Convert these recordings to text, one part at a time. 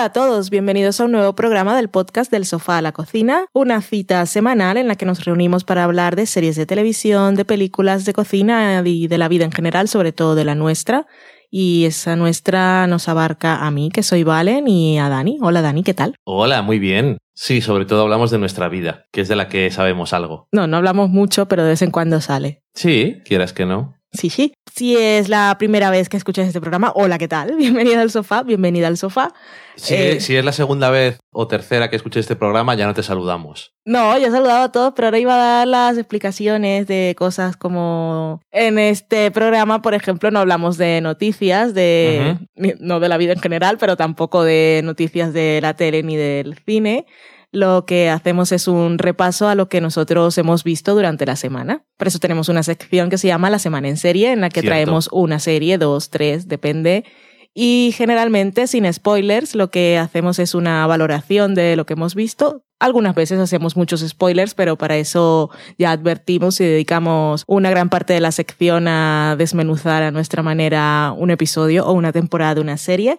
Hola a todos, bienvenidos a un nuevo programa del podcast del sofá a la cocina, una cita semanal en la que nos reunimos para hablar de series de televisión, de películas, de cocina y de la vida en general, sobre todo de la nuestra. Y esa nuestra nos abarca a mí, que soy Valen, y a Dani. Hola Dani, ¿qué tal? Hola, muy bien. Sí, sobre todo hablamos de nuestra vida, que es de la que sabemos algo. No, no hablamos mucho, pero de vez en cuando sale. Sí, quieras que no. Sí, sí. Si es la primera vez que escuchas este programa, hola, ¿qué tal? Bienvenida al sofá, bienvenida al sofá. Si, Eh, si es la segunda vez o tercera que escuches este programa, ya no te saludamos. No, ya he saludado a todos, pero ahora iba a dar las explicaciones de cosas como en este programa, por ejemplo, no hablamos de noticias, de no de la vida en general, pero tampoco de noticias de la tele ni del cine. Lo que hacemos es un repaso a lo que nosotros hemos visto durante la semana. Por eso tenemos una sección que se llama La Semana en Serie, en la que Cierto. traemos una serie, dos, tres, depende. Y generalmente, sin spoilers, lo que hacemos es una valoración de lo que hemos visto. Algunas veces hacemos muchos spoilers, pero para eso ya advertimos y dedicamos una gran parte de la sección a desmenuzar a nuestra manera un episodio o una temporada de una serie.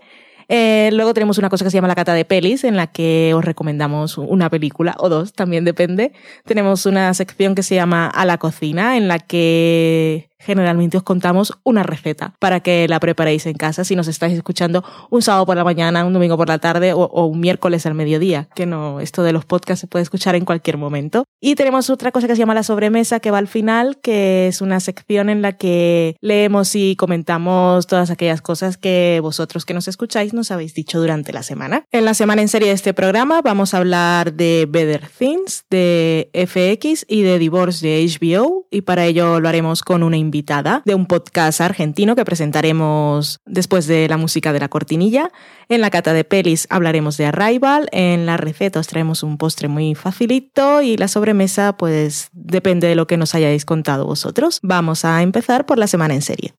Eh, luego tenemos una cosa que se llama la cata de pelis, en la que os recomendamos una película o dos, también depende. Tenemos una sección que se llama A la cocina, en la que generalmente os contamos una receta para que la preparéis en casa si nos estáis escuchando un sábado por la mañana, un domingo por la tarde o, o un miércoles al mediodía, que no, esto de los podcasts se puede escuchar en cualquier momento. Y tenemos otra cosa que se llama la sobremesa que va al final, que es una sección en la que leemos y comentamos todas aquellas cosas que vosotros que nos escucháis nos habéis dicho durante la semana. En la semana en serie de este programa vamos a hablar de Better Things, de FX y de Divorce de HBO y para ello lo haremos con una invitada de un podcast argentino que presentaremos después de la música de la cortinilla. En la cata de pelis hablaremos de Arrival, en la receta os traemos un postre muy facilito y la sobremesa pues depende de lo que nos hayáis contado vosotros. Vamos a empezar por la semana en serie.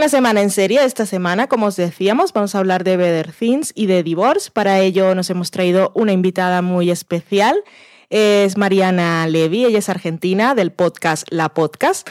La semana en serie, esta semana, como os decíamos, vamos a hablar de Better Things y de Divorce. Para ello nos hemos traído una invitada muy especial. Es Mariana Levy, ella es argentina del podcast La Podcast,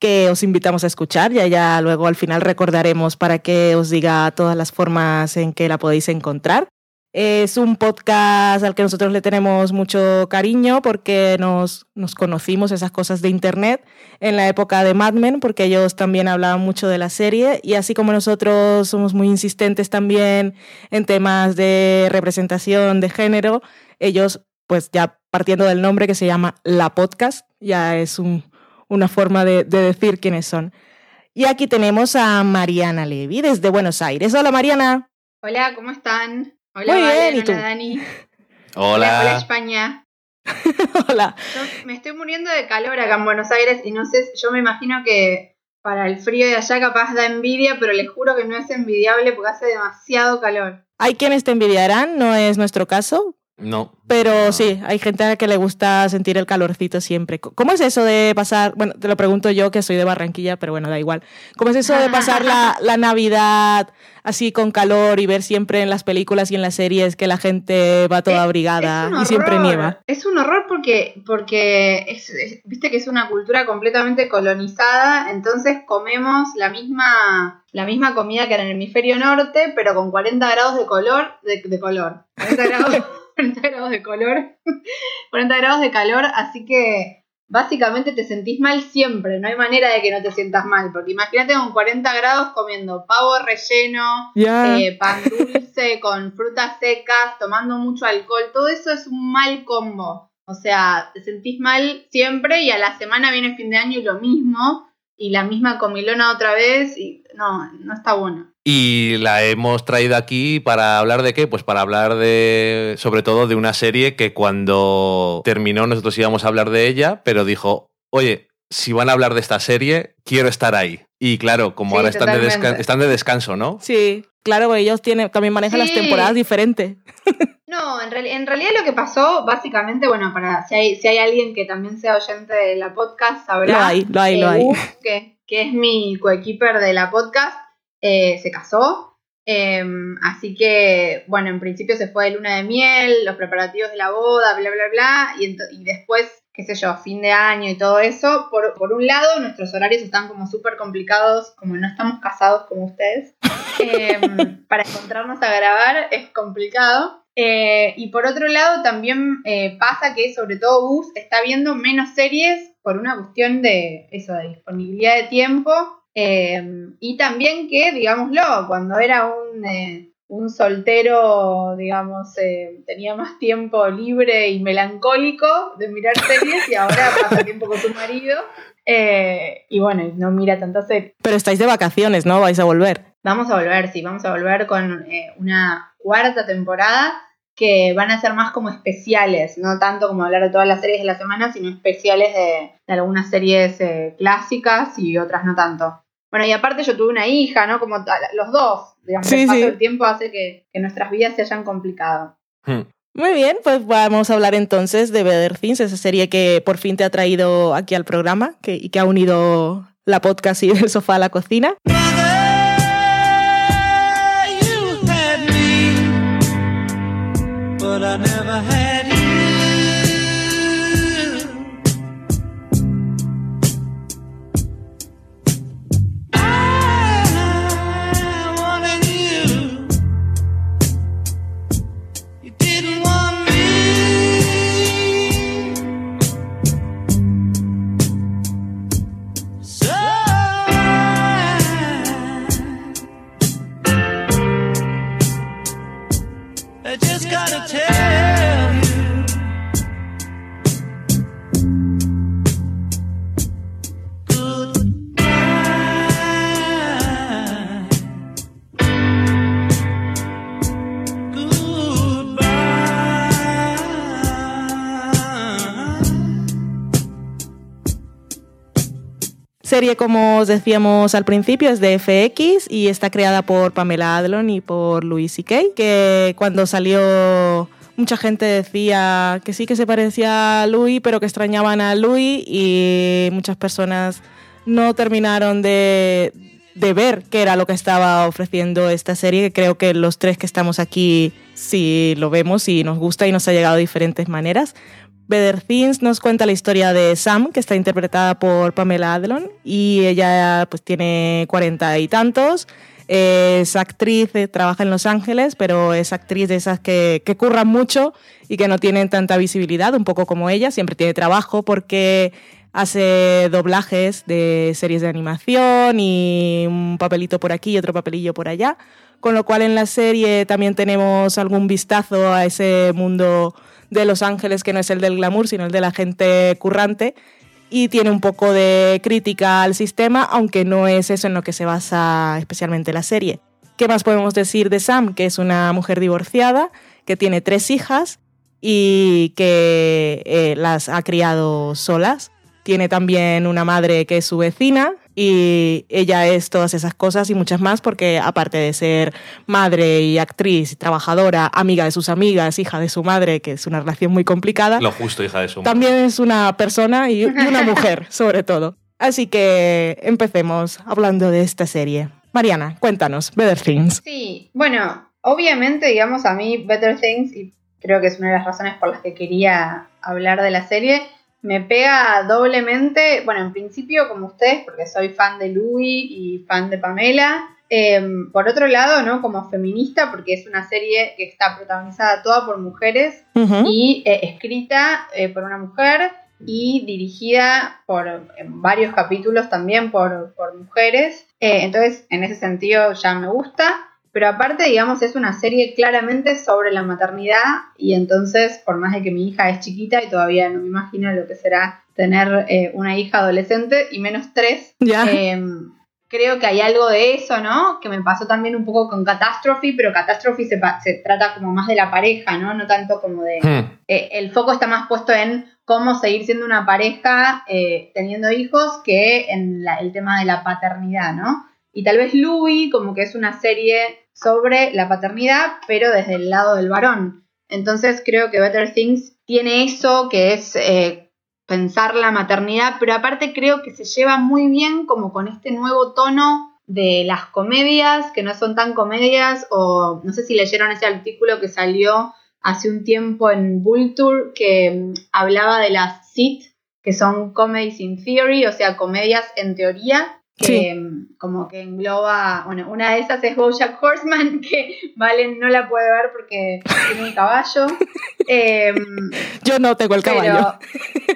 que os invitamos a escuchar. Ya, ya luego al final recordaremos para que os diga todas las formas en que la podéis encontrar. Es un podcast al que nosotros le tenemos mucho cariño porque nos, nos conocimos esas cosas de Internet en la época de Mad Men, porque ellos también hablaban mucho de la serie y así como nosotros somos muy insistentes también en temas de representación de género, ellos pues ya partiendo del nombre que se llama La Podcast, ya es un, una forma de, de decir quiénes son. Y aquí tenemos a Mariana Levy desde Buenos Aires. Hola Mariana. Hola, ¿cómo están? Hola, Muy bien, Valen, ¿y tú? hola, Dani. Hola. Hola, España. Hola. Yo me estoy muriendo de calor acá en Buenos Aires y no sé, yo me imagino que para el frío de allá capaz da envidia, pero les juro que no es envidiable porque hace demasiado calor. Hay quienes te envidiarán, no es nuestro caso, No. Pero No. sí, hay gente a la que le gusta sentir el calorcito siempre. ¿Cómo es eso de pasar? Bueno, te lo pregunto yo que soy de Barranquilla, pero bueno, da igual. ¿Cómo es eso de pasar la, la Navidad así con calor y ver siempre en las películas y en las series que la gente va toda Es- abrigada y siempre nieva? Es un horror porque, porque es- es- viste que es una cultura completamente colonizada, entonces comemos la misma, la misma comida que en el hemisferio norte, pero con 40 grados de color, de, de color. 40 grados, 40 grados de color, 40 grados de calor, así que básicamente te sentís mal siempre, no hay manera de que no te sientas mal, porque imagínate con 40 grados comiendo pavo relleno, eh, pan dulce con frutas secas, tomando mucho alcohol, todo eso es un mal combo. O sea, te sentís mal siempre y a la semana viene fin de año y lo mismo, y la misma comilona otra vez, y no, no está bueno. Y la hemos traído aquí para hablar de qué? Pues para hablar de, sobre todo, de una serie que cuando terminó nosotros íbamos a hablar de ella, pero dijo, oye, si van a hablar de esta serie, quiero estar ahí. Y claro, como Sí, ahora están de, están de descanso, ¿no? Sí, claro, ellos tienen, también manejan las temporadas diferentes. No, en, en realidad lo que pasó, básicamente, bueno, para si hay, si hay alguien que también sea oyente de la podcast, sabrá. Lo hay, lo hay, lo hay. Que, que es mi coequiper de la podcast, eh, se casó. Eh, así que, bueno, en principio se fue de luna de miel, los preparativos de la boda, bla, bla, bla. Y, después, qué sé yo, fin de año y todo eso. Por, por un lado, nuestros horarios están como súper complicados, como no estamos casados como ustedes. Eh, para encontrarnos a grabar es complicado. Eh, y por otro lado, también eh, pasa que sobre todo Gus está viendo menos series por una cuestión de eso, de disponibilidad de tiempo. Eh, y también que, digámoslo, cuando era un, eh, un soltero, digamos, eh, tenía más tiempo libre y melancólico de mirar series y ahora pasa tiempo con su marido. y bueno, no mira tantas series. Pero estáis de vacaciones, ¿no? Vais a volver. Vamos a volver, sí, vamos a volver con eh, una cuarta temporada que van a ser más como especiales, no tanto como hablar de todas las series de la semana, sino especiales de, de algunas series eh, clásicas y otras no tanto. Bueno, y aparte yo tuve una hija, ¿no? Como los dos, digamos, Sí, el paso sí. del tiempo hace que, que nuestras vidas se hayan complicado. Hmm. Muy bien, pues vamos a hablar entonces de Better Things, esa serie que por fin te ha traído aquí al programa que, y que ha unido la podcast y el sofá a la cocina. hand. I just gotta tell Serie, como os decíamos al principio, es de FX y está creada por Pamela Adlon y por Louis C.K., que cuando salió mucha gente decía que sí que se parecía a Louis, pero que extrañaban a Louis y muchas personas no terminaron de, ver qué era lo que estaba ofreciendo esta serie, creo que los tres que estamos aquí sí lo vemos y nos gusta y nos ha llegado de diferentes maneras. Better Things nos cuenta la historia de Sam, que está interpretada por Pamela Adlon, y ella pues tiene cuarenta y tantos. Es actriz, eh, trabaja en Los Ángeles, pero es actriz de esas que, que curran mucho y que no tienen tanta visibilidad, un poco como ella. Siempre tiene trabajo porque hace doblajes de series de animación y un papelito por aquí y otro papelillo por allá. Con lo cual en la serie también tenemos algún vistazo a ese mundo de Los Ángeles que no es el del glamour, sino el de la gente currante. Y tiene un poco de crítica al sistema, aunque no es eso en lo que se basa especialmente la serie. ¿Qué más podemos decir de Sam? Que es una mujer divorciada, que tiene tres hijas y que eh, las ha criado solas. Tiene también una madre que es su vecina y ella es todas esas cosas y muchas más porque aparte de ser madre y actriz, trabajadora, amiga de sus amigas, hija de su madre, que es una relación muy complicada, Lo justo, hija de su madre. también es una persona y, y una mujer, sobre todo. Así que empecemos hablando de esta serie. Mariana, cuéntanos, Better Things. Sí, bueno, obviamente, digamos, a mí Better Things, y creo que es una de las razones por las que quería hablar de la serie, me pega doblemente, bueno, en principio como ustedes, porque soy fan de Louis y fan de Pamela. Eh, por otro lado, ¿no? Como feminista, porque es una serie que está protagonizada toda por mujeres y eh, escrita eh, por una mujer y dirigida por en varios capítulos también por, por mujeres. Eh, entonces, en ese sentido ya me gusta. Pero aparte, digamos, es una serie claramente sobre la maternidad y entonces, por más de que mi hija es chiquita y todavía no me imagino lo que será tener eh, una hija adolescente y menos tres, eh, creo que hay algo de eso, ¿no? Que me pasó también un poco con Catastrophe, pero Catastrophe se, se trata como más de la pareja, ¿no? No tanto como de... Hmm. eh, el foco está más puesto en cómo seguir siendo una pareja eh, teniendo hijos que en la- el tema de la paternidad, ¿no? Y tal vez Louis como que es una serie sobre la paternidad, pero desde el lado del varón. Entonces creo que Better Things tiene eso que es eh, pensar la maternidad, pero aparte creo que se lleva muy bien como con este nuevo tono de las comedias, que no son tan comedias, o no sé si leyeron ese artículo que salió hace un tiempo en Vulture que mm, hablaba de las SIT, que son Comedies in Theory, o sea, comedias en teoría, que Sí. como que engloba, bueno, una de esas es Bojack Horseman, que Valen no la puede ver porque tiene un caballo. Em, Yo no tengo el caballo.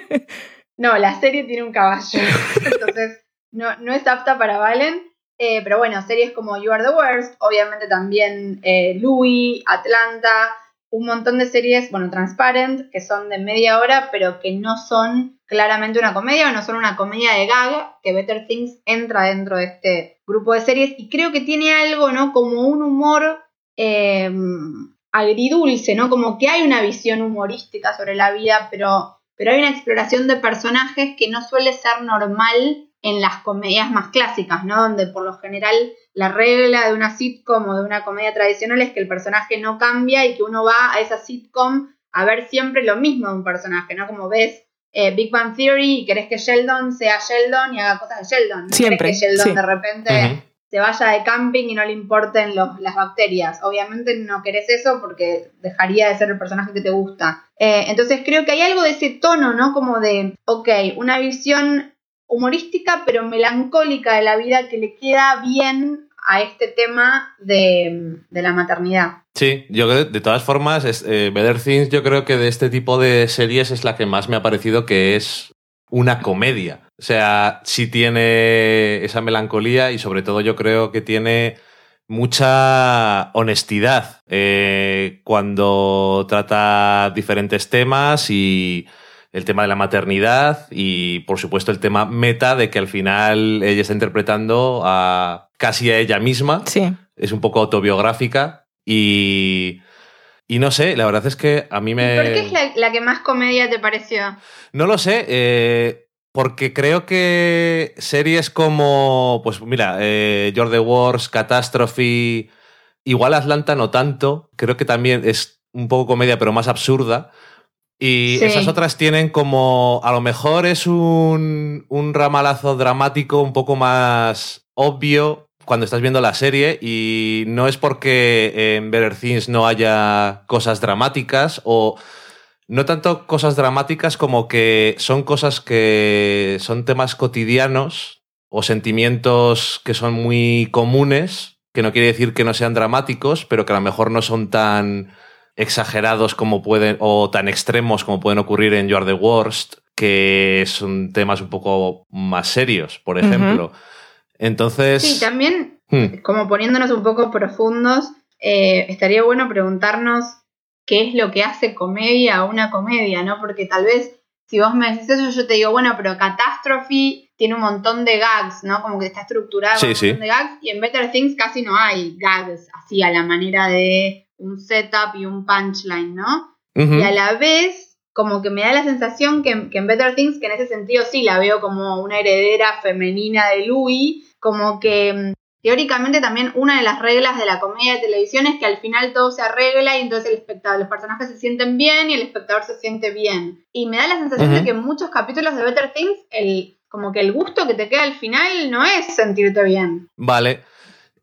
pero- no, la serie tiene un caballo. Entonces, no, no es apta para Valen. Eh, pero bueno, series como You Are the Worst, obviamente también eh, Louis, Atlanta, un montón de series, bueno, Transparent, que son de media hora, pero que no son claramente una comedia o no son una comedia de gag, que Better Things entra dentro de este grupo de series y creo que tiene algo, ¿no? Como un humor eh, agridulce, ¿no? Como que hay una visión humorística sobre la vida, pero, pero hay una exploración de personajes que no suele ser normal en las comedias más clásicas, ¿no? Donde por lo general la regla de una sitcom o de una comedia tradicional es que el personaje no cambia y que uno va a esa sitcom a ver siempre lo mismo de un personaje, ¿no? Como ves eh, Big Bang Theory y querés que Sheldon sea Sheldon y haga cosas de Sheldon. No querés Siempre, que Sheldon sí. de repente se vaya de camping y no le importen los- las bacterias. Obviamente no querés eso porque dejaría de ser el personaje que te gusta. Eh, entonces creo que hay algo de ese tono, ¿no? Como de, ok, una visión humorística pero melancólica de la vida que le queda bien a este tema de, de la maternidad. Sí, yo creo, de todas formas, eh, Better Things yo creo que de este tipo de series es la que más me ha parecido que es una comedia. O sea, sí tiene esa melancolía y sobre todo yo creo que tiene mucha honestidad eh, cuando trata diferentes temas y el tema de la maternidad y por supuesto el tema meta de que al final ella está interpretando a casi a ella misma Sí. es un poco autobiográfica y, y no sé, la verdad es que a mí me... ¿Por qué es la, la que más comedia te pareció? No lo sé, eh, porque creo que series como, pues mira, eh, You're the Wars, Catastrophe, igual Atlanta no tanto, creo que también es un poco comedia pero más absurda. Y Sí. esas otras tienen como, a lo mejor es un, un ramalazo dramático un poco más obvio cuando estás viendo la serie y no es porque en Better Things no haya cosas dramáticas o no tanto cosas dramáticas como que son cosas que son temas cotidianos o sentimientos que son muy comunes, que no quiere decir que no sean dramáticos, pero que a lo mejor no son tan exagerados como pueden o tan extremos como pueden ocurrir en You Are the Worst, que son temas un poco más serios, por ejemplo. Entonces, Sí, también Hmm. como poniéndonos un poco profundos, eh, estaría bueno preguntarnos qué es lo que hace comedia a una comedia, ¿no? Porque tal vez si vos me decís eso, yo te digo, bueno, pero Catastrophe tiene un montón de gags, ¿no? Como que está estructurado Sí, con un sí. montón de gags, y en Better Things casi no hay gags así a la manera de un setup y un punchline, ¿no? Y a la vez, como que me da la sensación que, que en Better Things, que en ese sentido sí la veo como una heredera femenina de Louis, como que mm, teóricamente también una de las reglas de la comedia de televisión es que al final todo se arregla y entonces el espectador, los personajes se sienten bien y el espectador se siente bien. Y me da la sensación de que en muchos capítulos de Better Things, el, como que el gusto que te queda al final no es sentirte bien. Vale.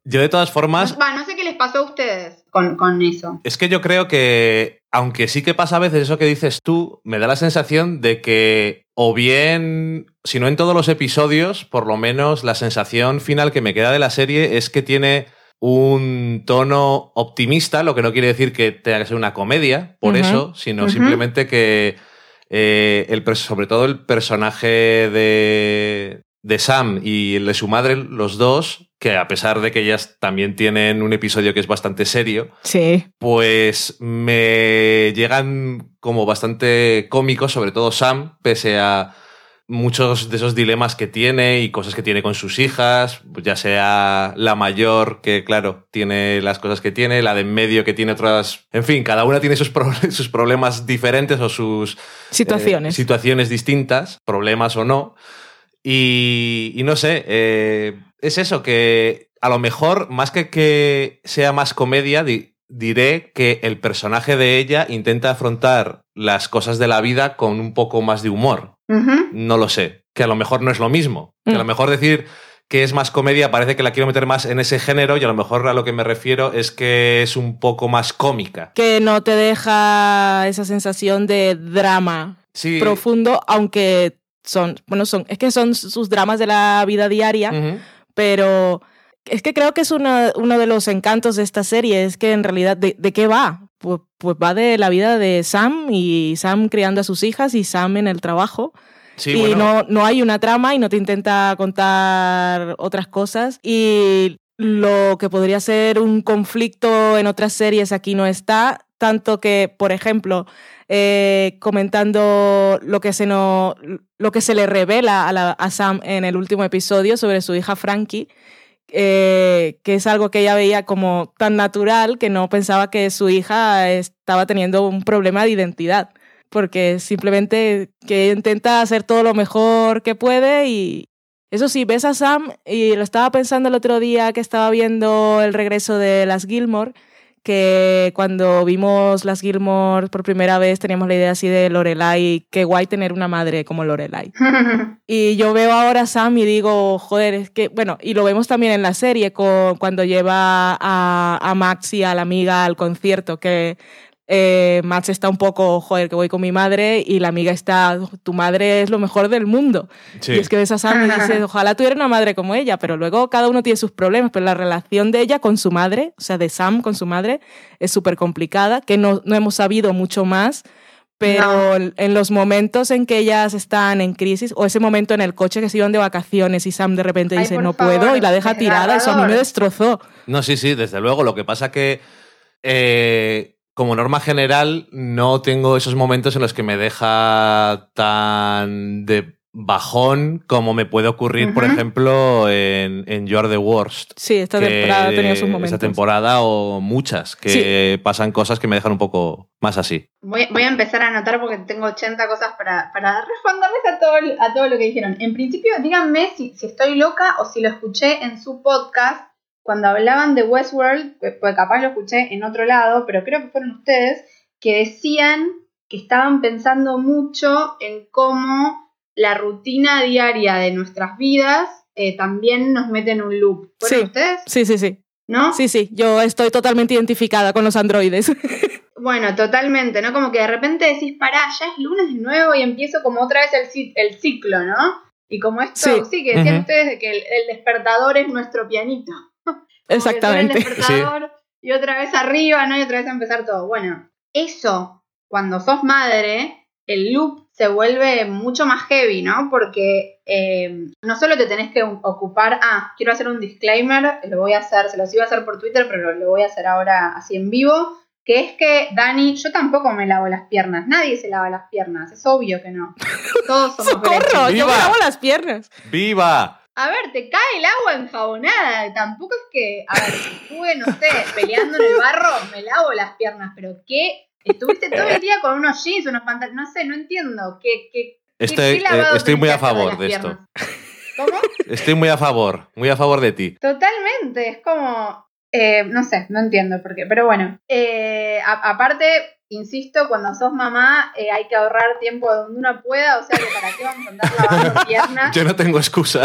Yo de todas formas, Va, no sé qué les pasó a ustedes con, con eso. Es que yo creo que, aunque sí que pasa a veces eso que dices tú, me da la sensación de que, o bien, si no en todos los episodios, por lo menos la sensación final que me queda de la serie es que tiene un tono optimista, lo que no quiere decir que tenga que ser una comedia, por eso, sino simplemente que, eh, el, sobre todo el personaje de, de Sam y el de su madre, los dos, que a pesar de que ellas también tienen un episodio que es bastante serio, Sí. pues me llegan como bastante cómicos, sobre todo Sam, pese a muchos de esos dilemas que tiene y cosas que tiene con sus hijas, ya sea la mayor, que claro, tiene las cosas que tiene, la de en medio que tiene otras... En fin, cada una tiene sus, pro- sus problemas diferentes o sus... Situaciones. eh, situaciones distintas, problemas o no. Y, y no sé, eh, es eso, que a lo mejor, más que que sea más comedia, di- diré que el personaje de ella intenta afrontar las cosas de la vida con un poco más de humor. No lo sé, que a lo mejor no es lo mismo. Que a lo Mm. mejor decir que es más comedia parece que la quiero meter más en ese género y a lo mejor a lo que me refiero es que es un poco más cómica. Que no te deja esa sensación de drama Sí. profundo, aunque son, bueno, son, es que son sus dramas de la vida diaria, pero es que creo que es una- uno de los encantos de esta serie, es que en realidad, ¿de, de qué va? Pues, pues va de la vida de Sam y Sam criando a sus hijas y Sam en el trabajo. Sí, y bueno. no, no hay una trama y no te intenta contar otras cosas. Y lo que podría ser un conflicto en otras series aquí no está, tanto que, por ejemplo, eh, comentando lo que, se no, lo que se le revela a, Sam en el último episodio sobre su hija Frankie, eh, que es algo que ella veía como tan natural que no pensaba que su hija estaba teniendo un problema de identidad porque simplemente que intenta hacer todo lo mejor que puede y eso sí, ves a Sam y lo estaba pensando el otro día que estaba viendo el regreso de las Gilmore, que cuando vimos las Gilmore por primera vez teníamos la idea así de Lorelai, qué guay tener una madre como Lorelai. Y yo veo ahora a Sam y digo, joder, es que, bueno, y lo vemos también en la serie con, cuando lleva a, a Max y a la amiga al concierto, que eh, Max está un poco, joder, que voy con mi madre y la amiga está, tu madre es lo mejor del mundo. Sí. Y es que ves a Sam y dices, ojalá tuviera una madre como ella, pero luego cada uno tiene sus problemas, pero la relación de ella con su madre, o sea, de Sam con su madre, es súper complicada, que no, no hemos sabido mucho más, pero No. en los momentos en que ellas están en crisis, o ese momento en el coche que se iban de vacaciones y Sam de repente Ay, dice, no favor, puedo, y la deja tirada, eso a mí me destrozó. No, sí, sí, desde luego. Lo que pasa que eh, como norma general no tengo esos momentos en los que me deja tan de bajón como me puede ocurrir, por ejemplo, en, en You Are the Worst. Sí, esta temporada ha tenido sus momentos. Esta temporada o muchas, que pasan cosas que me dejan un poco más así. Voy, voy a empezar a anotar porque tengo 80 cosas para, para responderles a todo, a todo lo que dijeron. En principio, díganme si, si estoy loca o si lo escuché en su podcast cuando hablaban de Westworld, pues capaz lo escuché en otro lado, pero creo que fueron ustedes, que decían que estaban pensando mucho en cómo la rutina diaria de nuestras vidas eh, también nos mete en un loop. ¿Fueron Sí. ustedes? Sí, sí, sí. ¿No? Sí, sí, yo estoy totalmente identificada con los androides. Bueno, totalmente, ¿no? Como que de repente decís, pará, ya es lunes de nuevo y empiezo como otra vez el, el ciclo, ¿no? Y como esto, sí, Sí. que decían ustedes de que el, el despertador es nuestro pianito. Exactamente. El despertador y otra vez arriba, ¿no? Y otra vez a empezar todo. Bueno, eso, cuando sos madre, el loop se vuelve mucho más heavy, ¿no? Porque eh, no solo te tenés que ocupar, ah, quiero hacer un disclaimer, lo voy a hacer, se los iba a hacer por Twitter, pero lo, voy a hacer ahora así en vivo, que es que, Dani, yo tampoco me lavo las piernas, nadie se lava las piernas, es obvio que no. Todos somos ¡Socorro! Yo me lavo las piernas. ¡Viva! A ver, te cae el agua enjabonada. Tampoco es que, a ver, estuve, no sé, peleando en el barro, me lavo las piernas, pero ¿qué? Estuviste todo el día con unos jeans, unos pantalones, no sé, no entiendo. ¿Qué, Estoy, qué eh, estoy muy a favor de esto. ¿Cómo? Estoy muy a favor, muy a favor de ti. Totalmente, es como, eh, no sé, no entiendo por qué, pero bueno. Eh, a- aparte, insisto, cuando sos mamá eh, hay que ahorrar tiempo donde uno pueda, o sea que para qué vamos a andar lavando piernas. Yo no tengo excusa.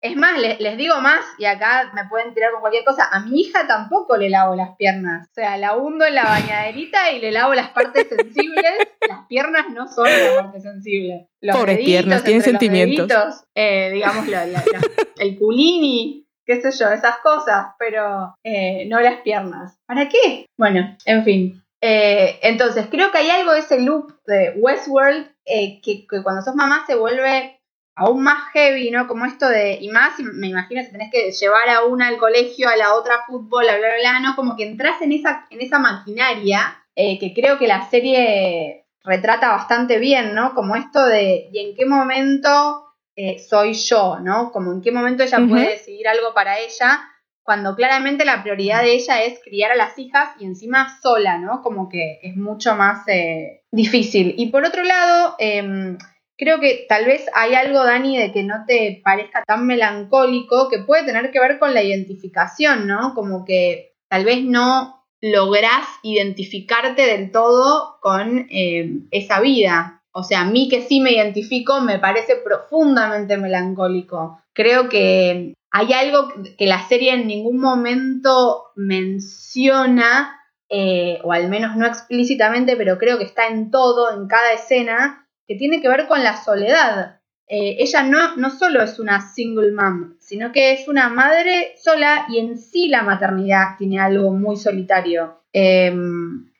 Es más, le- les, digo más, y acá me pueden tirar con cualquier cosa, a mi hija tampoco le lavo las piernas. O sea, la hundo en la bañaderita y le lavo las partes sensibles. Las piernas no son la parte sensible. Los Pobres deditos, piernas, tienen sentimientos. deditos, eh, digamos, la- la- la- el culini, qué sé yo, esas cosas, pero eh, no las piernas. ¿Para qué? Bueno, en fin. Eh, entonces, creo que hay algo de ese loop de Westworld eh, que, que cuando sos mamá se vuelve aún más heavy, ¿no? Como esto de, y más, me imagino, si tenés que llevar a una al colegio, a la otra a fútbol, a bla, bla, bla, ¿no? Como que entras en esa, en esa maquinaria eh, que creo que la serie retrata bastante bien, ¿no? Como esto de, ¿y en qué momento eh, soy yo, ¿no? Como en qué momento ella puede decidir algo para ella, cuando claramente la prioridad de ella es criar a las hijas y encima sola, ¿no? Como que es mucho más eh, difícil. Y por otro lado, em, creo que tal vez hay algo, Dani, de que no te parezca tan melancólico, que puede tener que ver con la identificación, ¿no? Como que tal vez no lográs identificarte del todo con eh, esa vida. O sea, a mí que sí me identifico me parece profundamente melancólico. Creo que hay algo que la serie en ningún momento menciona, eh, o al menos no explícitamente, pero creo que está en todo, en cada escena, que tiene que ver con la soledad. Eh, ella no, no solo es una single mom, sino que es una madre sola y en sí la maternidad tiene algo muy solitario. Eh,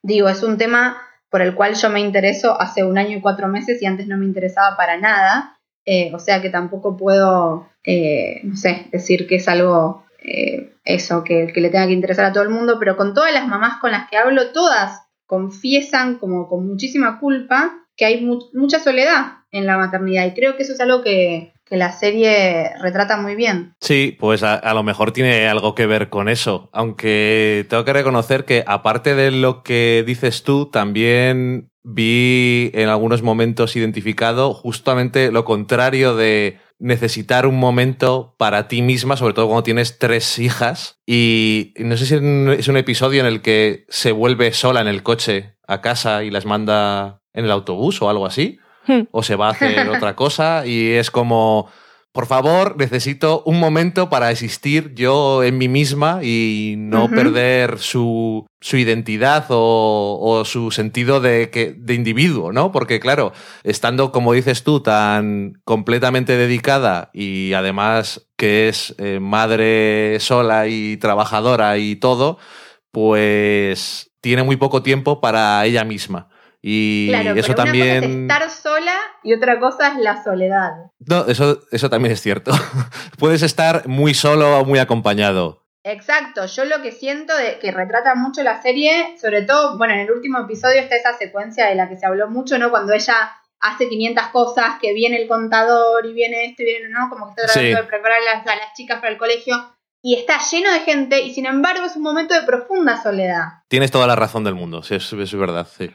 digo, es un tema por el cual yo me intereso hace un año y cuatro meses y antes no me interesaba para nada. Eh, o sea que tampoco puedo, eh, no sé, decir que es algo eh, eso, que, que le tenga que interesar a todo el mundo, pero con todas las mamás con las que hablo, todas confiesan como con muchísima culpa que hay mu- mucha soledad en la maternidad y creo que eso es algo que, que la serie retrata muy bien. Sí, pues a lo mejor tiene algo que ver con eso. Aunque tengo que reconocer que, aparte de lo que dices tú, también vi en algunos momentos identificado justamente lo contrario de necesitar un momento para ti misma, sobre todo cuando tienes tres hijas. Y no sé si es un episodio en el que se vuelve sola en el coche a casa y las manda en el autobús o algo así Hmm. o se va a hacer otra cosa y es como, por favor, necesito un momento para existir yo en mí misma y no perder su, su identidad o, o su sentido de, que, de individuo, ¿no? Porque claro, estando, como dices tú, tan completamente dedicada y además que es eh, madre sola y trabajadora y todo, pues tiene muy poco tiempo para ella misma. Y claro, eso pero una cosa es también... estar sola y otra cosa es la soledad. No, eso, eso también es cierto. Puedes estar muy solo o muy acompañado. Exacto, yo lo que siento de que retrata mucho la serie, sobre todo, bueno, en el último episodio está esa secuencia de la que se habló mucho, ¿no? Cuando ella hace 500 cosas, que viene el contador y viene esto y viene, ¿no? Como que está tratando Sí. de preparar a las, a las chicas para el colegio y está lleno de gente y sin embargo es un momento de profunda soledad. Tienes toda la razón del mundo, sí, es, es verdad. Sí.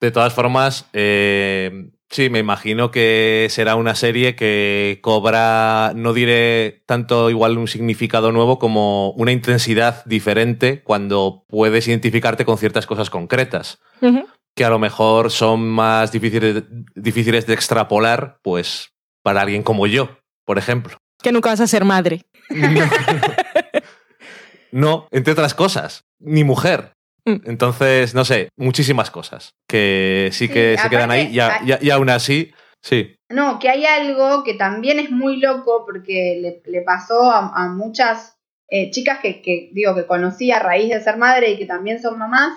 De todas formas, eh, sí, me imagino que será una serie que cobra, no diré tanto igual un significado nuevo como una intensidad diferente cuando puedes identificarte con ciertas cosas concretas. Que a lo mejor son más difíciles, difíciles de extrapolar, pues para alguien como yo, por ejemplo. Que nunca vas a ser madre. No, entre otras cosas, ni mujer. Mm. Entonces, no sé, muchísimas cosas que sí Sí, que se quedan ahí y, a- hay- y a- y aún así, sí. No, que hay algo que también es muy loco porque le, le pasó a, a muchas eh, chicas que, que, digo que conocí a raíz de ser madre y que también son mamás,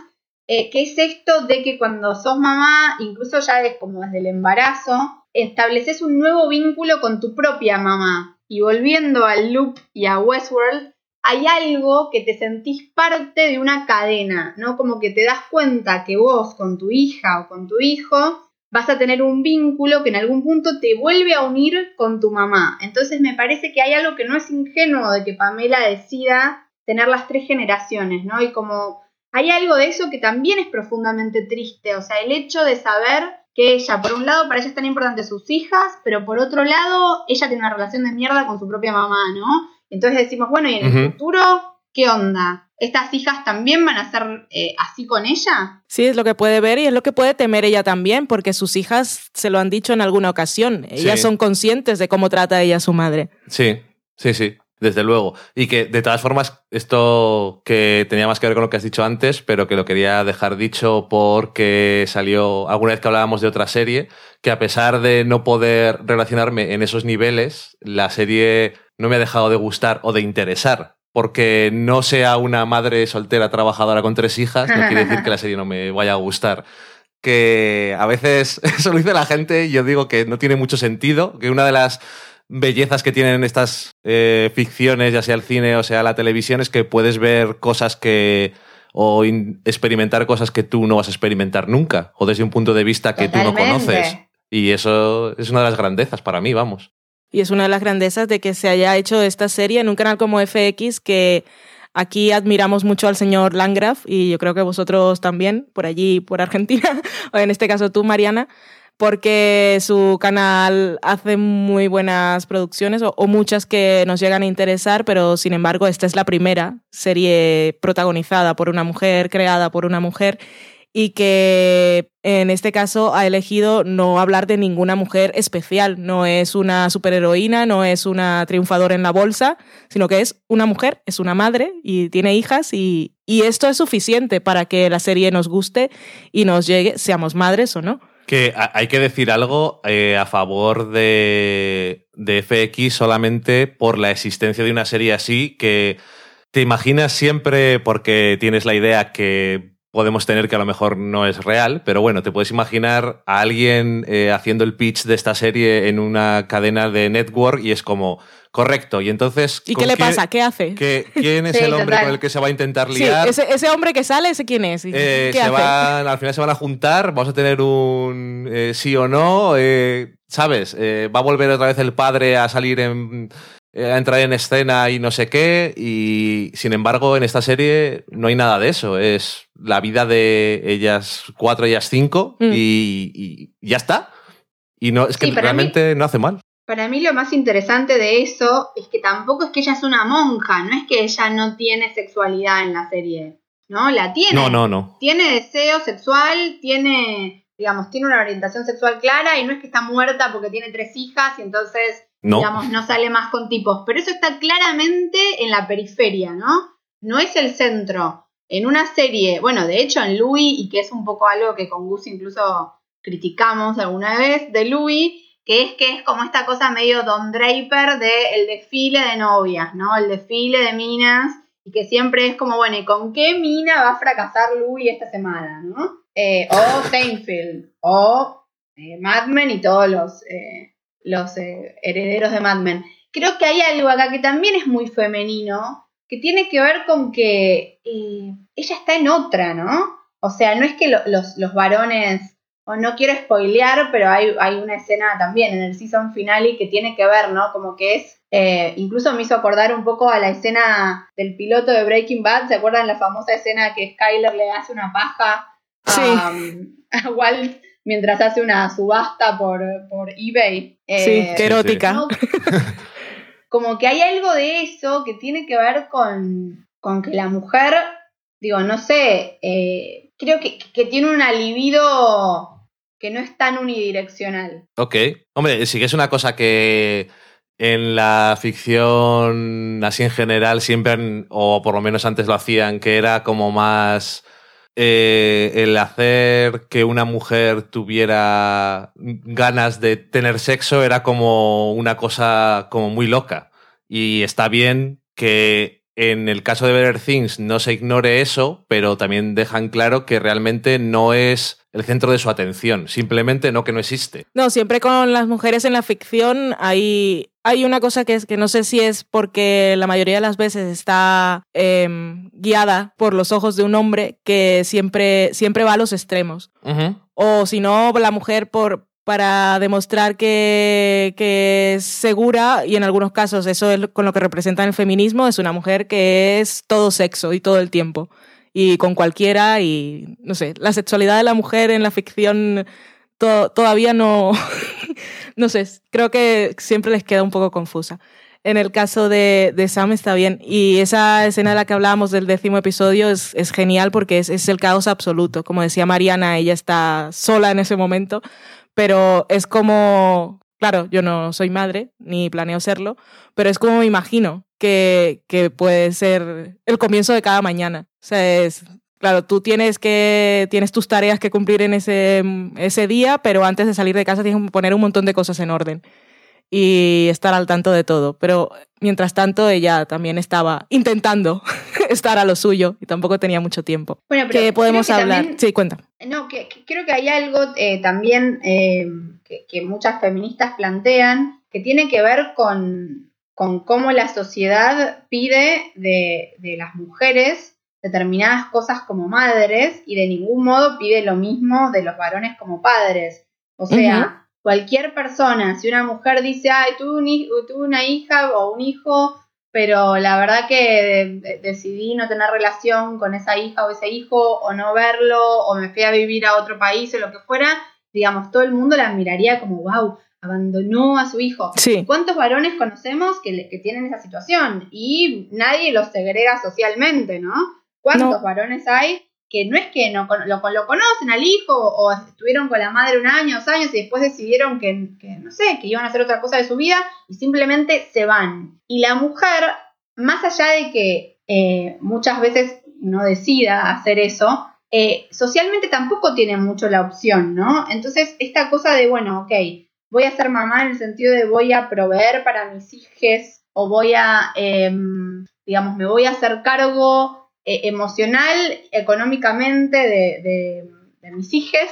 eh, que es esto de que cuando sos mamá, incluso ya es como desde el embarazo, estableces un nuevo vínculo con tu propia mamá. Y volviendo al loop y a Westworld, hay algo que te sentís parte de una cadena, ¿no? Como que te das cuenta que vos con tu hija o con tu hijo vas a tener un vínculo que en algún punto te vuelve a unir con tu mamá. Entonces me parece que hay algo que no es ingenuo de que Pamela decida tener las tres generaciones, ¿no? Y como hay algo de eso que también es profundamente triste, o sea, el hecho de saber que ella, por un lado, para ella es tan importante sus hijas, pero por otro lado, ella tiene una relación de mierda con su propia mamá, ¿no? Entonces decimos, bueno, ¿y en el futuro qué onda? ¿Estas hijas también van a ser eh, así con ella? Sí, es lo que puede ver y es lo que puede temer ella también, porque sus hijas se lo han dicho en alguna ocasión. Ellas Sí. son conscientes de cómo trata ella a su madre. Sí, sí, sí, desde luego. Y que de todas formas, esto que tenía más que ver con lo que has dicho antes, pero que lo quería dejar dicho porque salió alguna vez que hablábamos de otra serie, que a pesar de no poder relacionarme en esos niveles, la serie no me ha dejado de gustar o de interesar. Porque no sea una madre soltera trabajadora con tres hijas, no quiere decir que la serie no me vaya a gustar que a veces eso lo dice la gente y yo digo que no tiene mucho sentido, que una de las bellezas que tienen estas eh, ficciones, ya sea el cine o sea la televisión, es que puedes ver cosas que o in- experimentar cosas que tú no vas a experimentar nunca, o desde un punto de vista que tú no conoces. Y eso es una de las grandezas para mí, vamos. Y es una de las grandezas de que se haya hecho esta serie en un canal como FX que aquí admiramos mucho al señor Landgraf y yo creo que vosotros también, por allí, por Argentina, o en este caso tú, Mariana, porque su canal hace muy buenas producciones o, o muchas que nos llegan a interesar, pero sin embargo esta es la primera serie protagonizada por una mujer, creada por una mujer y que en este caso ha elegido no hablar de ninguna mujer especial. No es una superheroína, no es una triunfadora en la bolsa, sino que es una mujer, es una madre y tiene hijas y, y esto es suficiente para que la serie nos guste y nos llegue, seamos madres o no. Que ha- hay que decir algo eh, a favor de, de FX solamente por la existencia de una serie así que te imaginas siempre porque tienes la idea que podemos tener que a lo mejor no es real, pero bueno, te puedes imaginar a alguien eh, haciendo el pitch de esta serie en una cadena de network y es como, correcto, y entonces... ¿Y ¿con qué le pasa? ¿Qué hace? qué- ¿Quién es Sí, el hombre total. con el que se va a intentar Sí, liar? ese, ese hombre que sale, ¿ese quién es? ¿Y Eh, ¿Qué se hace? van, al final se van a juntar, vamos a tener un eh, sí o no, eh, ¿sabes? Eh, va a volver otra vez el padre a salir en... eh, a entrar en escena y no sé qué, y sin embargo en esta serie no hay nada de eso, es la vida de ellas cuatro, ellas cinco, Mm. y, y ya está. Y no, es que Sí, para mí- realmente no hace mal. Para mí lo más interesante de eso es que tampoco es que ella es una monja, no es que ella no tiene sexualidad en la serie, ¿no? La tiene. No, no, no. Tiene deseo sexual, tiene, digamos, tiene una orientación sexual clara y no es que está muerta porque tiene tres hijas y entonces, No. digamos, no sale más con tipos. Pero eso está claramente en la periferia, ¿no? No es el centro. En una serie, bueno, de hecho en Louis, y que es un poco algo que con Gus incluso criticamos alguna vez, de Louis, que es que es como esta cosa medio Don Draper de el desfile de novias, ¿no? El desfile de minas, y que siempre es como, bueno, ¿y con qué mina va a fracasar Louis esta semana, ¿no? Eh, o Seinfeld, o eh, Mad Men y todos los, eh, los eh, herederos de Mad Men. Creo que hay algo acá que también es muy femenino, que tiene que ver con que eh, ella está en otra, ¿no? O sea, no es que lo- los, los varones, o no quiero spoilear, pero hay, hay una escena también en el season finale que tiene que ver, ¿no? Como que es, eh, incluso me hizo acordar un poco a la escena del piloto de Breaking Bad, ¿se acuerdan la famosa escena que Skyler le hace una paja a, a Walt mientras hace una subasta por, por eBay? Sí, Eh, qué erótica. ¿no? Como que hay algo de eso que tiene que ver con, con que la mujer, digo, no sé, eh, creo que, que tiene una libido que no es tan unidireccional. Ok. Hombre, sí que es una cosa que en la ficción, así en general, siempre, han- o por lo menos antes lo hacían, que era como más eh, el hacer que una mujer tuviera ganas de tener sexo era como una cosa como muy loca. Y está bien que en el caso de Better Things no se ignore eso, pero también dejan claro que realmente no es el centro de su atención, simplemente no que no existe. No, siempre con las mujeres en la ficción hay, hay una cosa que es que no sé si es porque la mayoría de las veces está em, guiada por los ojos de un hombre que siempre, siempre va a los extremos. O si no, la mujer por, para demostrar que, que es segura, y en algunos casos eso es con lo que representa el feminismo, es una mujer que es todo sexo y todo el tiempo. Y con cualquiera, y no sé, la sexualidad de la mujer en la ficción to- todavía no, no sé, creo que siempre les queda un poco confusa. En el caso de, de Sam está bien. Y esa escena de la que hablábamos del décimo episodio es, es genial porque es, es el caos absoluto. Como decía Mariana, ella está sola en ese momento, pero es como, claro, yo no soy madre, ni planeo serlo, pero es como me imagino que, que puede ser el comienzo de cada mañana. O sea, es, claro, tú tienes, que, tienes tus tareas que cumplir en ese, ese día, pero antes de salir de casa tienes que poner un montón de cosas en orden y estar al tanto de todo. Pero mientras tanto, ella también estaba intentando estar a lo suyo y tampoco tenía mucho tiempo. Bueno, pero ¿Qué podemos que hablar? también- Sí, cuenta. No, que, que creo que hay algo eh, también eh, que, que muchas feministas plantean que tiene que ver con, con cómo la sociedad pide de, de las mujeres determinadas cosas como madres y de ningún modo pide lo mismo de los varones como padres. O sea, cualquier persona, si una mujer dice, ay, tuve, un hij- tuve una hija o un hijo, pero la verdad que de- decidí no tener relación con esa hija o ese hijo, o no verlo, o me fui a vivir a otro país o lo que fuera, digamos, todo el mundo la miraría como, wow, abandonó a su hijo. Sí. ¿Cuántos varones conocemos que, tienen esa situación? Y nadie los segrega socialmente, ¿no? ¿Cuántos No. varones hay que no es que no lo, lo conocen al hijo o estuvieron con la madre un año, dos años y después decidieron que, que, no sé, que iban a hacer otra cosa de su vida y simplemente se van? Y la mujer, más allá de que eh, muchas veces no decida hacer eso, eh, socialmente tampoco tiene mucho la opción, ¿no? Entonces, esta cosa de, bueno, ok, voy a ser mamá en el sentido de voy a proveer para mis hijos o voy a, em, digamos, me voy a hacer cargo eh, emocional, económicamente de, de- mis hijos,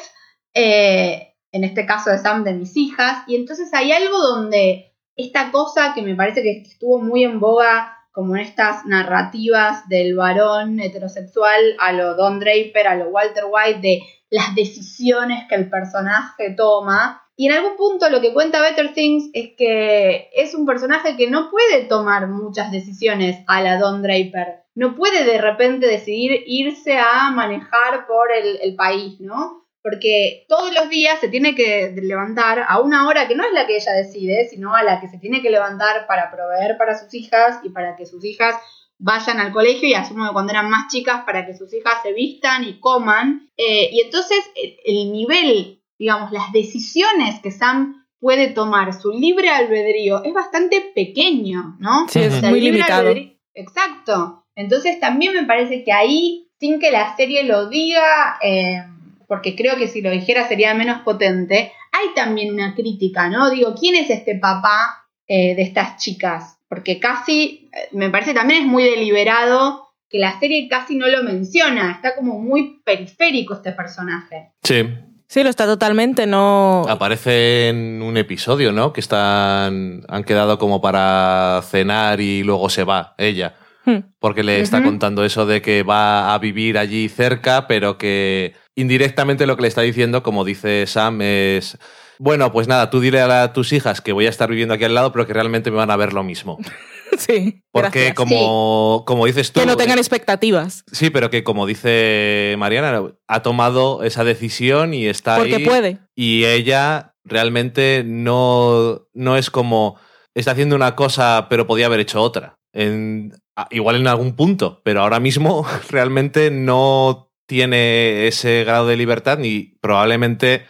eh, en este caso de Sam, de mis hijas, y entonces hay algo donde esta cosa que me parece que estuvo muy en boga como en estas narrativas del varón heterosexual a lo Don Draper, a lo Walter White, de las decisiones que el personaje toma. Y en algún punto lo que cuenta Better Things es que es un personaje que no puede tomar muchas decisiones a la Don Draper. No puede de repente decidir irse a manejar por el, país, ¿no? Porque todos los días se tiene que levantar a una hora que no es la que ella decide, sino a la que se tiene que levantar para proveer para sus hijas y para que sus hijas vayan al colegio y asumo que cuando eran más chicas para que sus hijas se vistan y coman. Eh, y entonces el nivel, digamos, las decisiones que Sam puede tomar, su libre albedrío, es bastante pequeño, ¿no? Sí, es. O sea, muy limitado. albedrío- Exacto. Entonces también me parece que ahí, sin que la serie lo diga, eh, porque creo que si lo dijera sería menos potente, hay también una crítica, ¿no? Digo, ¿quién es este papá eh, de estas chicas? Porque casi, eh, me parece también es muy deliberado que la serie casi no lo menciona, está como muy periférico este personaje. Sí. Sí, lo está totalmente, no. Aparece en un episodio, ¿no? Que están. han quedado como para cenar y luego se va ella. Hmm. Porque le está contando eso de que va a vivir allí cerca, pero que indirectamente lo que le está diciendo, como dice Sam, es. Bueno, pues nada, tú dile a la- tus hijas que voy a estar viviendo aquí al lado, pero que realmente me van a ver lo mismo. Sí. Porque gracias. como, como dices tú. Que no tengan eh, expectativas. Sí, pero que como dice Mariana, ha tomado esa decisión y está Porque ahí. puede. Y ella realmente no, no es como está haciendo una cosa, pero podía haber hecho otra. En, igual en algún punto, pero ahora mismo realmente no tiene ese grado de libertad ni probablemente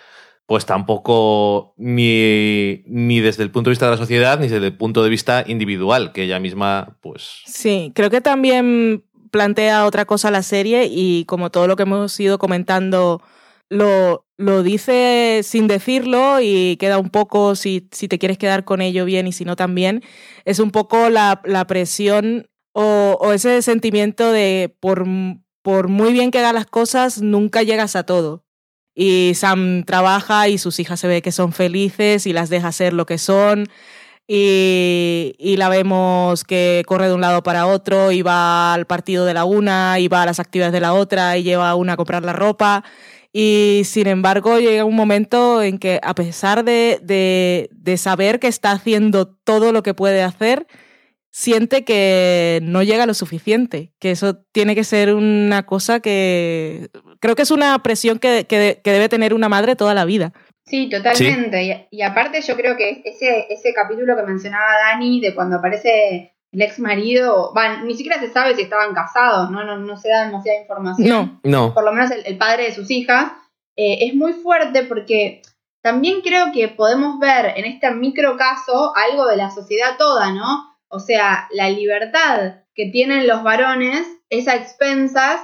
pues tampoco ni, ni desde el punto de vista de la sociedad ni desde el punto de vista individual, que ella misma pues... Sí, creo que también plantea otra cosa la serie y como todo lo que hemos ido comentando lo, lo dice sin decirlo y queda un poco, si, si te quieres quedar con ello bien y si no también, es un poco la, la presión o, ese sentimiento de por, por muy bien que hagas las cosas, nunca llegas a todo. Y Sam trabaja y sus hijas se ve que son felices y las deja ser lo que son. Y, y la vemos que corre de un lado para otro y va al partido de la una y va a las actividades de la otra y lleva a una a comprar la ropa. Y sin embargo llega un momento en que a pesar de, de, de saber que está haciendo todo lo que puede hacer, siente que no llega lo suficiente, que eso tiene que ser una cosa que creo que es una presión que, que, que debe tener una madre toda la vida. Sí, totalmente. Y, y aparte yo creo que ese, ese capítulo que mencionaba Dani de cuando aparece el ex marido, van, ni siquiera se sabe si estaban casados, ¿no? No, no se da demasiada información. No, No. Por lo menos el, el padre de sus hijas. eh, es muy fuerte porque también creo que podemos ver en este micro caso algo de la sociedad toda, ¿no? O sea, la libertad que tienen los varones es a expensas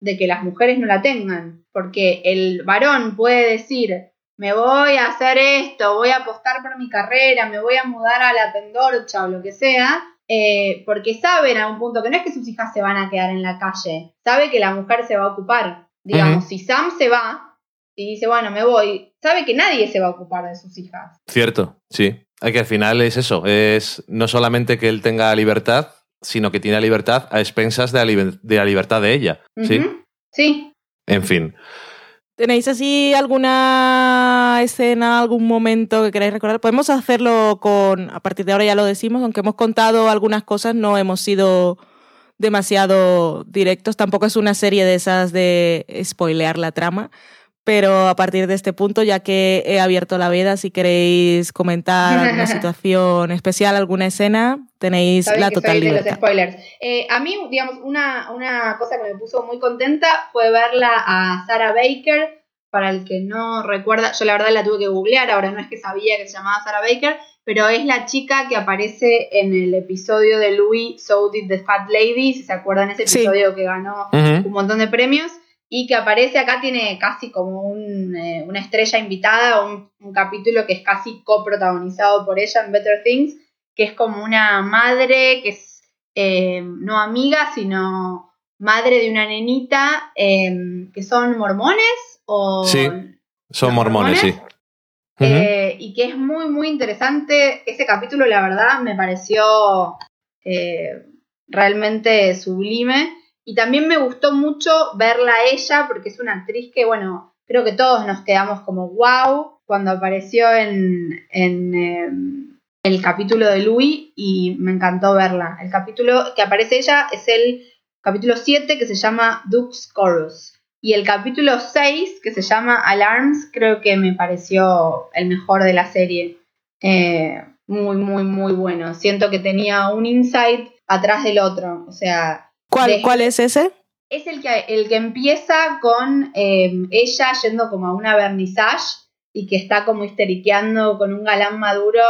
de que las mujeres no la tengan. Porque el varón puede decir, me voy a hacer esto, voy a apostar por mi carrera, me voy a mudar a la pendorcha o lo que sea, eh, porque sabe en algún punto que no es que sus hijas se van a quedar en la calle, sabe que la mujer se va a ocupar. Digamos, si Sam se va y dice, bueno, me voy, sabe que nadie se va a ocupar de sus hijas. Cierto, sí. Hay que al final es eso, es no solamente que él tenga libertad, sino que tiene libertad a expensas de la, liber- de la libertad de ella. ¿sí? Sí. En fin. ¿Tenéis así alguna escena, algún momento que queráis recordar? Podemos hacerlo con, a partir de ahora ya lo decimos, aunque hemos contado algunas cosas, no hemos sido demasiado directos. Tampoco es una serie de esas de spoilear la trama. Pero a partir de este punto, ya que he abierto la veda, si queréis comentar alguna situación especial, alguna escena, tenéis Sabéis la que total soy de los libertad. spoilers. Eh, a mí, digamos, una, una cosa que me puso muy contenta fue verla a Sarah Baker. Para el que no recuerda, yo la verdad la tuve que googlear, ahora no es que sabía que se llamaba Sarah Baker, pero es la chica que aparece en el episodio de Louis So Did the Fat Lady, si se acuerdan ese Sí. episodio que ganó un montón de premios y que aparece acá, tiene casi como un, eh, una estrella invitada, un, un capítulo que es casi coprotagonizado por ella en Better Things, que es como una madre que es eh, no amiga, sino madre de una nenita eh, que son mormones o... Sí. Son ¿Los mormones, sí. Eh, y que es muy, muy interesante. Ese capítulo, la verdad, me pareció realmente sublime. Y también me gustó mucho verla ella, porque es una actriz que, bueno, creo que todos nos quedamos como wow cuando apareció en, en eh, el capítulo de Louis y me encantó verla. El capítulo que aparece ella es el capítulo 7 que se llama Duke's Chorus. Y el capítulo 6, que se llama Alarms, creo que me pareció el mejor de la serie. Eh, muy, muy, muy bueno. Siento que tenía un insight atrás del otro. O sea, ¿Cuál, de- ¿Cuál es ese? es el que, el que empieza con eh, ella yendo como a una vernissage y que está como histeriqueando con un galán maduro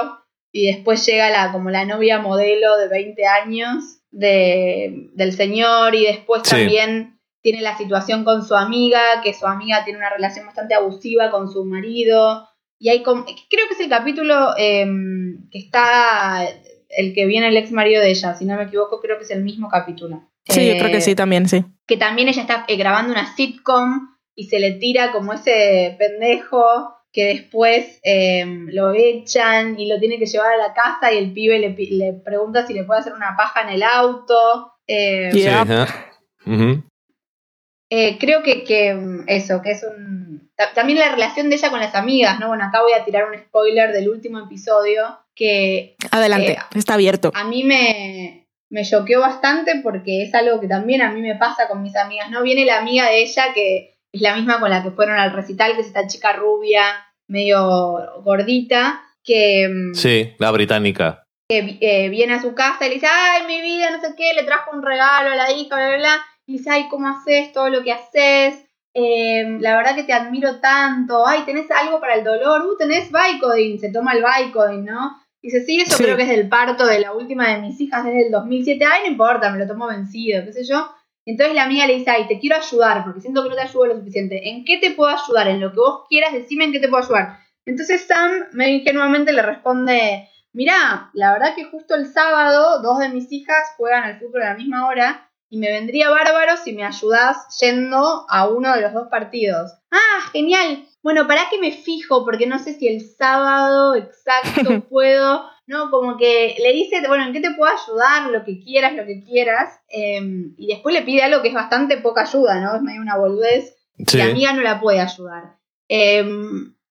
y después llega la, como la novia modelo de 20 años de, del señor y después Sí. también tiene la situación con su amiga, que su amiga tiene una relación bastante abusiva con su marido. Y hay como, creo que es el capítulo eh, que está, el que viene el ex marido de ella, si no me equivoco, creo que es el mismo capítulo. Sí, yo creo que Eh, sí, también, sí. que también ella está eh, grabando una sitcom y se le tira como ese pendejo que después eh, lo echan y lo tiene que llevar a la casa y el pibe le, pregunta si le puede hacer una paja en el auto. Eh, Sí, eh, creo que, que, mm, eso, que es un... ta- También la relación de ella con las amigas, ¿no? Bueno, acá voy a tirar un spoiler del último episodio que Adelante, eh, está abierto. a mí me, me choqueó bastante porque es algo que también a mí me pasa con mis amigas, ¿no? Viene la amiga de ella que es la misma con la que fueron al recital, que es esta chica rubia, medio gordita, que, mm, Sí, la británica. que eh, viene a su casa y le dice, ay, mi vida, no sé qué, le trajo un regalo a la hija, bla, bla, bla. Y dice, ay, ¿cómo haces todo lo que haces? Eh, la verdad que te admiro tanto. Ay, ¿tenés algo para el dolor? Uh, tenés Vicodin. Se toma el Vicodin, ¿no? Dice, sí, eso Sí. creo que es del parto de la última de mis hijas desde el 2007. Ay, no importa, me lo tomo vencido, qué sé yo. Entonces la amiga le dice, ay, te quiero ayudar porque siento que no te ayudo lo suficiente. ¿En qué te puedo ayudar? En lo que vos quieras, decime en qué te puedo ayudar. Entonces Sam, medio ingenuamente, le responde, mirá, la verdad que justo el sábado dos de mis hijas juegan al fútbol a la misma hora y me vendría bárbaro si me ayudás yendo a uno de los dos partidos. Ah, genial. Bueno, ¿para qué me fijo? Porque no sé si el sábado exacto puedo. No, como que le dice, bueno, ¿en qué te puedo ayudar? Lo que quieras, lo que quieras. Eh, y después le pide algo que es bastante poca ayuda, ¿no? Es medio una boludez Sí. la amiga no la puede ayudar. Eh,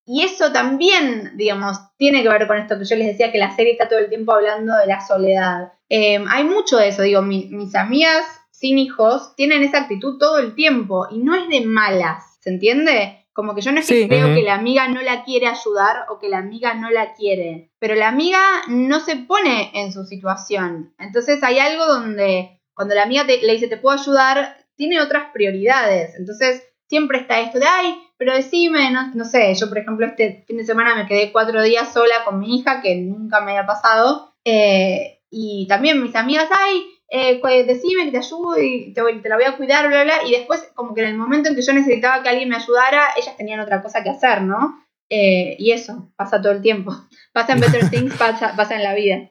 y eso también, digamos, tiene que ver con esto que yo les decía, que la serie está todo el tiempo hablando de la soledad. Eh, hay mucho de eso, digo, mi- mis amigas sin hijos tienen esa actitud todo el tiempo y no es de malas, ¿se entiende? Como que yo no es que Sí. creo que la amiga no la quiere ayudar o que la amiga no la quiere, pero la amiga no se pone en su situación. Entonces hay algo donde cuando la amiga te- le dice te puedo ayudar, tiene otras prioridades. Entonces siempre está esto de, ay, pero decime, no, no sé, yo por ejemplo este fin de semana me quedé cuatro días sola con mi hija, que nunca me había pasado, eh, y también mis amigas, ay, eh, pues, decime que te ayudo y te, te la voy a cuidar, bla, bla, bla, y después como que en el momento en que yo necesitaba que alguien me ayudara, ellas tenían otra cosa que hacer, ¿no? Eh, y eso, pasa todo el tiempo. Pasa en Better Things, pasa, pasa en la vida.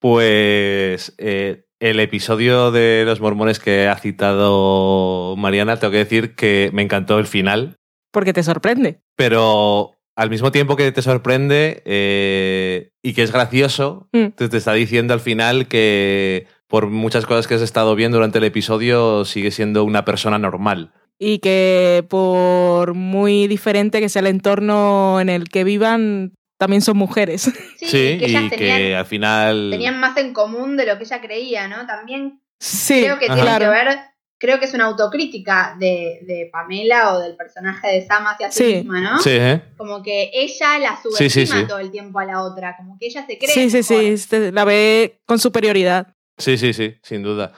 Pues eh, el episodio de los mormones que ha citado Mariana, tengo que decir que me encantó el final, Porque te sorprende. pero al mismo tiempo que te sorprende eh, y que es gracioso, Mm. te, te está diciendo al final que por muchas cosas que has estado viendo durante el episodio, sigue siendo una persona normal. Y que por muy diferente que sea el entorno en el que vivan, también son mujeres. Sí, que ellas y que tenían, al final... tenían más en común de lo que ella creía, ¿no? También Sí, creo que Ajá. tiene claro. que ver, creo que es una autocrítica de, de Pamela o del personaje de Sam hacia sí, Sí. misma, ¿no? Sí, ¿eh? Como que ella la subestima sí, sí. todo el tiempo a la otra, como que ella se cree. Sí, sí, sí, la ve con superioridad. Sí, sí, sí, sin duda.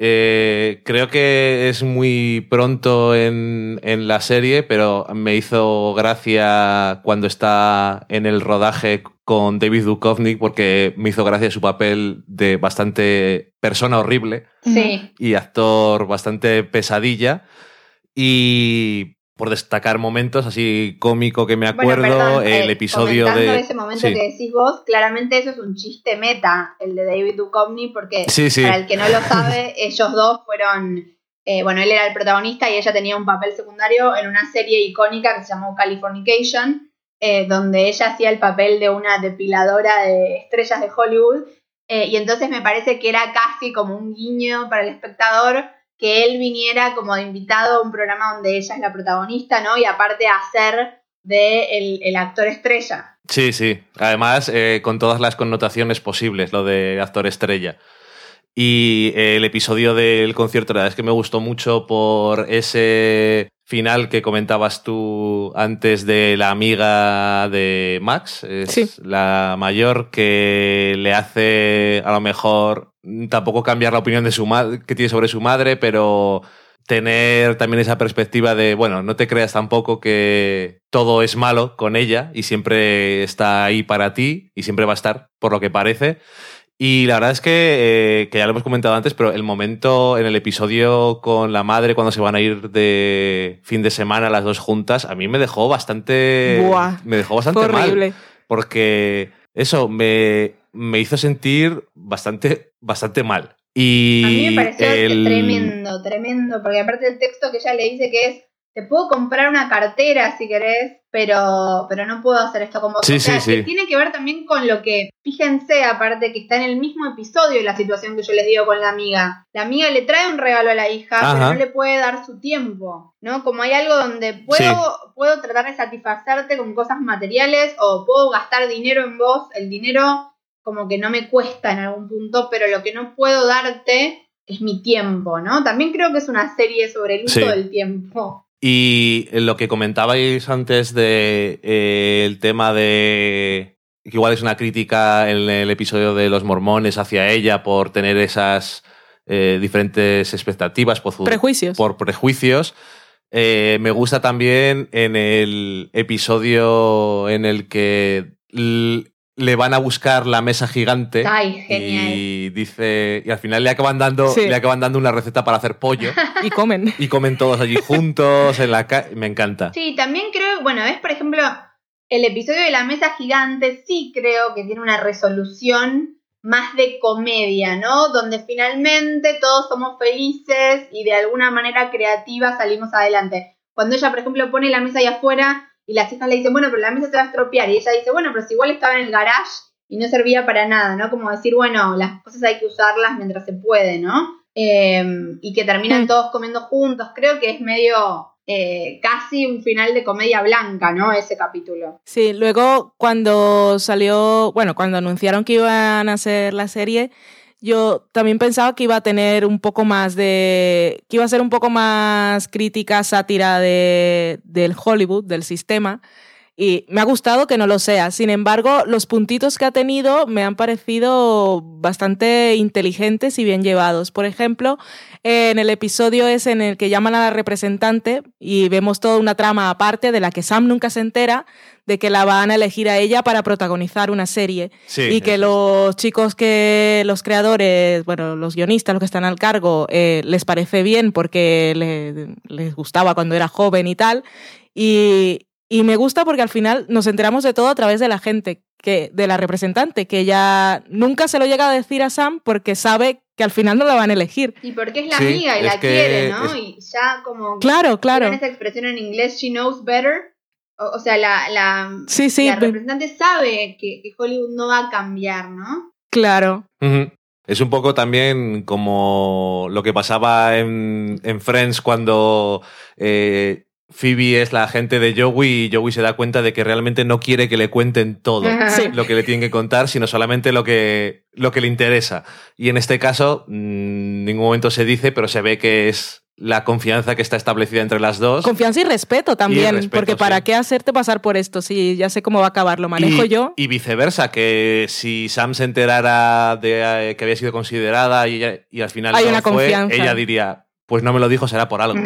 Eh, creo que es muy pronto en, en la serie, pero me hizo gracia cuando está en el rodaje con David Duchovny, porque me hizo gracia su papel de bastante persona horrible Sí. y actor bastante pesadilla. Y por destacar momentos así cómico que me Bueno, acuerdo, perdón, el eh, episodio de... ese momento Sí. que decís vos, claramente eso es un chiste meta, el de David Duchovny, porque Sí, sí. para el que no lo sabe, ellos dos fueron, eh, bueno, él era el protagonista y ella tenía un papel secundario en una serie icónica que se llamó Californication, eh, donde ella hacía el papel de una depiladora de estrellas de Hollywood, eh, y entonces me parece que era casi como un guiño para el espectador que él viniera como de invitado a un programa donde ella es la protagonista, ¿no? Y aparte hacer de el, actor estrella. Sí, sí. Además, eh, con todas las connotaciones posibles, lo de actor estrella. Y el episodio del concierto, la verdad es que me gustó mucho por ese final que comentabas tú antes de la amiga de Max, es Sí. la mayor que le hace a lo mejor tampoco cambiar la opinión de su madre que tiene sobre su madre, pero tener también esa perspectiva de, bueno, no te creas tampoco que todo es malo con ella y siempre está ahí para ti y siempre va a estar, por lo que parece. Y la verdad es que, eh, que ya lo hemos comentado antes, pero el momento en el episodio con la madre, cuando se van a ir de fin de semana las dos juntas, a mí me dejó bastante. Buah, me dejó bastante Fue mal. horrible. Porque eso me, me hizo sentir bastante, bastante mal. Y A mí me pareció el- tremendo, tremendo, porque aparte el texto que ella le dice que es, te puedo comprar una cartera si querés, pero, pero no puedo hacer esto con vos. Sí, o sea, sí, que sí. tiene que ver también con lo que, fíjense aparte que está en el mismo episodio la situación que yo les digo con la amiga. La amiga le trae un regalo a la hija, pero no le puede dar su tiempo, ¿no? Como hay algo donde puedo, puedo tratar de satisfacerte con cosas materiales o puedo gastar dinero en vos, el dinero como que no me cuesta en algún punto, pero lo que no puedo darte es mi tiempo, ¿no? También creo que es una serie sobre el uso del tiempo. Y lo que comentabais antes de eh, el tema de que igual es una crítica en el episodio de los mormones hacia ella por tener esas eh, diferentes expectativas por, Prejuicios. por prejuicios. Eh, me gusta también en el episodio en el que le van a buscar la mesa gigante Ay, genial. y dice y al final le acaban dando Sí. le acaban dando una receta para hacer pollo Y comen. y comen todos allí juntos en la calle. Me encanta. Sí, también creo, bueno, es por ejemplo, el episodio de la mesa gigante sí creo que tiene una resolución más de comedia, ¿no? Donde finalmente todos somos felices y de alguna manera creativa salimos adelante. Cuando ella, por ejemplo, pone la mesa ahí afuera y las hijas le dicen, bueno, pero la mesa se va a estropear. Y ella dice, bueno, pero si igual estaba en el garage y no servía para nada, ¿no? Como decir, bueno, las cosas hay que usarlas mientras se puede, ¿no? Eh, y que terminan Mm. todos comiendo juntos. Creo que es medio eh, casi un final de comedia blanca, ¿no? Ese capítulo. Sí, luego cuando salió, bueno, cuando anunciaron que iban a hacer la serie, yo también pensaba que iba a tener un poco más de, que iba a ser un poco más crítica, sátira de, del Hollywood, del sistema, y me ha gustado que no lo sea. Sin embargo, los puntitos que ha tenido me han parecido bastante inteligentes y bien llevados. Por ejemplo, en el episodio es en el que llaman a la representante y vemos toda una trama aparte de la que Sam nunca se entera de que la van a elegir a ella para protagonizar una serie Sí, y que los chicos que los creadores, bueno, los guionistas, los que están al cargo, eh, les parece bien porque le- les gustaba cuando era joven y tal. Y, y me gusta porque al final nos enteramos de todo a través de la gente, que, de la representante, que ella nunca se lo llega a decir a Sam porque sabe que al final no la van a elegir. Y porque es la Sí, amiga y la que quiere, ¿no? es- Y ya como... Claro, claro. ¿Tienen esa expresión en inglés, she knows better. O, o sea, la, la, Sí, sí, la representante sabe que, que Hollywood no va a cambiar, ¿no? claro. Es un poco también como lo que pasaba en, en Friends cuando eh, Phoebe es la agente de Joey y Joey se da cuenta de que realmente no quiere que le cuenten todo Sí. lo que le tienen que contar, sino solamente lo que, lo que le interesa. Y en este caso, mm, ningún momento se dice, pero se ve que es la confianza que está establecida entre las dos. Confianza y respeto también, respeto, porque sí. ¿para qué hacerte pasar por esto si ya sé cómo va a acabar? Lo manejo y, yo. Y viceversa, que si Sam se enterara de eh, que había sido considerada y, ella- y al final Hay no una fue, confianza. ella diría, pues no me lo dijo, será por algo.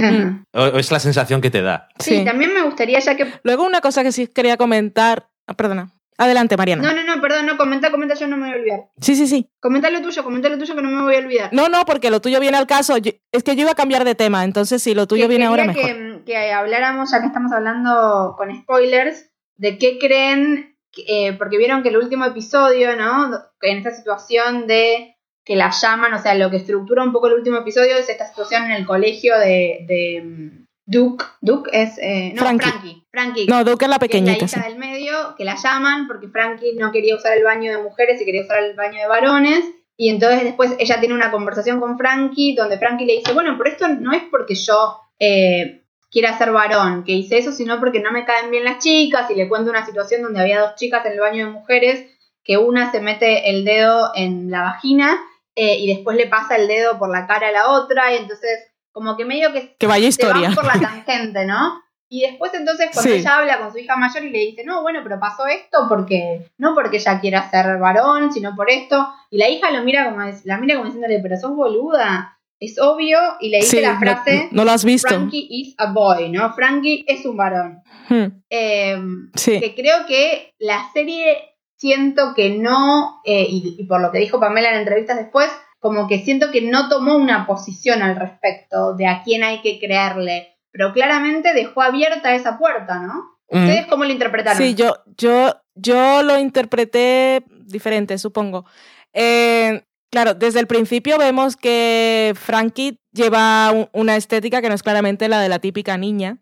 O- o es la sensación que te da. Sí, Sí. también me gustaría, ya que. Luego una cosa que sí quería comentar. Ah, perdona. Adelante, Mariana. No, no, no, perdón, no, comenta, comenta, yo no me voy a olvidar. Sí, sí, sí. Comenta lo tuyo, comenta lo tuyo que no me voy a olvidar. No, no, porque lo tuyo viene al caso. Yo- es que yo iba a cambiar de tema, entonces si lo tuyo Que viene ahora mejor. Que, que habláramos, ya que estamos hablando con spoilers, de qué creen, eh, porque vieron que el último episodio, ¿no? En esta situación de que la llaman, o sea, lo que estructura un poco el último episodio es esta situación en el colegio de, de mm, Duke. Duke es. eh, no, Frankie. Frankie. Frankie. No, Duke es la que es la pequeñita. hija sí. del medio, que la llaman porque Frankie no quería usar el baño de mujeres y quería usar el baño de varones. Y entonces después ella tiene una conversación con Frankie donde Frankie le dice, bueno, pero esto no es porque yo eh, quiera ser varón, que hice eso, sino porque no me caen bien las chicas y le cuento una situación donde había dos chicas en el baño de mujeres, que una se mete el dedo en la vagina eh, y después le pasa el dedo por la cara a la otra y entonces como que medio que Que vaya se historia. van por la tangente, ¿no? Y después entonces cuando Sí. ella habla con su hija mayor y le dice, no, bueno, pero pasó esto porque, no porque ella quiera ser varón, sino por esto. Y la hija lo mira como, la mira como diciéndole, pero sos boluda, es obvio, y le dice Sí, la no- frase, no, lo has visto. Frankie is a boy, ¿no? Frankie es un varón. Hmm, Eh, Sí. que creo que la serie siento que no, eh, y, y por lo que dijo Pamela en entrevistas después, como que siento que no tomó una posición al respecto de a quién hay que creerle, pero claramente dejó abierta esa puerta, ¿no? ¿Ustedes cómo lo interpretaron? Sí, yo, yo, yo lo interpreté diferente, supongo. Eh, claro, desde el principio vemos que Frankie lleva un- una estética que no es claramente la de la típica niña.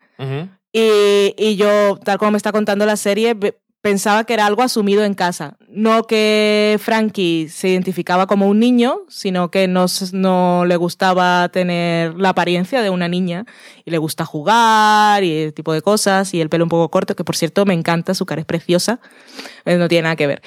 Y, y yo, tal como me está contando la serie, pensaba que era algo asumido en casa. No que Frankie se identificaba como un niño, sino que no, no le gustaba tener la apariencia de una niña y le gusta jugar y ese tipo de cosas y el pelo un poco corto, que por cierto me encanta, su cara es preciosa, Eh, no tiene nada que ver.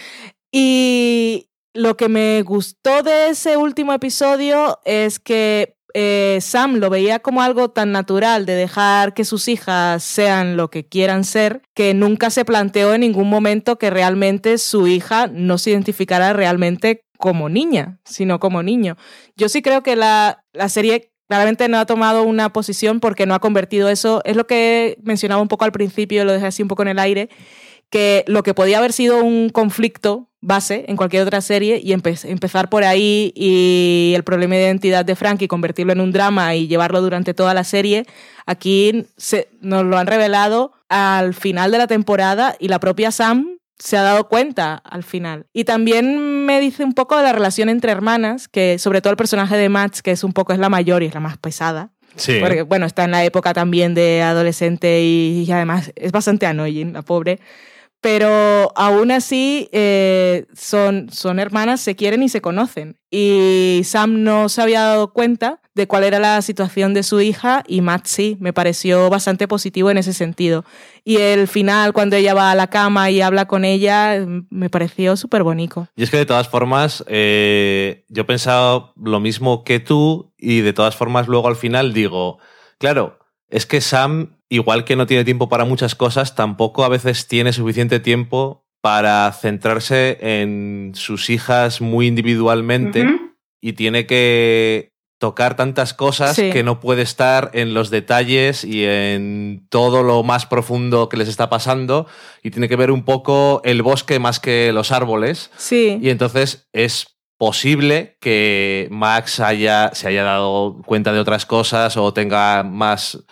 Y lo que me gustó de ese último episodio es que eh, Sam lo veía como algo tan natural de dejar que sus hijas sean lo que quieran ser, que nunca se planteó en ningún momento que realmente su hija no se identificara realmente como niña, sino como niño. Yo sí creo que la, la serie claramente no ha tomado una posición porque no ha convertido eso, es lo que mencionaba un poco al principio, lo dejé así un poco en el aire, que lo que podía haber sido un conflicto base en cualquier otra serie y empe- empezar por ahí y el problema de identidad de Frankie convertirlo en un drama y llevarlo durante toda la serie, aquí se, nos lo han revelado al final de la temporada y la propia Sam se ha dado cuenta al final. Y también me dice un poco de la relación entre hermanas, que sobre todo el personaje de Max, que es un poco es la mayor y es la más pesada, Sí. porque, bueno, está en la época también de adolescente y, y además es bastante annoying, la pobre. Pero aún así eh, son, son hermanas, se quieren y se conocen. Y Sam no se había dado cuenta de cuál era la situación de su hija y Matt sí, me pareció bastante positivo en ese sentido. Y el final, cuando ella va a la cama y habla con ella, me pareció súper bonito. Y es que de todas formas, eh, yo he pensado lo mismo que tú y de todas formas luego al final digo, claro, es que Sam, igual que no tiene tiempo para muchas cosas, tampoco a veces tiene suficiente tiempo para centrarse en sus hijas muy individualmente y tiene que tocar tantas cosas Sí. que no puede estar en los detalles y en todo lo más profundo que les está pasando y tiene que ver un poco el bosque más que los árboles Sí. y entonces es posible que Max haya, se haya dado cuenta de otras cosas o tenga más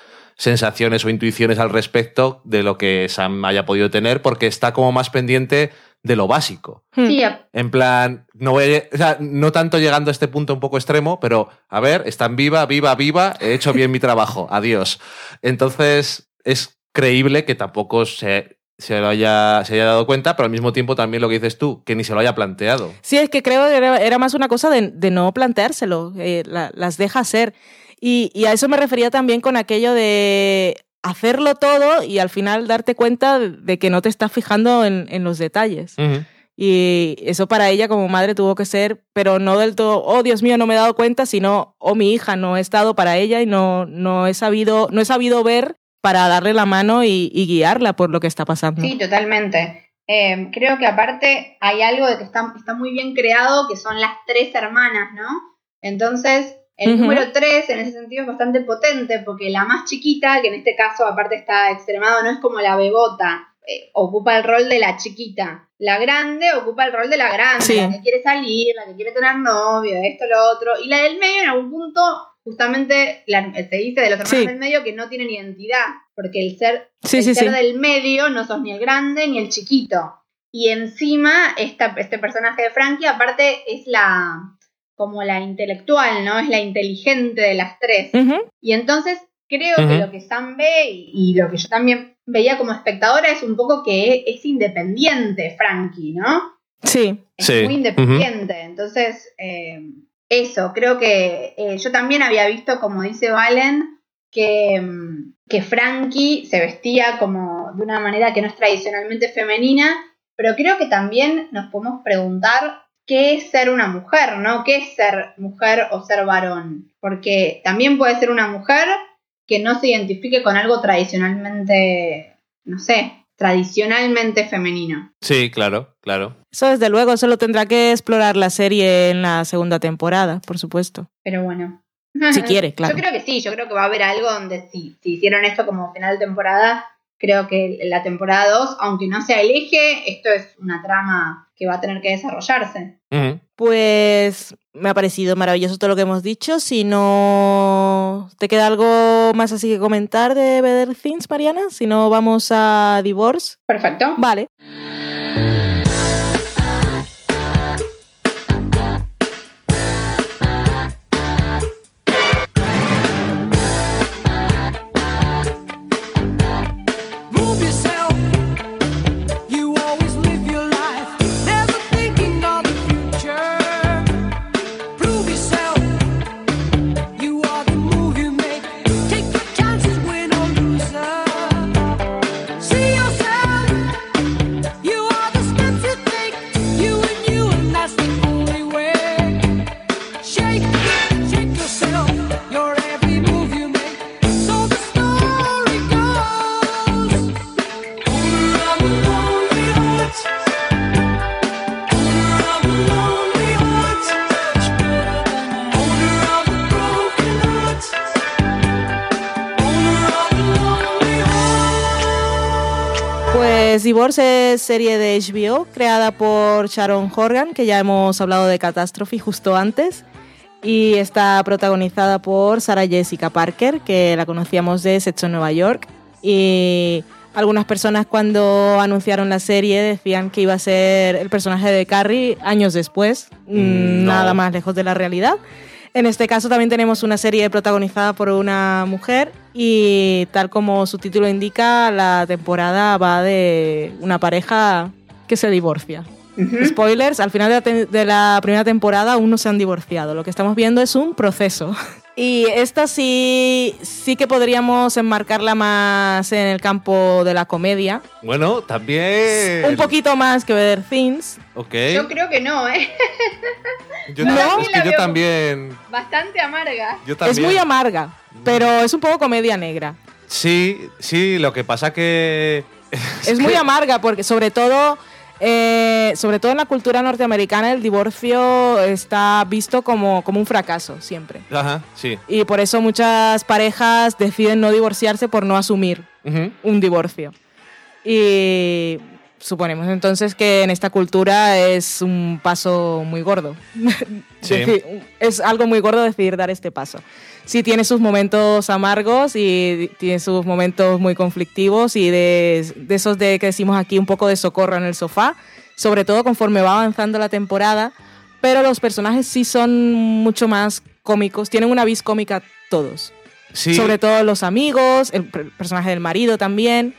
sensaciones o intuiciones al respecto de lo que Sam haya podido tener porque está como más pendiente de lo básico. Hmm. Sí, En plan, no, voy a- o sea, no tanto llegando a este punto un poco extremo, pero a ver, están viva, viva, viva, he hecho bien mi trabajo, adiós. Entonces, es creíble que tampoco se, se, lo haya, se haya dado cuenta, pero al mismo tiempo también lo que dices tú, que ni se lo haya planteado. Sí, es que creo que era, era más una cosa de, de no planteárselo, eh, la- las deja ser. Y, y a eso me refería también con aquello de hacerlo todo y al final darte cuenta de que no te estás fijando en, en los detalles. Ujú. Y eso para ella como madre tuvo que ser, pero no del todo, oh Dios mío, no me he dado cuenta, sino, oh mi hija, no he estado para ella y no, no, he, sabido, no he sabido ver para darle la mano y, y guiarla por lo que está pasando. Sí, totalmente. Eh, creo que aparte hay algo de que está, está muy bien creado, que son las tres hermanas, ¿no? Entonces, el número tres en ese sentido es bastante potente, porque la más chiquita, que en este caso aparte está extremado, no es como la bebota, eh, ocupa el rol de la chiquita. La grande ocupa el rol de la grande, Sí. la que quiere salir, la que quiere tener novio, esto, lo otro. Y la del medio en algún punto, justamente, la- se dice de los hermanos Sí. del medio que no tienen identidad, porque el ser Sí, el sí, ser del medio no sos ni el grande ni el chiquito. Y encima, esta, este personaje de Frankie, aparte, es la como la intelectual, ¿no? Es la inteligente de las tres. Y entonces creo que lo que Sam ve y, y lo que yo también veía como espectadora es un poco que es independiente Frankie, ¿no? Sí, Es Sí. muy independiente. Entonces, eh, eso, creo que eh, yo también había visto, como dice Valen, que, mm, que Frankie se vestía como de una manera que no es tradicionalmente femenina, pero creo que también nos podemos preguntar qué es ser una mujer, ¿no? ¿Qué es ser mujer o ser varón? Porque también puede ser una mujer que no se identifique con algo tradicionalmente, no sé, tradicionalmente femenino. Sí, claro, claro. eso desde luego, eso lo tendrá que explorar la serie en la segunda temporada, por supuesto. Pero bueno. Si quiere, claro. Yo creo que sí, yo creo que va a haber algo donde si, si hicieron esto como final de temporada, creo que en la temporada 2, aunque no sea el eje, esto es una trama que va a tener que desarrollarse. Pues me ha parecido maravilloso todo lo que hemos dicho. Si no te queda algo más así que comentar de Better Things, Mariana, si no vamos a Divorce. Perfecto. Vale. 14 serie de HBO creada por Sharon Horgan, que ya hemos hablado de Catástrofe justo antes, y está protagonizada por Sarah Jessica Parker, que la conocíamos de Sexo en Nueva York. Y algunas personas cuando anunciaron la serie decían que iba a ser el personaje de Carrie años después, nada más lejos de la realidad. En este caso también tenemos una serie protagonizada por una mujer y tal como su título indica, la temporada va de una pareja que se divorcia. Spoilers, al final de la, de la primera temporada aún no se han divorciado. Lo que estamos viendo es un proceso. Y esta sí, sí que podríamos enmarcarla más en el campo de la comedia. Bueno, también. Un poquito más que Better Things. Ok. Yo creo que no, ¿eh? Yo, No. también- es que yo también. Bastante amarga. Yo también. Es muy amarga, pero es un poco comedia negra. Sí, sí, lo que pasa que. Es muy amarga porque sobre todo, eh, sobre todo en la cultura norteamericana el divorcio está visto como, como un fracaso siempre. Ajá, sí. Y por eso muchas parejas deciden no divorciarse por no asumir un divorcio. Y suponemos entonces que en esta cultura es un paso muy gordo. Sí. Decir- es algo muy gordo decidir dar este paso. Sí tiene sus momentos amargos y tiene sus momentos muy conflictivos y de, de esos de que decimos aquí un poco de socorro en el sofá, sobre todo conforme va avanzando la temporada, pero los personajes sí son mucho más cómicos, tienen una vis cómica todos Sí. sobre todo los amigos, el per- personaje del marido también.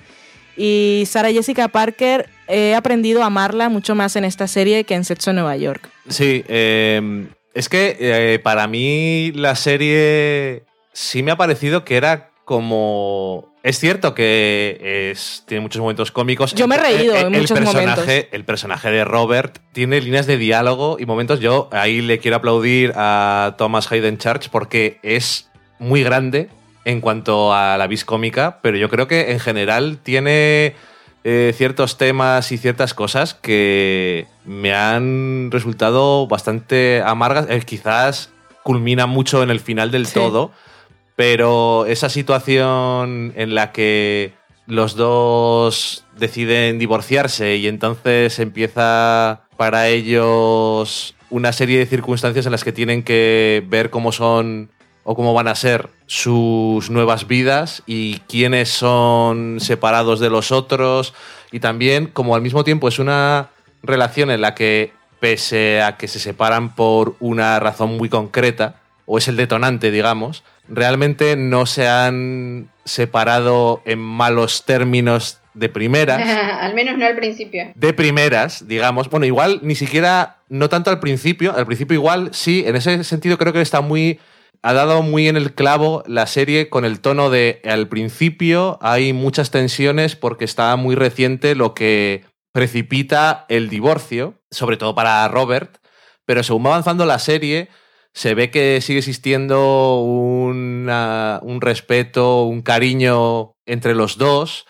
Y Sarah Jessica Parker, he aprendido a amarla mucho más en esta serie que en Sexo en Nueva York. Sí, eh, es que eh, para mí la serie sí me ha parecido que era como... Es cierto que es, tiene muchos momentos cómicos. Yo me he reído en el muchos personaje, momentos. El personaje de Robert tiene líneas de diálogo y momentos. Yo ahí le quiero aplaudir a Thomas Hayden Church porque es muy grande en cuanto a la vis cómica, pero yo creo que en general tiene eh, ciertos temas y ciertas cosas que me han resultado bastante amargas. Eh, quizás culmina mucho en el final del Sí. todo, pero esa situación en la que los dos deciden divorciarse y entonces empieza para ellos una serie de circunstancias en las que tienen que ver cómo son o cómo van a ser sus nuevas vidas y quiénes son separados de los otros y también como al mismo tiempo es una relación en la que pese a que se separan por una razón muy concreta o es el detonante digamos realmente no se han separado en malos términos de primeras Al menos no al principio. de primeras, digamos. Bueno, igual ni siquiera, no tanto al principio, al principio igual sí, en ese sentido creo que está muy, ha dado muy en el clavo la serie con el tono de al principio hay muchas tensiones porque está muy reciente lo que precipita el divorcio, sobre todo para Robert, pero según va avanzando la serie se ve que sigue existiendo un respeto, un cariño entre los dos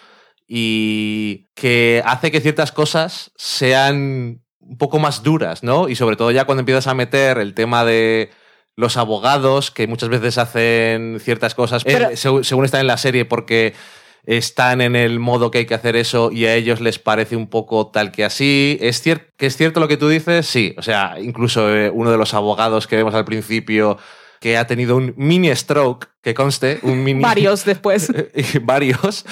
y que hace que ciertas cosas sean un poco más duras, ¿no? Y sobre todo ya cuando empiezas a meter el tema de los abogados, que muchas veces hacen ciertas cosas Pero- eh, seg- según están en la serie, porque están en el modo que hay que hacer eso y a ellos les parece un poco tal que así. ¿Es cier- que es cierto lo que tú dices? Sí. O sea, incluso eh, uno de los abogados que vemos al principio que ha tenido un mini stroke, que conste, un mini... Varios después. varios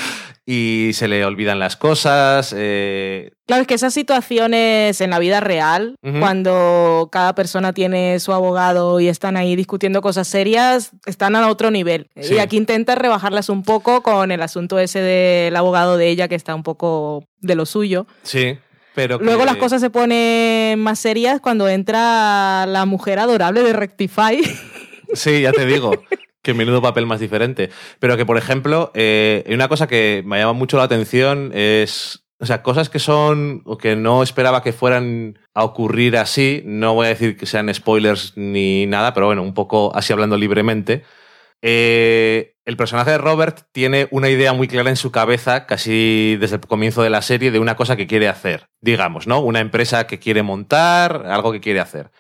y se le olvidan las cosas. eh, Claro, es que esas situaciones en la vida real, cuando cada persona tiene su abogado y están ahí discutiendo cosas serias, están a otro nivel. Sí. Y aquí intenta rebajarlas un poco con el asunto ese del abogado de ella, que está un poco de lo suyo. sí, pero que- Luego las cosas se ponen más serias cuando entra la mujer adorable de Rectify. Sí, ya te digo. Que menudo papel más diferente. Pero que, por ejemplo, eh, una cosa que me llama mucho la atención es. O sea, cosas que son. o que no esperaba que fueran a ocurrir así. No voy a decir que sean spoilers ni nada, pero bueno, un poco así hablando libremente. Eh, el personaje de Robert tiene una idea muy clara en su cabeza, casi desde el comienzo de la serie, de una cosa que quiere hacer. Digamos, ¿no? Una empresa que quiere montar, algo que quiere hacer.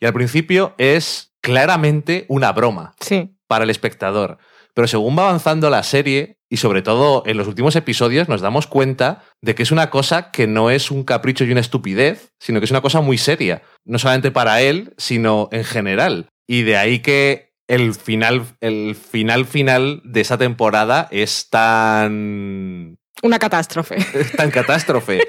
Y al principio es claramente una broma Sí. Para el espectador. Pero según va avanzando la serie, y sobre todo en los últimos episodios, nos damos cuenta de que es una cosa que no es un capricho y una estupidez, sino que es una cosa muy seria. No solamente para él, sino en general. Y de ahí que el final, el final final de esa temporada es tan Una catástrofe. es tan catástrofe.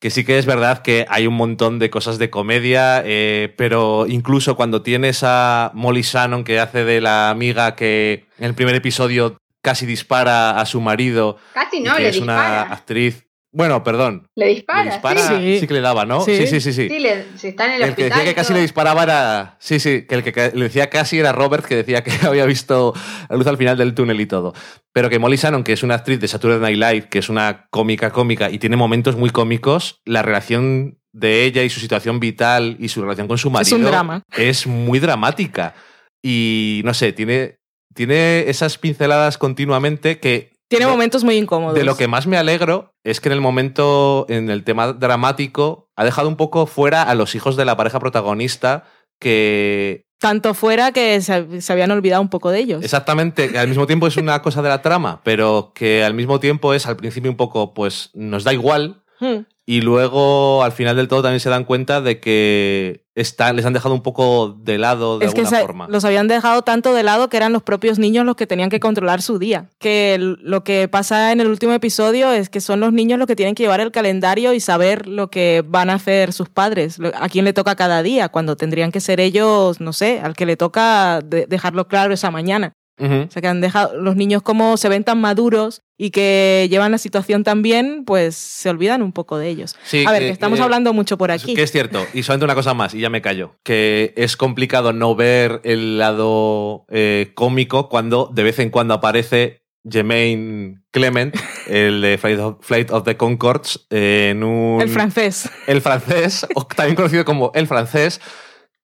Que sí que es verdad que hay un montón de cosas de comedia, eh, pero incluso cuando tienes a Molly Shannon que hace de la amiga que en el primer episodio casi dispara a su marido Casi y no, que le es una actriz... Bueno, perdón. Le dispara, le dispara, sí. sí. que le daba, ¿no? Sí. Sí, sí, sí, sí. Sí, le, si está en el, El que hospital. decía que casi todo. le disparaba era. Sí, sí, que el que le decía casi era Robert, que decía que había visto la luz al final del túnel y todo. Pero que Molly Shannon, que es una actriz de Saturday Night Live, que es una cómica cómica y tiene momentos muy cómicos, la relación de ella y su situación vital y su relación con su Es marido un drama. es muy dramática. Y no sé, tiene, tiene esas pinceladas continuamente que Tiene momentos muy incómodos. de lo que más me alegro es que en el momento, en el tema dramático, ha dejado un poco fuera a los hijos de la pareja protagonista que Tanto fuera que se, se habían olvidado un poco de ellos. exactamente, que al mismo tiempo es una cosa de la trama, pero que al mismo tiempo es al principio un poco, pues nos da igual. Hmm. Y luego, al final del todo, también se dan cuenta de que están, les han dejado un poco de lado de es que alguna se- forma. los habían dejado tanto de lado que eran los propios niños los que tenían que controlar su día. Que lo que pasa en el último episodio es que son los niños los que tienen que llevar el calendario y saber lo que van a hacer sus padres, a quién le toca cada día, cuando tendrían que ser ellos, no sé, al que le toca de- dejarlo claro esa mañana. O sea, que han dejado los niños como se ven tan maduros y que llevan la situación tan bien, pues se olvidan un poco de ellos. Sí, a ver, que- que estamos que- hablando mucho por aquí. Que es cierto. Y solamente una cosa más, y ya me callo. Que es complicado no ver el lado eh, cómico cuando de vez en cuando aparece Jermaine Clement, el de Flight of, Flight of the Concords, en un... El francés. el francés, o también conocido como el francés,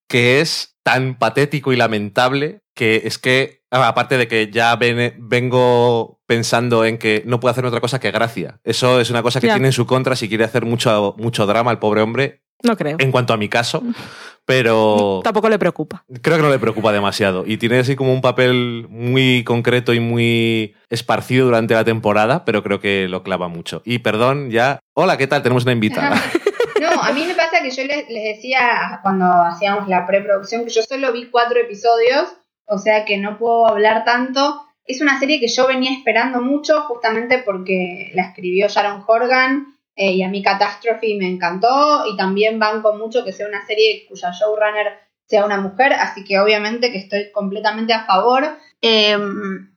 que es tan patético y lamentable que es que, aparte de que ya ven- vengo pensando en que no puede hacer otra cosa que gracia. Eso es una cosa que Ya. tiene en su contra si quiere hacer mucho, mucho drama el pobre hombre, No creo. en cuanto a mi caso, pero Tampoco le preocupa. creo que no le preocupa demasiado. Y tiene así como un papel muy concreto y muy esparcido durante la temporada, pero creo que lo clava mucho. Y perdón, ya... Hola, ¿qué tal? Tenemos una invitada. No, a mí me pasa que yo les, les decía cuando hacíamos la preproducción que yo solo vi cuatro episodios, o sea que no puedo hablar tanto. Es una serie que yo venía esperando mucho justamente porque la escribió Sharon Horgan eh, y a mí Catastrophe me encantó y también banco mucho que sea una serie cuya showrunner sea una mujer, así que obviamente que estoy completamente a favor. Eh,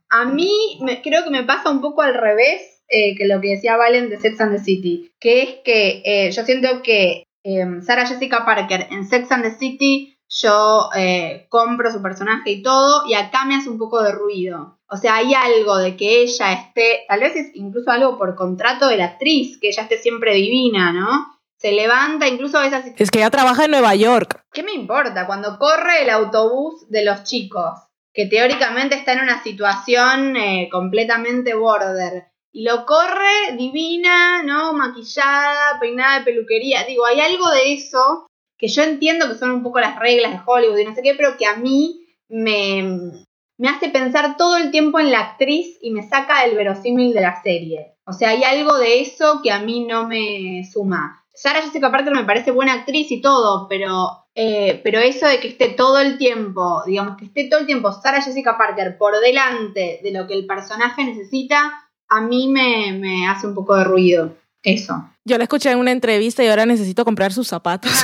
a mí me, creo que me pasa un poco al revés eh, que lo que decía Valen de Sex and the City, que es que eh, yo siento que eh, Sarah Jessica Parker en Sex and the City yo eh, compro su personaje y todo, y acá me hace un poco de ruido. O sea, hay algo de que ella esté, tal vez es incluso algo por contrato de la actriz, que ella esté siempre divina, ¿no? Se levanta, incluso a veces Es que ella trabaja en Nueva York. ¿Qué me importa? Cuando corre el autobús de los chicos, que teóricamente está en una situación eh, completamente border, lo corre divina, ¿no? Maquillada, peinada de peluquería. Digo, hay algo de eso que yo entiendo que son un poco las reglas de Hollywood y no sé qué, pero que a mí me, me hace pensar todo el tiempo en la actriz y me saca del verosímil de la serie. O sea, hay algo de eso que a mí no me suma. Sarah Jessica Parker me parece buena actriz y todo, pero, eh, pero eso de que esté todo el tiempo, digamos, que esté todo el tiempo Sarah Jessica Parker por delante de lo que el personaje necesita, a mí me, me hace un poco de ruido. Eso. Yo la escuché en una entrevista y ahora necesito comprar sus zapatos.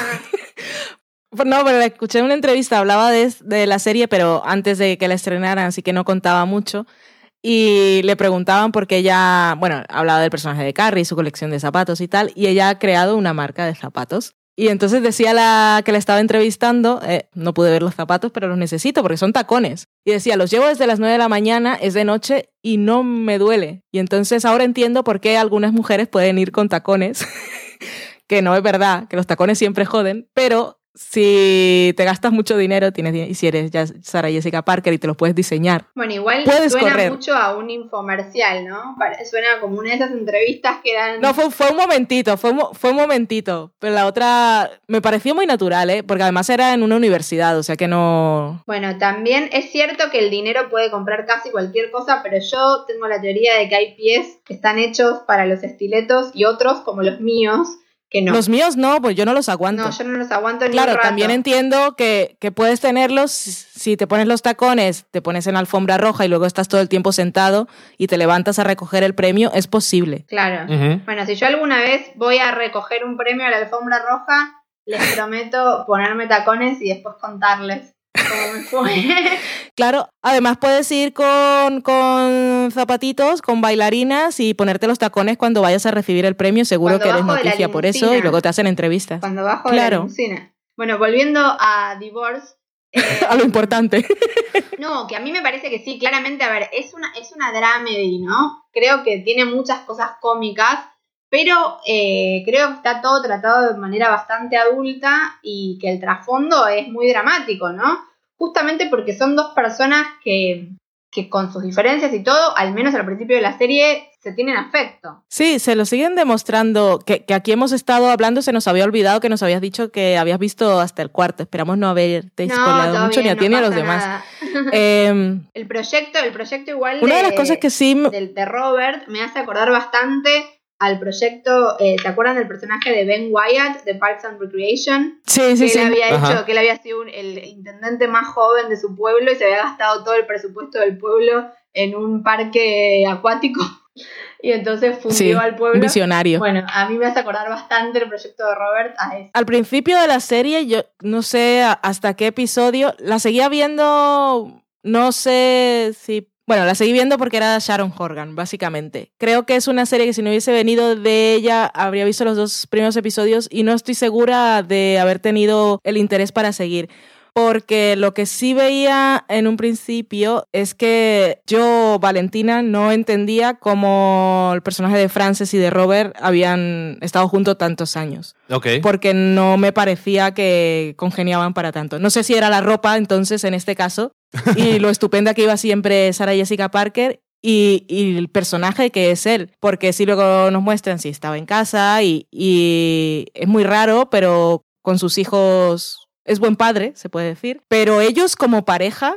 No, pero la escuché en una entrevista, hablaba de, de la serie, pero antes de que la estrenaran, así que no contaba mucho. Y le preguntaban por qué ella, bueno, hablaba del personaje de Carrie, su colección de zapatos y tal, y ella ha creado una marca de zapatos. Y entonces decía la que la estaba entrevistando, eh, no pude ver los zapatos, pero los necesito porque son tacones. Y decía, los llevo desde las 9 de la mañana, es de noche y no me duele. Y entonces ahora entiendo por qué algunas mujeres pueden ir con tacones, que no es verdad, que los tacones siempre joden, pero si te gastas mucho dinero, tienes y si eres ya Sarah Jessica Parker y te los puedes diseñar. Bueno, igual Puedes suena correr. mucho a un infomercial, ¿no? Suena como una de esas entrevistas que eran... No, fue, fue un momentito, fue fue un momentito. Pero la otra me pareció muy natural, ¿eh? Porque además era en una universidad, o sea que no... Bueno, también es cierto que el dinero puede comprar casi cualquier cosa, pero yo tengo la teoría de que hay pies que están hechos para los estiletos y otros, como los míos, que no. Los míos no, pues yo no los aguanto. no, yo no los aguanto ni Claro, un rato. también entiendo que, que puedes tenerlos si- te pones los tacones, te pones en alfombra roja y luego estás todo el tiempo sentado y te levantas a recoger el premio, es posible. Claro. Bueno, si yo alguna vez voy a recoger un premio a la alfombra roja, les prometo ponerme tacones y después contarles cómo me fue. Claro, además puedes ir con, con zapatitos, con bailarinas y ponerte los tacones cuando vayas a recibir el premio. Seguro Cuando que eres noticia por eso y luego te hacen entrevistas. Cuando bajo de la Claro. Bueno, volviendo a Divorce. eh, A lo importante. No, que a mí me parece que sí, claramente, a ver, es una, es una dramedy, ¿no? Creo que tiene muchas cosas cómicas, pero eh, creo que está todo tratado de manera bastante adulta y que el trasfondo es muy dramático, ¿no? Justamente porque son dos personas que, que con sus diferencias y todo, al menos al principio de la serie, se tienen afecto. Sí, se lo siguen demostrando. Que, que aquí hemos estado hablando, se nos había olvidado que nos habías dicho que habías visto hasta el cuarto. Esperamos no haberte No, mucho ni a ti no ni a los demás. Eh, El proyecto, el proyecto igual una de las cosas que sí... del de Robert me hace acordar bastante al proyecto, eh, ¿te acuerdan del personaje de Ben Wyatt de Parks and Recreation? Sí, sí, que sí. él había Ajá. hecho, que él había sido un- el intendente más joven de su pueblo y se había gastado todo el presupuesto del pueblo en un parque acuático y entonces fundió Sí, al un pueblo. visionario. Bueno, a mí me hace acordar bastante el proyecto de Robert a eso. Al principio de la serie, yo no sé hasta qué episodio, la seguía viendo No sé si... Bueno, la seguí viendo porque era Sharon Horgan, básicamente. Creo que es una serie que si no hubiese venido de ella, habría visto los dos primeros episodios y no estoy segura de haber tenido el interés para seguir. Porque lo que sí veía en un principio es que yo, Valentina, no entendía cómo el personaje de Frances y de Robert habían estado juntos tantos años Ok. porque no me parecía que congeniaban para tanto. No sé si era la ropa, entonces, en este caso, y lo estupenda que iba siempre Sarah Jessica Parker. Y, y el personaje que es él, porque si luego nos muestran si estaba en casa y, y es muy raro, pero con sus hijos es buen padre, se puede decir. Pero ellos como pareja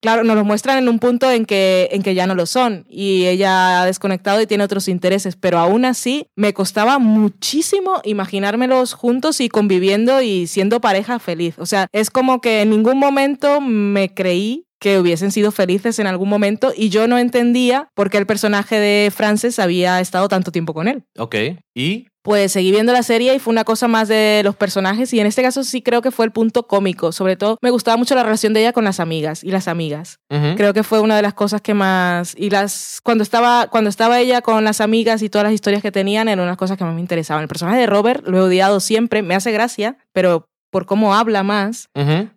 Claro, nos lo muestran en un punto en que, en que ya no lo son y ella ha desconectado y tiene otros intereses, pero aún así me costaba muchísimo imaginármelos juntos y conviviendo y siendo pareja feliz. O sea, es como que en ningún momento me creí que hubiesen sido felices en algún momento y yo no entendía por qué el personaje de Frances había estado tanto tiempo con él. Ok. ¿Y? Pues seguí viendo la serie y fue una cosa más de los personajes y en este caso sí creo que fue el punto cómico. Sobre todo me gustaba mucho la relación de ella con las amigas y las amigas. Creo que fue una de las cosas que más y las cuando estaba cuando estaba ella con las amigas y todas las historias que tenían eran unas cosas que más me interesaban. El personaje de Robert lo he odiado siempre, me hace gracia, pero por cómo habla más,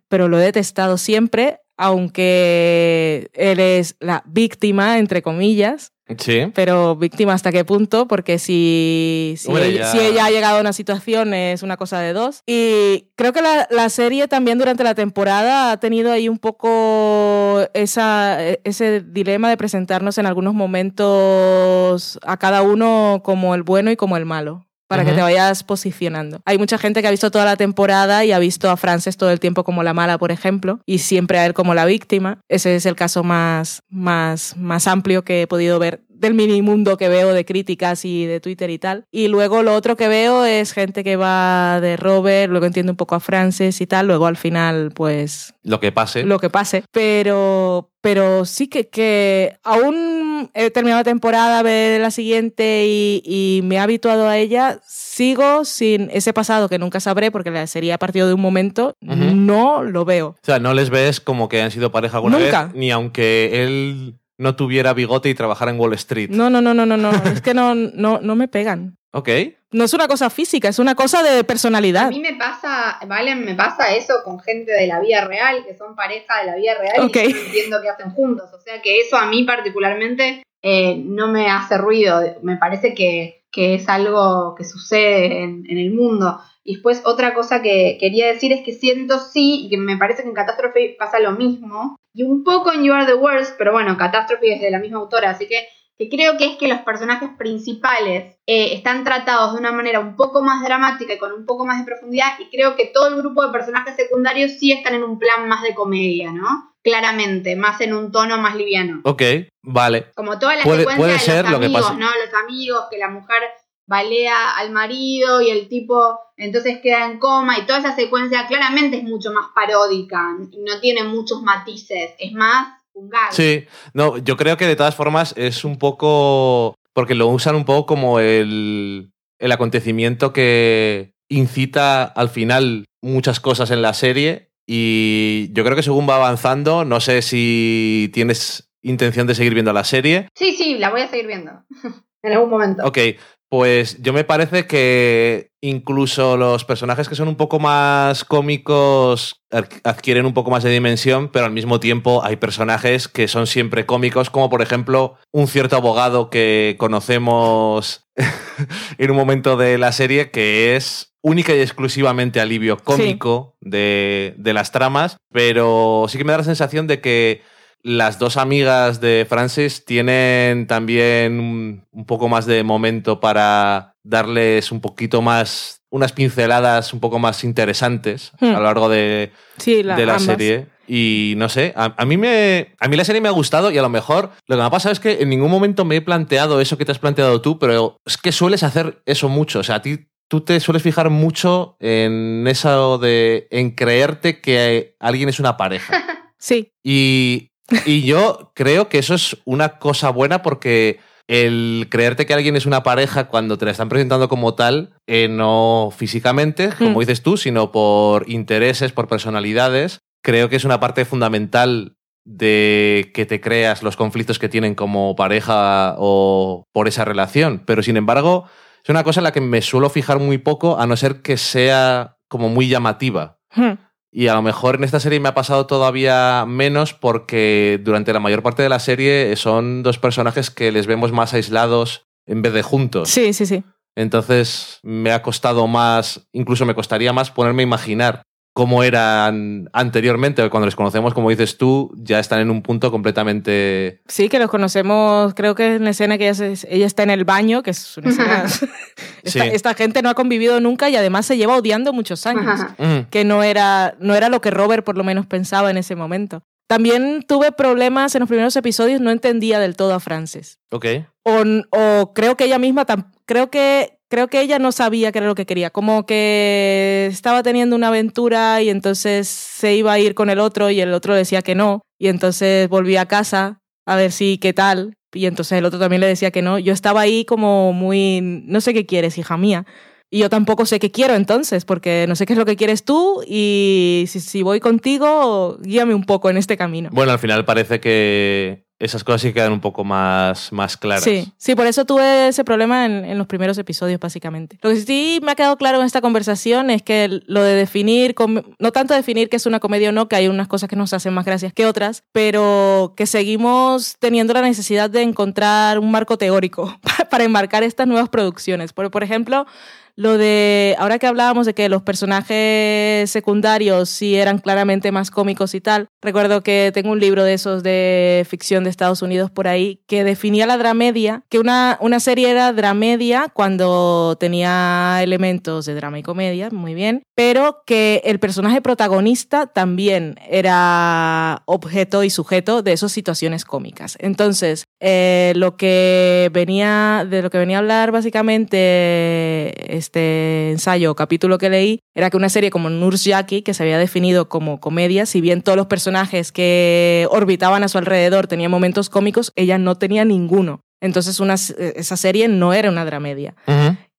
pero lo he detestado siempre, aunque él es la víctima entre comillas. Sí. Pero víctima hasta qué punto, porque si, si, Hombre, ella, si ella ha llegado a una situación es una cosa de dos. Y creo que la, la serie también durante la temporada ha tenido ahí un poco esa, ese dilema de presentarnos en algunos momentos a cada uno como el bueno y como el malo. Para que te vayas posicionando. Hay mucha gente que ha visto toda la temporada y ha visto a Frances todo el tiempo como la mala, por ejemplo, y siempre a él como la víctima. Ese es el caso más, más, más amplio que he podido ver del mini mundo que veo de críticas y de Twitter y tal. Y luego lo otro que veo es gente que va de Robert, luego entiendo un poco a Frances y tal, luego al final pues Lo que pase. lo que pase. Pero, pero sí que, que aún he terminado la temporada, ver la siguiente y, y me he habituado a ella, sigo sin ese pasado que nunca sabré porque la serie a partido de un momento, no lo veo. O sea, no les ves como que han sido pareja alguna Nunca. vez, ni aunque él no tuviera bigote y trabajara en Wall Street. No, no, no, no, no, no. es que no, no, no me pegan. Ok. No es una cosa física, es una cosa de A personalidad. mí me pasa, Valen, me pasa eso con gente de la vida real, que son pareja de la vida real Ok. y yo entiendo qué hacen juntos. O sea que eso a mí particularmente eh, no me hace ruido. Me parece que, que es algo que sucede en, en el mundo. Y después otra cosa que quería decir es que siento sí, y que me parece que en Catástrofe pasa lo mismo, y un poco en You Are the Worst, pero bueno, Catástrofe es de la misma autora, así que que creo que es que los personajes principales eh, están tratados de una manera un poco más dramática y con un poco más de profundidad y creo que todo el grupo de personajes secundarios sí están en un plan más de comedia, ¿no? Claramente, más en un tono más liviano. Ok. Vale. Como toda la Puede- secuencia puede de ser los lo que amigos, pasa. ¿no? Los amigos, que la mujer balea al marido y el tipo entonces queda en coma y toda esa secuencia claramente es mucho más paródica no tiene muchos matices, es más un gag. Sí. No, yo creo que de todas formas es un poco. Porque lo usan un poco como el, el acontecimiento que incita al final muchas cosas en la serie. Y yo creo que según va avanzando, no sé si tienes intención de seguir viendo la serie. Sí, sí, la voy a seguir viendo en algún momento. Ok, pues yo me parece que incluso los personajes que son un poco más cómicos ad- adquieren un poco más de dimensión, pero al mismo tiempo hay personajes que son siempre cómicos, como por ejemplo un cierto abogado que conocemos en un momento de la serie que es única y exclusivamente alivio cómico de, de las tramas, pero sí que me da la sensación de que las dos amigas de Francis tienen también un, poco más de momento para darles un poquito más, unas pinceladas un poco más interesantes Hmm. a lo largo de, Sí, la, de la ambas. serie. Y no sé, a, a mí me, a mí la serie me ha gustado y a lo mejor lo que me ha pasado es que en ningún momento me he planteado eso que te has planteado tú, pero es que sueles hacer eso mucho. O sea, a ti tú te sueles fijar mucho en eso de, en creerte que alguien es una pareja. Sí, Y, y yo creo que eso es una cosa buena porque el creerte que alguien es una pareja cuando te la están presentando como tal, eh, no físicamente, como Mm. dices tú, sino por intereses, por personalidades, creo que es una parte fundamental de que te creas los conflictos que tienen como pareja o por esa relación. Pero sin embargo, es una cosa en la que me suelo fijar muy poco, a no ser que sea como muy llamativa. Hmm. Y a lo mejor en esta serie me ha pasado todavía menos porque durante la mayor parte de la serie son dos personajes que les vemos más aislados en vez de juntos. Sí, sí, sí. Entonces me ha costado más, incluso me costaría más ponerme a imaginar cómo eran anteriormente, cuando les conocemos, como dices tú, ya están en un punto completamente... Sí, que los conocemos, creo que en la escena que ella, se- ella está en el baño, que es una escena... esta, Sí. esta gente no ha convivido nunca y además se lleva odiando muchos años. Que no era, no era lo que Robert por lo menos pensaba en ese momento. También tuve problemas en los primeros episodios, no entendía del todo a Frances. ok. O, o creo que ella misma, creo que, creo que ella no sabía qué era lo que quería. Como que estaba teniendo una aventura y entonces se iba a ir con el otro y el otro decía que no. Y entonces volvía a casa a ver si qué tal. Y entonces el otro también le decía que no. Yo estaba ahí como muy, no sé qué quieres, hija mía. Y yo tampoco sé qué quiero entonces, porque no sé qué es lo que quieres tú y si, si voy contigo, guíame un poco en este camino. Bueno, al final parece que esas cosas sí quedan un poco más, más claras. Sí, sí, por eso tuve ese problema en, en los primeros episodios, básicamente. Lo que sí me ha quedado claro en esta conversación es que lo de definir, no tanto definir que es una comedia o no, que hay unas cosas que nos hacen más gracias que otras, pero que seguimos teniendo la necesidad de encontrar un marco teórico para enmarcar estas nuevas producciones. Por, por ejemplo, lo de, ahora que hablábamos de que los personajes secundarios sí eran claramente más cómicos y tal, recuerdo que tengo un libro de esos de ficción de Estados Unidos por ahí que definía la dramedia, que una, una serie era dramedia cuando tenía elementos de drama y comedia, muy bien, pero que el personaje protagonista también era objeto y sujeto de esas situaciones cómicas. Entonces, eh, lo que venía, de lo que venía a hablar básicamente este ensayo o capítulo que leí, era que una serie como Nurse Jackie, que se había definido como comedia, si bien todos los personajes que orbitaban a su alrededor tenían momentos cómicos, ella no tenía ninguno. Entonces una, esa serie no era una dramedia.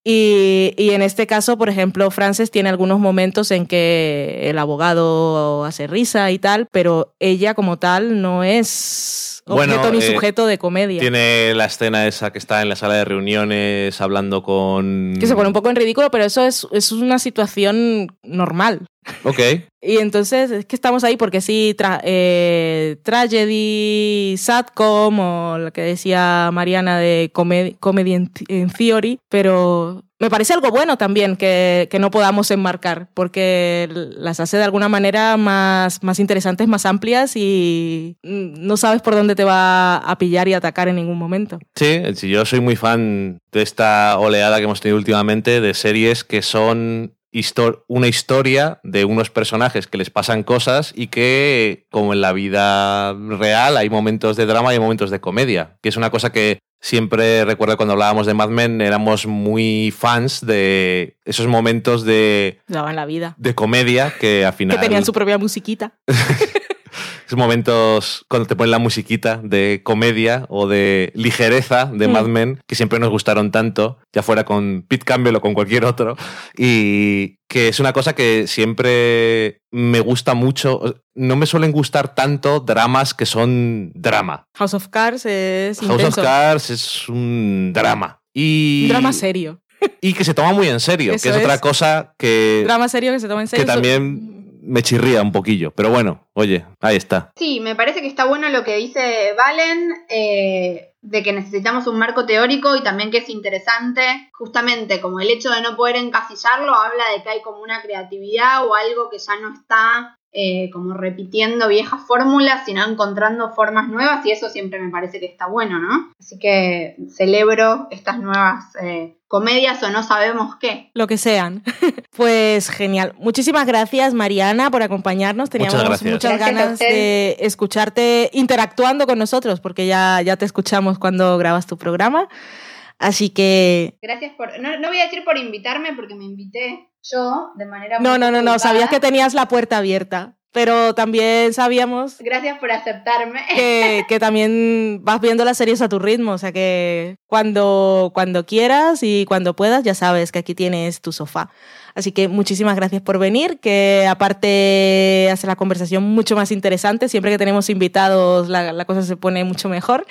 Y, y en este caso, por ejemplo, Frances tiene algunos momentos en que el abogado hace risa y tal, pero ella como tal no es Bueno, objeto ni eh, sujeto de comedia. Tiene la escena esa que está en la sala de reuniones hablando con... Que se pone un poco en ridículo, pero eso es, es una situación normal. Ok. Y entonces es que estamos ahí porque sí, tra- eh, tragedy, satcom o lo que decía Mariana de comedy, comedy en, en theory, pero me parece algo bueno también que, que no podamos enmarcar porque las hace de alguna manera más, más interesantes, más amplias y no sabes por dónde te va a pillar y atacar en ningún momento. Sí, yo soy muy fan de esta oleada que hemos tenido últimamente de series que son histo- una historia de unos personajes que les pasan cosas y que, como en la vida real, hay momentos de drama y hay momentos de comedia, que es una cosa que siempre recuerdo cuando hablábamos de Mad Men, éramos muy fans de esos momentos de, Daban la vida. de comedia que al final... Que tenían su propia musiquita. Esos momentos cuando te ponen la musiquita de comedia o de ligereza de Mm. Mad Men, que siempre nos gustaron tanto, ya fuera con Pete Campbell o con cualquier otro, y que es una cosa que siempre me gusta mucho. No me suelen gustar tanto dramas que son drama. House of Cards es House intenso. of Cards es un drama. Y, Un drama serio. y que se toma muy en serio, Eso que es, otra es. cosa que, Drama serio que se toma en serio. que también me chirría un poquillo. Pero bueno, oye, ahí está. Sí, me parece que está bueno lo que dice Valen, eh, de que necesitamos un marco teórico y también que es interesante, justamente como el hecho de no poder encasillarlo habla de que hay como una creatividad o algo que ya no está eh, como repitiendo viejas fórmulas, sino encontrando formas nuevas y eso siempre me parece que está bueno, ¿no? Así que celebro estas nuevas eh, comedias o no sabemos qué. Lo que sean. pues genial. Muchísimas gracias, Mariana, por acompañarnos. Teníamos Muchas gracias. muchas Gracias a ganas de escucharte interactuando con nosotros, porque ya, ya te escuchamos cuando grabas tu programa. Así que. Gracias por... No, no voy a decir por invitarme porque me invité yo de manera... No, muy no, no, no. Sabías que tenías la puerta abierta. Pero también sabíamos Gracias por aceptarme. que, que también vas viendo las series a tu ritmo, o sea que cuando, cuando quieras y cuando puedas ya sabes que aquí tienes tu sofá. Así que muchísimas gracias por venir, que aparte hace la conversación mucho más interesante, siempre que tenemos invitados la, la cosa se pone mucho mejor.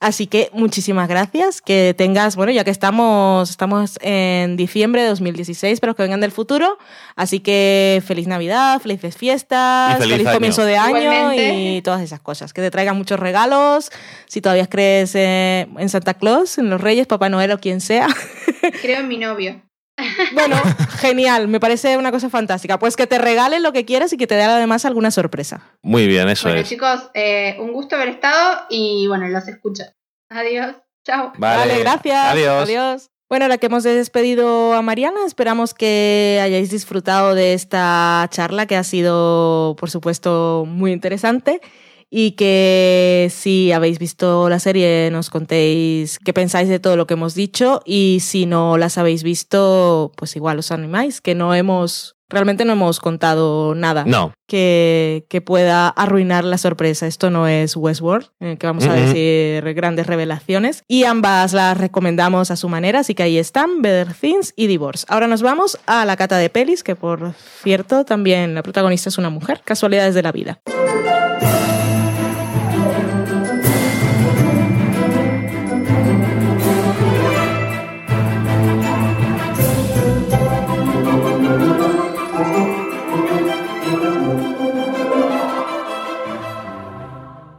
Así que muchísimas gracias, que tengas, bueno, ya que estamos, estamos en diciembre de 2016, pero que vengan del futuro, así que feliz Navidad, felices fiestas, Y feliz comienzo de año Igualmente. y todas esas cosas, que te traigan muchos regalos, si todavía crees eh, en Santa Claus, en los Reyes, Papá Noel o quien sea. Creo en mi novio. Bueno, genial, me parece una cosa fantástica. Pues que te regalen lo que quieras y que te dé además alguna sorpresa. Muy bien, eso bueno, es. chicos, eh, un gusto haber estado y bueno, los escucho. Adiós. Chao. Vale, gracias. Adiós. Adiós. Bueno, ahora que hemos despedido a Mariana, esperamos que hayáis disfrutado de esta charla que ha sido, por supuesto, muy interesante y que si habéis visto la serie nos contéis qué pensáis de todo lo que hemos dicho y si no las habéis visto, pues igual os animáis, que no hemos, realmente no hemos contado nada No, que, que pueda arruinar la sorpresa. Esto no es Westworld, en el que vamos a decir grandes revelaciones. Y ambas las recomendamos a su manera, así que ahí están, Better Things y Divorce. Ahora nos vamos a la cata de pelis, que por cierto también la protagonista es una mujer. Casualidades de la vida.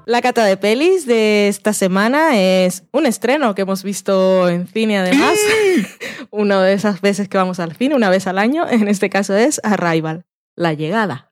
La cata de pelis de esta semana es un estreno que hemos visto en cine además. una de esas veces que vamos al cine, una vez al año. En este caso es Arrival, La Llegada.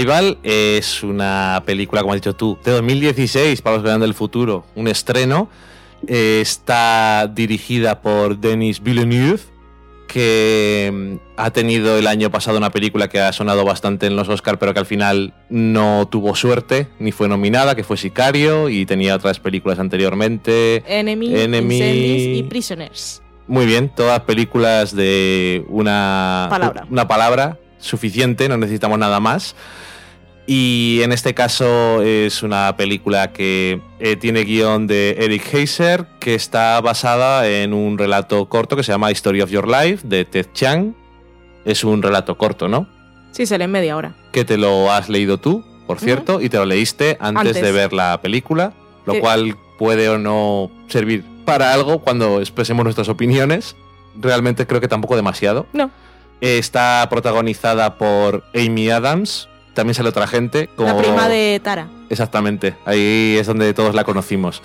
Arrival es una película, como has dicho tú, de 2016 para los vean del futuro, un estreno. Eh, está dirigida por Denis Villeneuve, que mm, ha tenido el año pasado una película que ha sonado bastante en los Oscars, pero que al final no tuvo suerte, ni fue nominada, que fue Sicario, y tenía otras películas anteriormente. Enemy, y Prisoners. Muy bien, todas películas de una Palabra. una palabra suficiente, no necesitamos nada más. Y en este caso es una película que eh, tiene guion de Eric Heiser, que está basada en un relato corto que se llama Story of Your Life de Ted Chiang. Es un relato corto, ¿no? Sí, se lee en media hora. Que te lo has leído tú, por cierto, y te lo leíste antes, Antes. de ver la película, lo Sí. cual puede o no servir para algo cuando expresemos nuestras opiniones. Realmente creo que tampoco demasiado. No. Está protagonizada por Amy Adams. También sale otra gente. La como- prima de Tara. Exactamente. Ahí es donde todos la conocimos.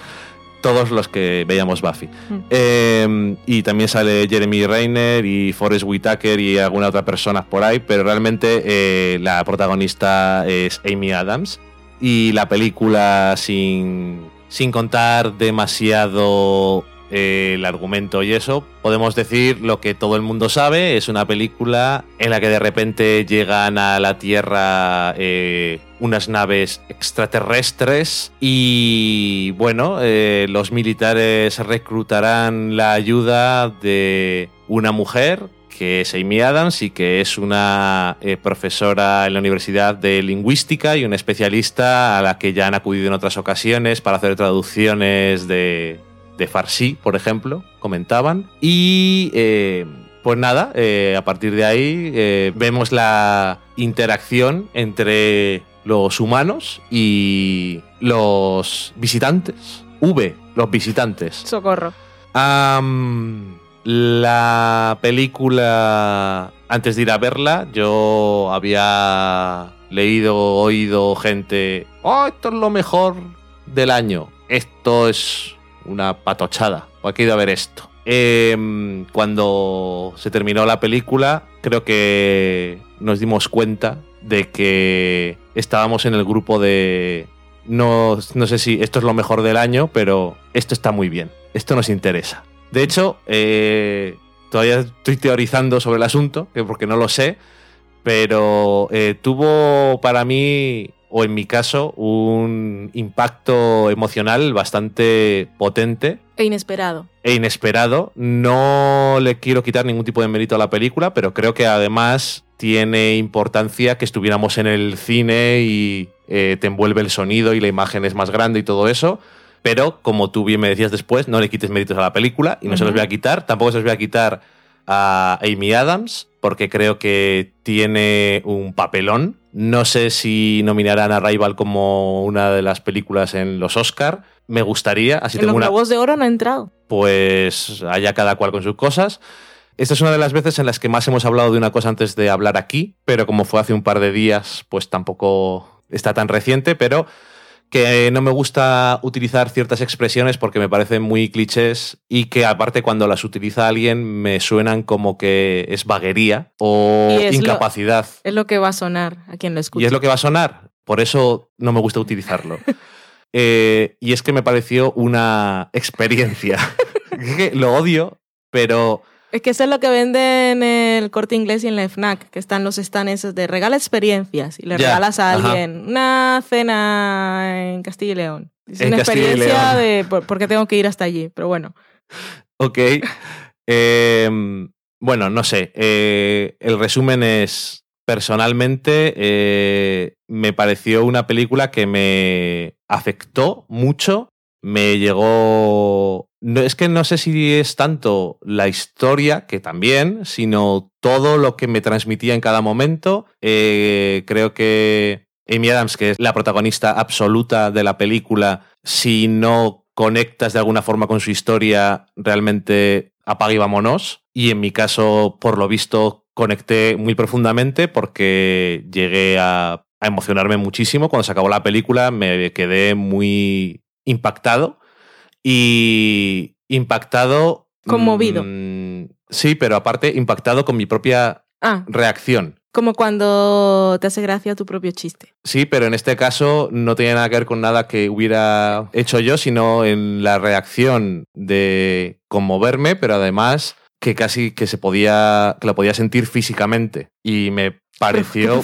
Todos los que veíamos Buffy. Mm. Eh, y también sale Jeremy Reiner y Forrest Whitaker y alguna otra persona por ahí, pero realmente eh, la protagonista es Amy Adams. Y la película, sin, sin contar demasiado el argumento y eso, podemos decir lo que todo el mundo sabe, es una película en la que de repente llegan a la Tierra eh, unas naves extraterrestres y bueno, eh, los militares reclutarán la ayuda de una mujer que es Amy Adams y que es una eh, profesora en la Universidad de Lingüística y una especialista a la que ya han acudido en otras ocasiones para hacer traducciones de, de Farsi, por ejemplo, comentaban. Y eh, pues nada, eh, a partir de ahí eh, vemos la interacción entre los humanos y los visitantes. V, los visitantes. Socorro. La película, antes de ir a verla, yo había leído, oído gente, oh, esto es lo mejor del año, esto es una patochada, o que ir a ver esto. Em, cuando se terminó la película, creo que nos dimos cuenta de que estábamos en el grupo de... No, no sé si esto es lo mejor del año, pero esto está muy bien. Esto nos interesa. De hecho, eh, todavía estoy teorizando sobre el asunto, que porque no lo sé, pero eh, tuvo para mí, o en mi caso, un impacto emocional bastante potente E inesperado. e inesperado. No le quiero quitar ningún tipo de mérito a la película, pero creo que además tiene importancia que estuviéramos en el cine y eh, te envuelve el sonido y la imagen es más grande y todo eso. Pero, como tú bien me decías después, no le quites méritos a la película y no se los voy a quitar. Tampoco se los voy a quitar a Amy Adams, porque creo que tiene un papelón. No sé si nominarán a Rival como una de las películas en los Oscar. Me gustaría, así en tengo los una, Globos de Oro no ha entrado. pues allá cada cual con sus cosas. Esta es una de las veces en las que más hemos hablado de una cosa antes de hablar aquí, pero como fue hace un par de días, pues tampoco está tan reciente, pero que no me gusta utilizar ciertas expresiones porque me parecen muy clichés y que aparte cuando las utiliza alguien me suenan como que es vaguería o lo- incapacidad. Es lo que va a sonar a quien lo escuche. Y es lo que va a sonar, por eso no me gusta utilizarlo. Eh, y es que me pareció una experiencia. Lo odio, pero Es que eso es lo que venden en el corte inglés y en la FNAC, que están los stands esos de regala experiencias y le regalas a ajá. alguien una cena en Castilla y León. Es En una Castilla experiencia de por, por qué tengo que ir hasta allí, pero bueno. ok. Eh, bueno, no sé. eh, el resumen es, personalmente, eh, me pareció una película que me afectó mucho. Me llegó... No, es que no sé si es tanto la historia, que también, sino todo lo que me transmitía en cada momento. Eh, creo que Amy Adams, que es la protagonista absoluta de la película, si no conectas de alguna forma con su historia, realmente apaga y vámonos. Y en mi caso, por lo visto, conecté muy profundamente porque llegué a, a emocionarme muchísimo. Cuando se acabó la película me quedé muy impactado y impactado... Conmovido. mm, sí, pero aparte impactado con mi propia Ah, reacción. como cuando te hace gracia tu propio chiste. Sí, pero en este caso no tenía nada que ver con nada que hubiera hecho yo, sino en la reacción de conmoverme, pero además que casi que se podía, que lo podía sentir físicamente. Y me pareció.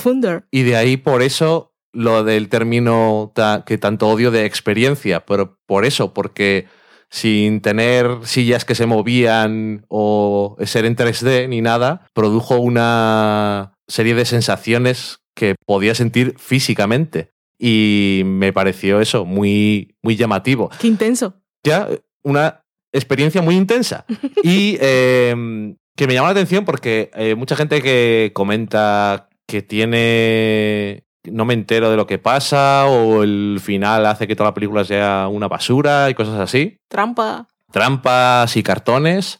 Y de ahí por eso lo del término ta- que tanto odio de experiencia, pero por eso, porque sin tener sillas que se movían o ser en 3D ni nada, produjo una serie de sensaciones que podía sentir físicamente. Y me pareció eso muy, muy llamativo Qué intenso. ya una experiencia muy intensa. Y eh, que me llama la atención porque eh, mucha gente que comenta que tiene. No me entero de lo que pasa, o el final hace que toda la película sea una basura y cosas así. Trampa. Trampas y cartones.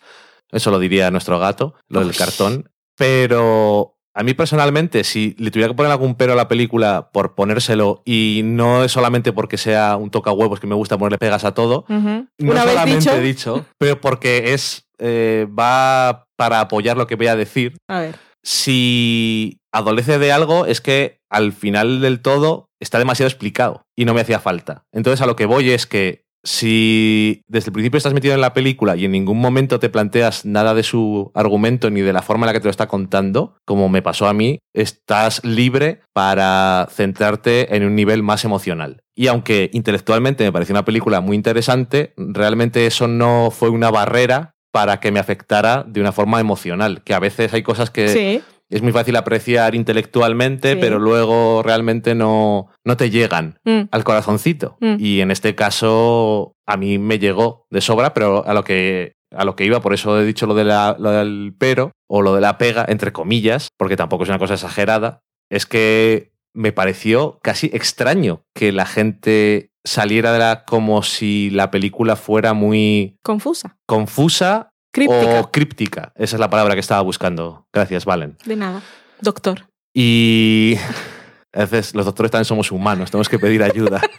Eso lo diría nuestro gato, lo del cartón. Pero a mí personalmente, si le tuviera que poner algún pero a la película por ponérselo, y no es solamente porque sea un toca huevos que me gusta ponerle pegas a todo, no Una vez solamente dicho, pero porque es eh, va para apoyar lo que voy a decir. A ver. Si adolece de algo, es que al final del todo está demasiado explicado y no me hacía falta. Entonces a lo que voy es que si desde el principio estás metido en la película y en ningún momento te planteas nada de su argumento ni de la forma en la que te lo está contando, como me pasó a mí, estás libre para centrarte en un nivel más emocional. Y aunque intelectualmente me pareció una película muy interesante, realmente eso no fue una barrera para que me afectara de una forma emocional, que a veces hay cosas que Sí. Es muy fácil apreciar intelectualmente, Sí. pero luego realmente no, no te llegan Mm, al corazoncito. Mm. Y en este caso a mí me llegó de sobra, pero a lo que a lo que iba, por eso he dicho lo, de la- lo del pero o lo de la pega, entre comillas, porque tampoco es una cosa exagerada, es que me pareció casi extraño que la gente saliera de la como si la película fuera muy confusa. confusa Críptica. o críptica. Esa es la palabra que estaba buscando. Gracias, Valen. De nada. Doctor. Y a veces los doctores también somos humanos, tenemos que pedir ayuda.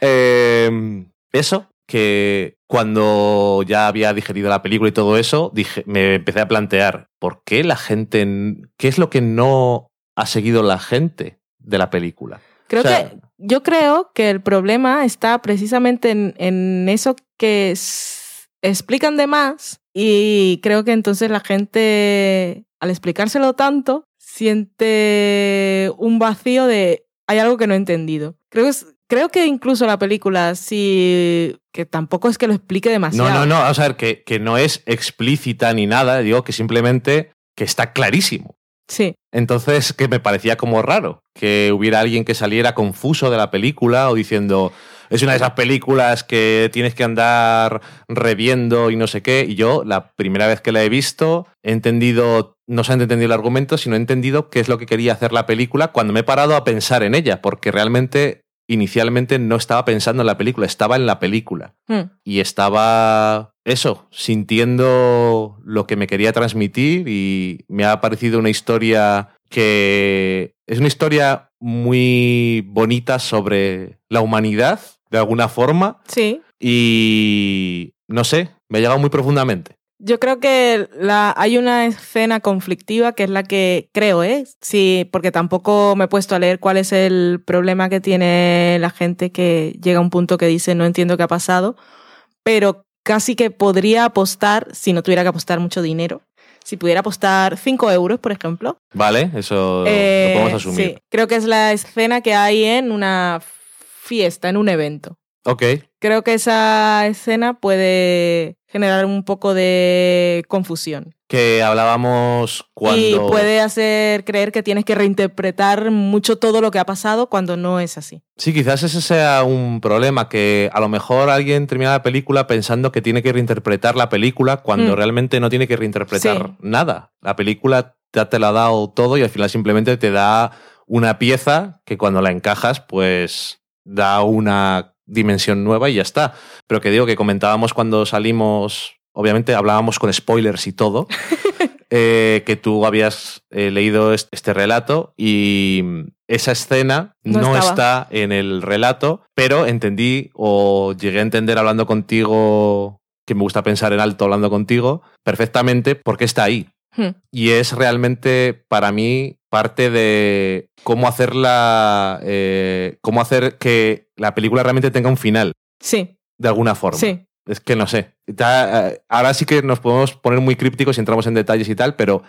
Eh, eso, que cuando ya había digerido la película y todo eso, dije, me empecé a plantear, ¿por qué la gente, qué es lo que no ha seguido la gente de la película? Creo O sea- que yo creo que el problema está precisamente en, en eso que s- explican de más y creo que entonces la gente al explicárselo tanto siente un vacío de hay algo que no he entendido. Creo que es- creo que incluso la película sí que tampoco es que lo explique demasiado. No, no, no, vamos a ver, que, que no es explícita ni nada, digo que simplemente que está clarísimo. Sí, Entonces, que me parecía como raro que hubiera alguien que saliera confuso de la película o diciendo, es una de esas películas que tienes que andar reviendo y no sé qué. Y yo, la primera vez que la he visto, he entendido, no solamente he entendido el argumento, sino he entendido qué es lo que quería hacer la película cuando me he parado a pensar en ella, porque realmente, inicialmente, no estaba pensando en la película, estaba en la película Hmm. y estaba eso, sintiendo lo que me quería transmitir y me ha parecido una historia que es una historia muy bonita sobre la humanidad, de alguna forma, sí. y no sé, me ha llegado muy profundamente. Yo creo que la, hay una escena conflictiva que es la que creo, ¿eh? Sí, porque tampoco me he puesto a leer cuál es el problema que tiene la gente que llega a un punto que dice no entiendo qué ha pasado, pero casi que podría apostar, si no tuviera que apostar mucho dinero, si pudiera apostar 5 euros, por ejemplo. ¿Vale? Eso eh, lo podemos asumir. sí, creo que es la escena que hay en una fiesta, en un evento. Ok, Creo que esa escena puede generar un poco de confusión. que hablábamos cuando... Y puede hacer creer que tienes que reinterpretar mucho todo lo que ha pasado cuando no es así. Sí, quizás ese sea un problema, que a lo mejor alguien termina la película pensando que tiene que reinterpretar la película cuando Mm. realmente no tiene que reinterpretar Sí. nada. La película ya te la ha dado todo y al final simplemente te da una pieza que cuando la encajas, pues da una dimensión nueva y ya está. Pero que digo que comentábamos cuando salimos, obviamente hablábamos con spoilers y todo, eh, que tú habías eh, leído est- este relato y esa escena No está en el relato, pero entendí o llegué a entender hablando contigo, que me gusta pensar en alto hablando contigo, perfectamente porque está ahí. Hmm. Y es realmente para mí parte de cómo hacerla, eh, cómo hacer que la película realmente tenga un final, Sí, de alguna forma. sí. Es que no sé. Eh, ahora sí que nos podemos poner muy crípticos y entramos en detalles y tal, pero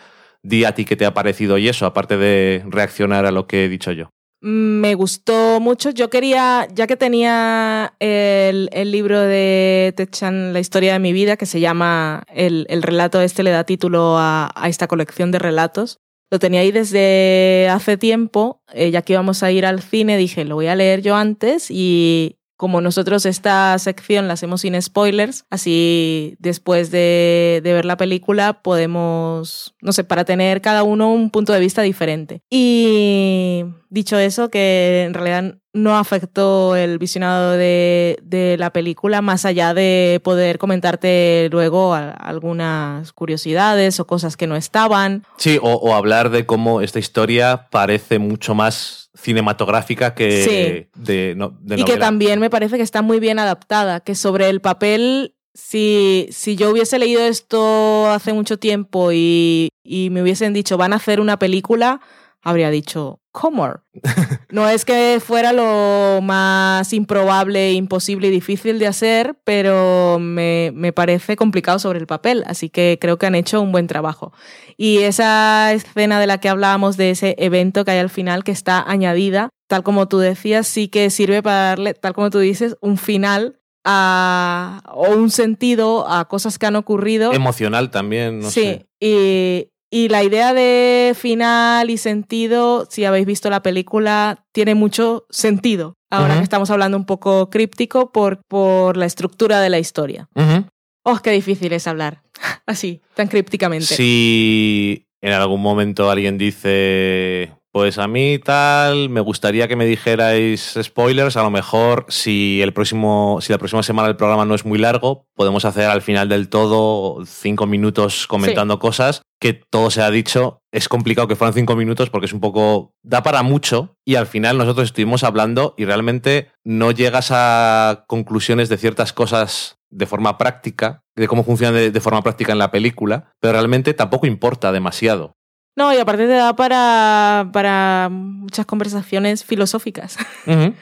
di a ti qué te ha parecido y eso, aparte de reaccionar a lo que he dicho yo. Me gustó mucho. Yo quería, ya que tenía el, el libro de Ted Chan, La historia de mi vida, que se llama el, el relato este, le da título a, a esta colección de relatos. Lo tenía ahí desde hace tiempo, eh, ya que íbamos a ir al cine, dije, lo voy a leer yo antes y como nosotros esta sección la hacemos sin spoilers, así después de, de ver la película podemos, no sé, para tener cada uno un punto de vista diferente. Y dicho eso, que en realidad no afectó el visionado de, de la película, más allá de poder comentarte luego algunas curiosidades o cosas que no estaban. Sí, o hablar de cómo esta historia parece mucho más cinematográfica que Sí. de, no- de y que también me parece que está muy bien adaptada, que sobre el papel, si, si yo hubiese leído esto hace mucho tiempo y, y me hubiesen dicho, van a hacer una película, habría dicho, ¿cómo? No es que fuera lo más improbable, imposible y difícil de hacer, pero me, me parece complicado sobre el papel, así que creo que han hecho un buen trabajo. Y esa escena de la que hablábamos, de ese evento que hay al final, que está añadida, tal como tú decías, sí que sirve para darle, tal como tú dices, un final a, o un sentido a cosas que han ocurrido. Emocional también, no sí, sé. y, Y la idea de final y sentido, si habéis visto la película, tiene mucho sentido. Ahora que estamos hablando un poco críptico por, por la estructura de la historia. Oh, qué difícil es hablar así, tan crípticamente. Si en algún momento alguien dice, pues a mí tal, me gustaría que me dijerais spoilers, a lo mejor si el próximo, si la próxima semana el programa no es muy largo, podemos hacer al final del todo cinco minutos comentando cosas, que todo se ha dicho. Es complicado que fueran cinco minutos porque es un poco, da para mucho y al final nosotros estuvimos hablando y realmente no llegas a conclusiones de ciertas cosas de forma práctica, de cómo funciona de, de forma práctica en la película, pero realmente tampoco importa demasiado. No, y aparte te da para, para muchas conversaciones filosóficas.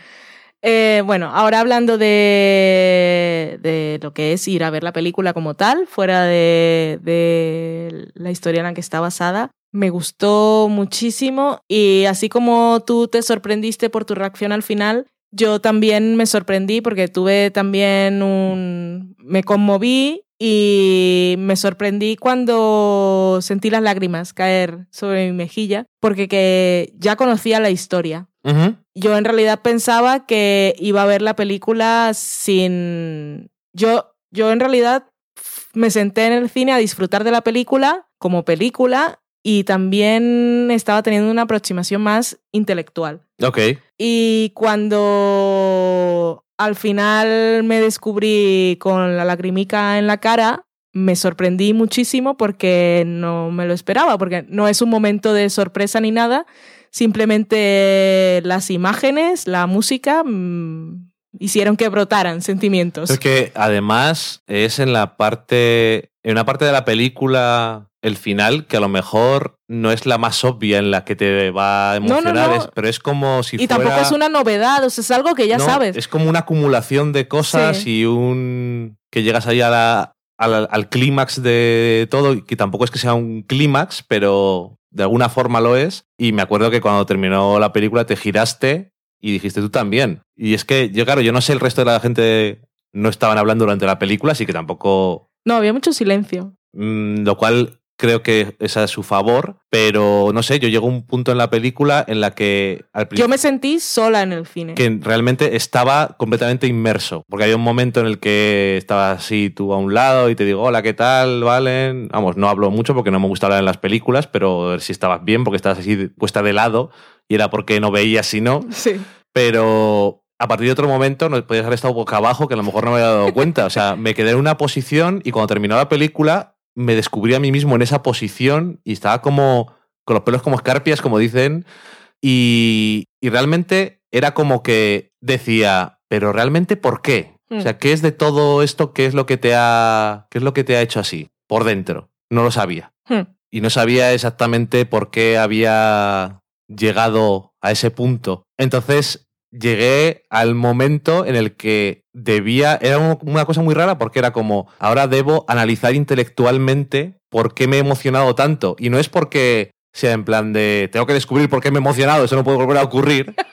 Eh, bueno, ahora hablando de, de lo que es ir a ver la película como tal, fuera de, de la historia en la que está basada, me gustó muchísimo y así como tú te sorprendiste por tu reacción al final, yo también me sorprendí porque tuve también un... me conmoví y me sorprendí cuando sentí las lágrimas caer sobre mi mejilla porque que ya conocía la historia. Yo en realidad pensaba que iba a ver la película sin... Yo, yo en realidad me senté en el cine a disfrutar de la película como película y también estaba teniendo una aproximación más intelectual. Ok. Y cuando al final me descubrí con la lagrimica en la cara, me sorprendí muchísimo porque no me lo esperaba, porque no es un momento de sorpresa ni nada, simplemente las imágenes, la música mm, hicieron que brotaran sentimientos. Es que además es en la parte, en una parte de la película, el final, que a lo mejor no es la más obvia en la que te va a No, no, emocionar, no. pero es como si y fuera... tampoco es una novedad, o sea, es algo que ya sabes. Es como una acumulación de cosas Sí. y un. que llegas ahí a la- a la- al clímax de todo, y que tampoco es que sea un clímax, pero de alguna forma lo es. Y me acuerdo que cuando terminó la película te giraste y dijiste tú también. Y es que yo, claro, yo no sé, el resto de la gente no estaban hablando durante la película, así que tampoco. No, había mucho silencio. mm, lo cual creo que es a su favor, pero no sé, yo llego a un punto en la película en la que al Yo me sentí sola en el cine. que realmente estaba completamente inmerso. Porque había un momento en el que estabas así tú a un lado y te digo, hola, ¿qué tal, Valen? Vamos, no hablo mucho porque no me gusta hablar en las películas, pero a ver si estabas bien porque estabas así puesta de lado y era porque no veías si no. Sí. Pero a partir de otro momento no podías haber estado boca abajo que a lo mejor no me había dado cuenta. O sea, me quedé en una posición y cuando terminó la película me descubrí a mí mismo en esa posición y estaba como con los pelos como escarpias, como dicen, y, y realmente era como que decía, pero realmente ¿por qué? O sea, ¿qué es de todo esto? ¿Qué es lo que te ha, qué es lo que te ha hecho así? Por dentro. No lo sabía. Hmm. Y no sabía exactamente por qué había llegado a ese punto. Entonces llegué al momento en el que debía, era un- una cosa muy rara porque era como, ahora debo analizar intelectualmente por qué me he emocionado tanto. Y no es porque sea en plan de, tengo que descubrir por qué me he emocionado, eso no puede volver a ocurrir.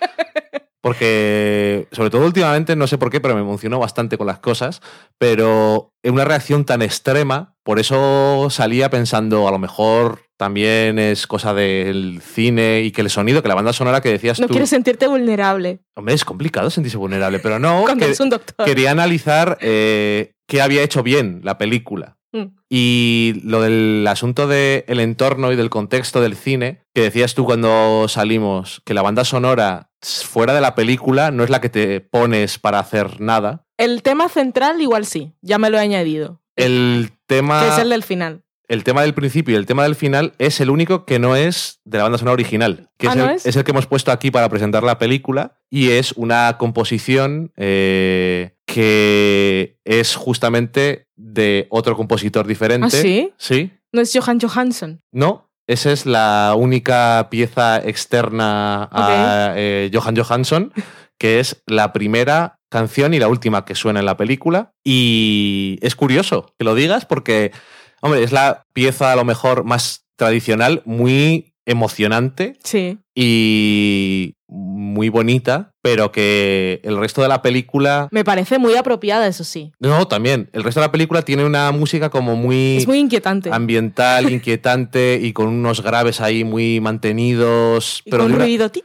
Porque, sobre todo últimamente, no sé por qué, pero me emocionó bastante con las cosas. Pero en una reacción tan extrema, por eso salía pensando, a lo mejor también es cosa del cine y que el sonido, que la banda sonora que decías No tú. quieres sentirte vulnerable Hombre, es complicado sentirse vulnerable, pero no. cuando que- eres un doctor. quería analizar eh, qué había hecho bien la película. Mm. Y lo del asunto del entorno y del contexto del cine, que decías tú cuando salimos, que la banda sonora fuera de la película no es la que te pones para hacer nada. El tema central igual sí, ya me lo he añadido. El tema, Que es el del final. El tema del principio y el tema del final es el único que no es de la banda sonora original, que Ah, es, ¿no el, es? es el que hemos puesto aquí para presentar la película y es una composición eh, que es justamente de otro compositor diferente. ¿Ah, sí? Sí. No es Johan Johansson. No, esa es la única pieza externa a eh, Johan Johansson, que es la primera canción y la última que suena en la película. Y es curioso que lo digas porque, hombre, es la pieza a lo mejor más tradicional, muy emocionante Sí. y muy bonita, pero que el resto de la película... Me parece muy apropiada, eso sí. No, también. El resto de la película tiene una música como muy... Es muy inquietante. ambiental, inquietante y con unos graves ahí muy mantenidos. Y pero, con de una, ruido. ti.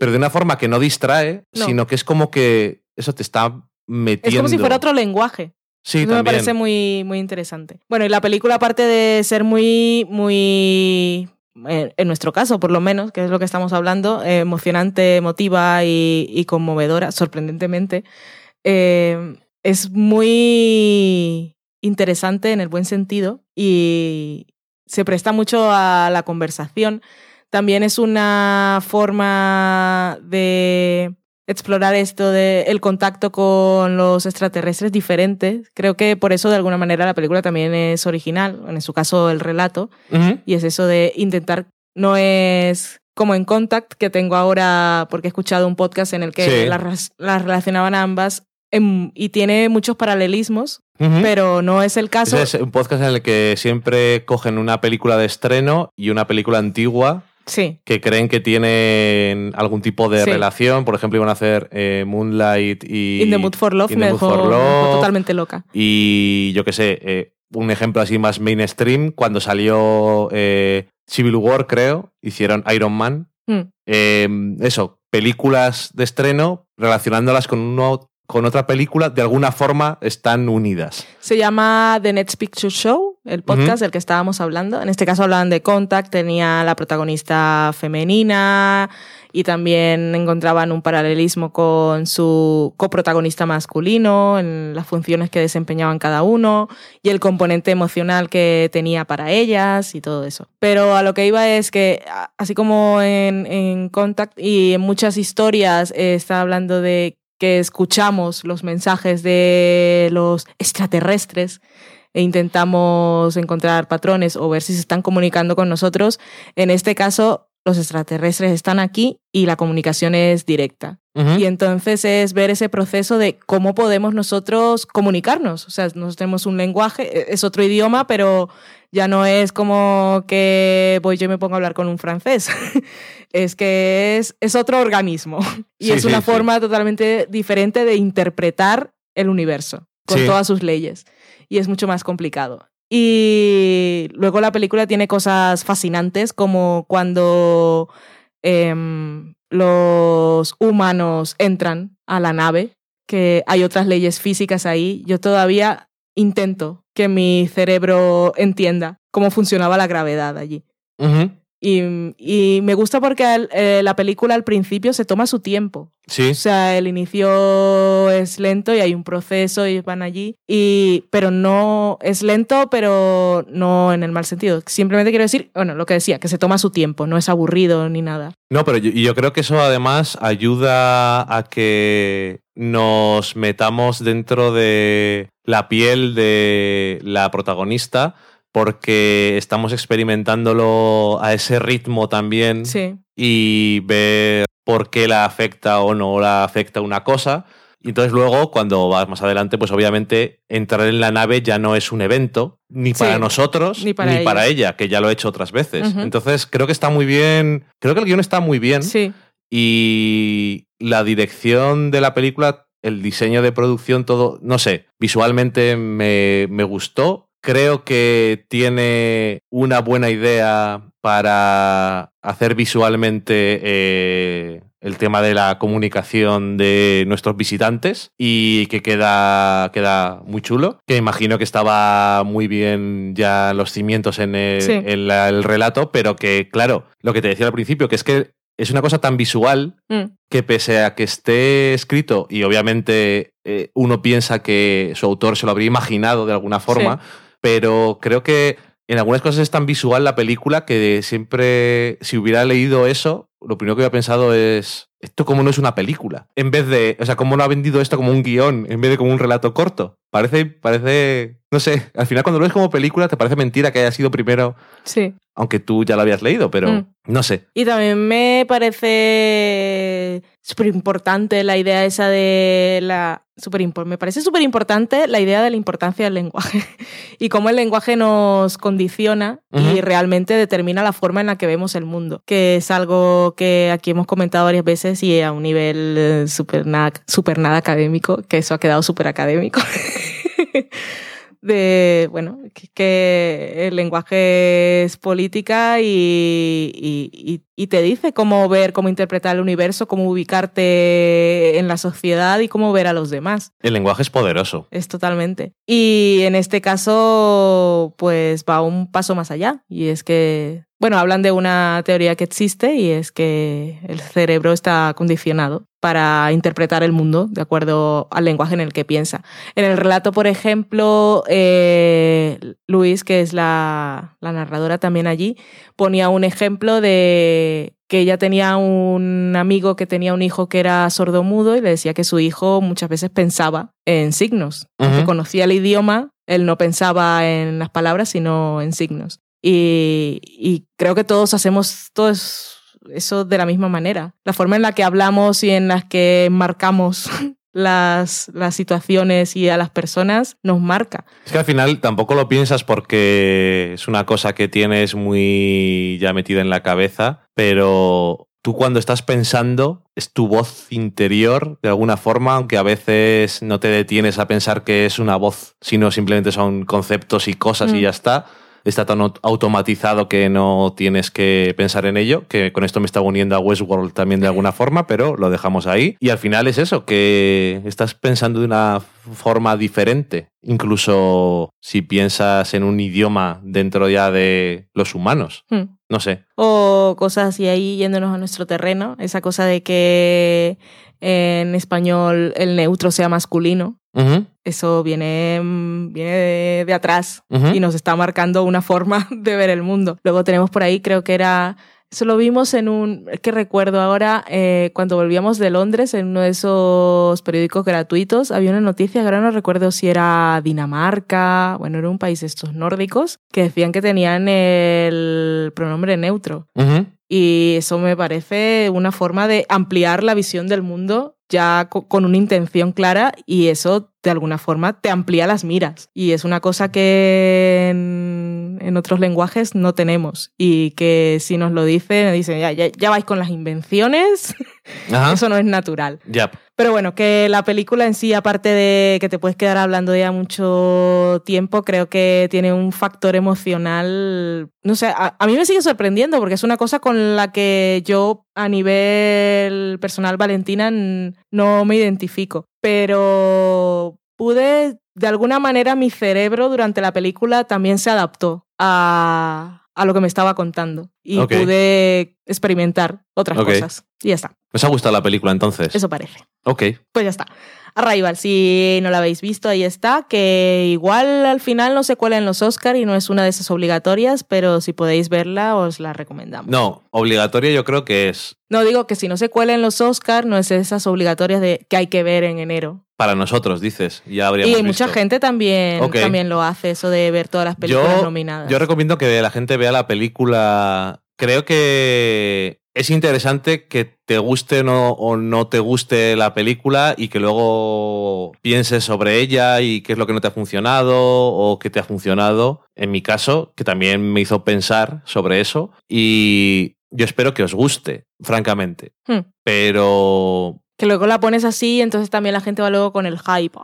pero de una forma que no distrae, No. sino que es como que eso te está metiendo. Es como si fuera otro lenguaje. Sí, Eso me parece muy, muy interesante. Bueno, y la película, aparte de ser muy, muy, eh, en nuestro caso por lo menos, que es lo que estamos hablando, eh, emocionante, emotiva y, y conmovedora, sorprendentemente, eh, es muy interesante en el buen sentido y se presta mucho a la conversación. También es una forma de explorar esto de el contacto con los extraterrestres diferentes. Creo que por eso de alguna manera la película también es original, en su caso el relato, y es eso de intentar no es como en Contact que tengo ahora porque he escuchado un podcast en el que Sí. las, relacionaban ambas y tiene muchos paralelismos, pero no es el caso. Ese es un podcast en el que siempre cogen una película de estreno y una película antigua Sí, que creen que tienen algún tipo de Sí. relación. Por ejemplo, iban a hacer eh, Moonlight y... In the Mood for Love me dejó, for Love. totalmente loca. Y yo qué sé, eh, un ejemplo así más mainstream, cuando salió eh, Civil War, creo, hicieron Iron Man. Mm. Eh, eso, películas de estreno relacionándolas con, uno, con otra película, de alguna forma están unidas. Se llama The Next Picture Show, el podcast del que estábamos hablando. En este caso hablaban de Contact, tenía la protagonista femenina y también encontraban un paralelismo con su coprotagonista masculino en las funciones que desempeñaban cada uno y el componente emocional que tenía para ellas y todo eso. Pero a lo que iba es que, así como en, en Contact y en muchas historias eh, está hablando de escuchamos los mensajes de los extraterrestres e intentamos encontrar patrones o ver si se están comunicando con nosotros. En este caso, los extraterrestres están aquí y la comunicación es directa. Y entonces es ver ese proceso de cómo podemos nosotros comunicarnos. O sea, nosotros tenemos un lenguaje, e- es otro idioma, pero ya no es como que voy yo y me pongo a hablar con un francés. es que es, es otro organismo. Y Sí, es una sí. forma totalmente diferente de interpretar el universo, con todas sus leyes. Y es mucho más complicado. Y luego la película tiene cosas fascinantes, como cuando em, los humanos entran a la nave, que hay otras leyes físicas ahí. Yo todavía intento que mi cerebro entienda cómo funcionaba la gravedad allí. Y, y me gusta porque eh, la película al principio se toma su tiempo. Sí. O sea, el inicio es lento y hay un proceso y van allí. Y, pero no es lento, pero no en el mal sentido. Simplemente quiero decir, bueno, lo que decía, que se toma su tiempo, no es aburrido ni nada. No, pero yo creo que eso además ayuda a que nos metamos dentro de la piel de la protagonista porque estamos experimentándolo a ese ritmo también Sí, y ver por qué la afecta o no la afecta una cosa. Y entonces luego, cuando vas más adelante, pues obviamente entrar en la nave ya no es un evento, ni para Sí, nosotros, ni para ella, que ya lo he hecho otras veces. Entonces creo que está muy bien, creo que el guion está muy bien sí, y la dirección de la película, el diseño de producción, todo, no sé, visualmente me, me gustó. Creo que tiene una buena idea para hacer visualmente eh, el tema de la comunicación de nuestros visitantes y que queda, queda muy chulo. Que imagino que estaba muy bien ya los cimientos en el, Sí. en la- el relato, pero que, claro, lo que te decía al principio, que es que es una cosa tan visual mm, que pese a que esté escrito y obviamente eh, uno piensa que su autor se lo habría imaginado de alguna forma, pero creo que en algunas cosas es tan visual la película que siempre, si hubiera leído eso, lo primero que hubiera pensado es, esto como no es una película. En vez de, o sea, cómo no ha vendido esto como un guion en vez de como un relato corto. Parece, parece, no sé, al final cuando lo ves como película te parece mentira que haya sido primero, Sí. aunque tú ya lo habías leído, pero Mm. no sé. Y también me parece súper importante la idea esa de la... Super me parece súper importante la idea de la importancia del lenguaje y cómo el lenguaje nos condiciona y Ujú. realmente determina la forma en la que vemos el mundo, que es algo que aquí hemos comentado varias veces y a un nivel eh, súper nada, súper nada académico, que eso ha quedado súper académico. de, bueno, que, que el lenguaje es política y, y- y- y te dice cómo ver, cómo interpretar el universo, cómo ubicarte en la sociedad y cómo ver a los demás. El lenguaje es poderoso. Es totalmente. Y en este caso, pues va un paso más allá. Y es que, bueno, hablan de una teoría que existe y es que el cerebro está condicionado para interpretar el mundo de acuerdo al lenguaje en el que piensa. En el relato, por ejemplo, eh, Luis, que es la, la narradora también allí, ponía un ejemplo de que ella tenía un amigo que tenía un hijo que era sordomudo y le decía que su hijo muchas veces pensaba en signos. Ujú. conocía el idioma, él no pensaba en las palabras, sino en signos. Y, y creo que todos hacemos todo es- eso de la misma manera. La forma en la que hablamos y en la que marcamos las, las situaciones y a las personas nos marca. Es que al final tampoco lo piensas porque es una cosa que tienes muy ya metida en la cabeza, pero tú cuando estás pensando es tu voz interior de alguna forma, aunque a veces no te detienes a pensar que es una voz, sino simplemente son conceptos y cosas y Mm. ya está. Está tan aut- automatizado que no tienes que pensar en ello, que con esto me está uniendo a Westworld también de alguna forma, pero lo dejamos ahí. Y al final es eso, que estás pensando de una forma diferente, incluso si piensas en un idioma dentro ya de los humanos. Hmm. No sé. O cosas así ahí yéndonos a nuestro terreno, esa cosa de que en español el neutro sea masculino. Eso viene, mm, viene de, de atrás y nos está marcando una forma de ver el mundo. Luego tenemos por ahí, creo que era, eso lo vimos en un, es que recuerdo ahora, eh, cuando volvíamos de Londres, en uno de esos periódicos gratuitos, había una noticia, ahora no recuerdo si era Dinamarca, bueno, era un país estos nórdicos, que decían que tenían el pronombre neutro. Y eso me parece una forma de ampliar la visión del mundo ya co- con una intención clara y eso de alguna forma te amplía las miras. Y es una cosa que en, en otros lenguajes no tenemos y que si nos lo dicen, dicen, ya, ya, ya vais con las invenciones, Ajá. eso no es natural. Ya. Pero bueno, que la película en sí, aparte de que te puedes quedar hablando ya mucho tiempo, creo que tiene un factor emocional. No sé, a, a mí me sigue sorprendiendo porque es una cosa con la que yo a nivel personal, Valentina, no me identifico. Pero pude, de alguna manera, mi cerebro durante la película también se adaptó a, a lo que me estaba contando. Y pude experimentar otras cosas. Y ya está. ¿Os ha gustado la película entonces? Eso parece. Ok. Pues ya está. Arrival, si no la habéis visto, ahí está. Que igual al final no se cuela en los Oscar y no es una de esas obligatorias, pero si podéis verla, os la recomendamos. No, obligatoria yo creo que es No digo que si no se cuela en los Oscar, no es esas obligatorias de que hay que ver en enero. para nosotros, dices. Ya habríamos Y mucha visto. gente también, también lo hace, eso de ver todas las películas yo, nominadas. yo recomiendo que la gente vea la película. Creo que es interesante que te guste o no, o no te guste la película y que luego pienses sobre ella y qué es lo que no te ha funcionado o qué te ha funcionado. En mi caso, que también me hizo pensar sobre eso. Y yo espero que os guste, francamente. Hmm. Pero Que luego la pones así, entonces también la gente va luego con el hype.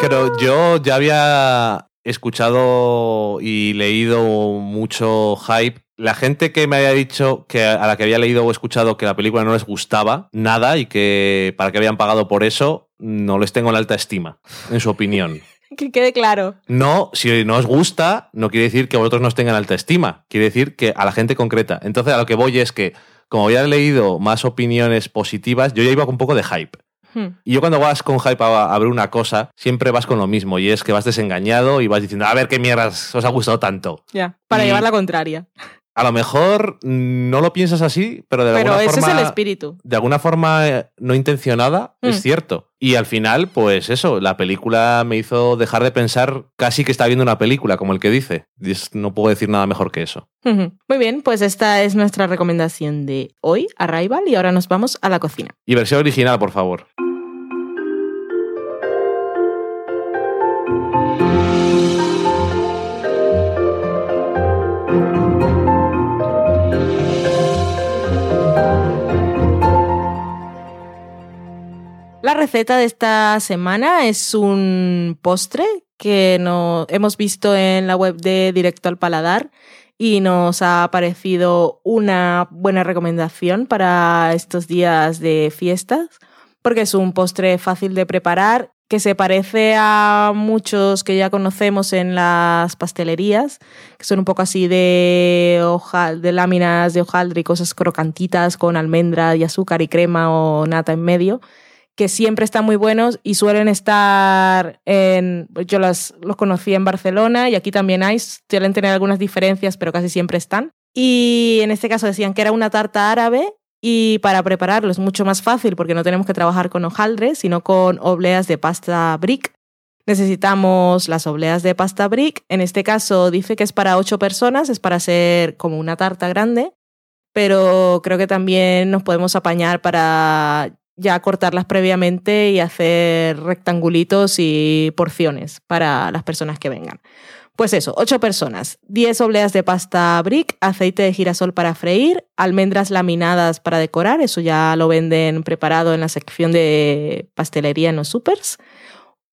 Pero yo ya había escuchado y leído mucho hype. La gente que me había dicho que a la que había leído o escuchado que la película no les gustaba nada y que para que habían pagado por eso, no les tengo en alta estima, en su opinión. Que quede claro. No, si no os gusta, no quiere decir que vosotros no os tengan alta estima. Quiere decir que a la gente concreta. Entonces, a lo que voy es que, como había leído más opiniones positivas, yo ya iba con un poco de hype. Hmm. Y yo cuando vas con hype a, a ver una cosa, siempre vas con lo mismo. Y es que vas desengañado y vas diciendo, a ver qué mierdas os ha gustado tanto. Ya, para Y- llevar la contraria. A lo mejor mm, no lo piensas así, pero de Pero alguna ese forma. es el espíritu. de alguna forma eh, no intencionada, Mm. es cierto. Y al final, pues eso, la película me hizo dejar de pensar casi que está viendo una película, como el que dice. No puedo decir nada mejor que eso. Muy bien, pues esta es nuestra recomendación de hoy, Arrival, y ahora nos vamos a la cocina. Y versión original, por favor. La receta de esta semana es un postre que no, hemos visto en la web de Directo al Paladar y nos ha parecido una buena recomendación para estos días de fiestas porque es un postre fácil de preparar que se parece a muchos que ya conocemos en las pastelerías, que son un poco así de, hoja, de láminas de hojaldre y cosas crocantitas con almendra y azúcar y crema o nata en medio que siempre están muy buenos y suelen estar en. Yo los, conocí en Barcelona y aquí también hay, suelen tener algunas diferencias, pero casi siempre están. Y en este caso decían que era una tarta árabe y para prepararlo es mucho más fácil porque no tenemos que trabajar con hojaldre, sino con obleas de pasta brick. Necesitamos las obleas de pasta brick. En este caso dice que es para ocho personas, es para hacer como una tarta grande, pero creo que también nos podemos apañar para ya cortarlas previamente y hacer rectangulitos y porciones para las personas que vengan. Pues eso, 8 personas, 10 obleas de pasta brick, aceite de girasol para freír, almendras laminadas para decorar, eso ya lo venden preparado en la sección de pastelería en los supers,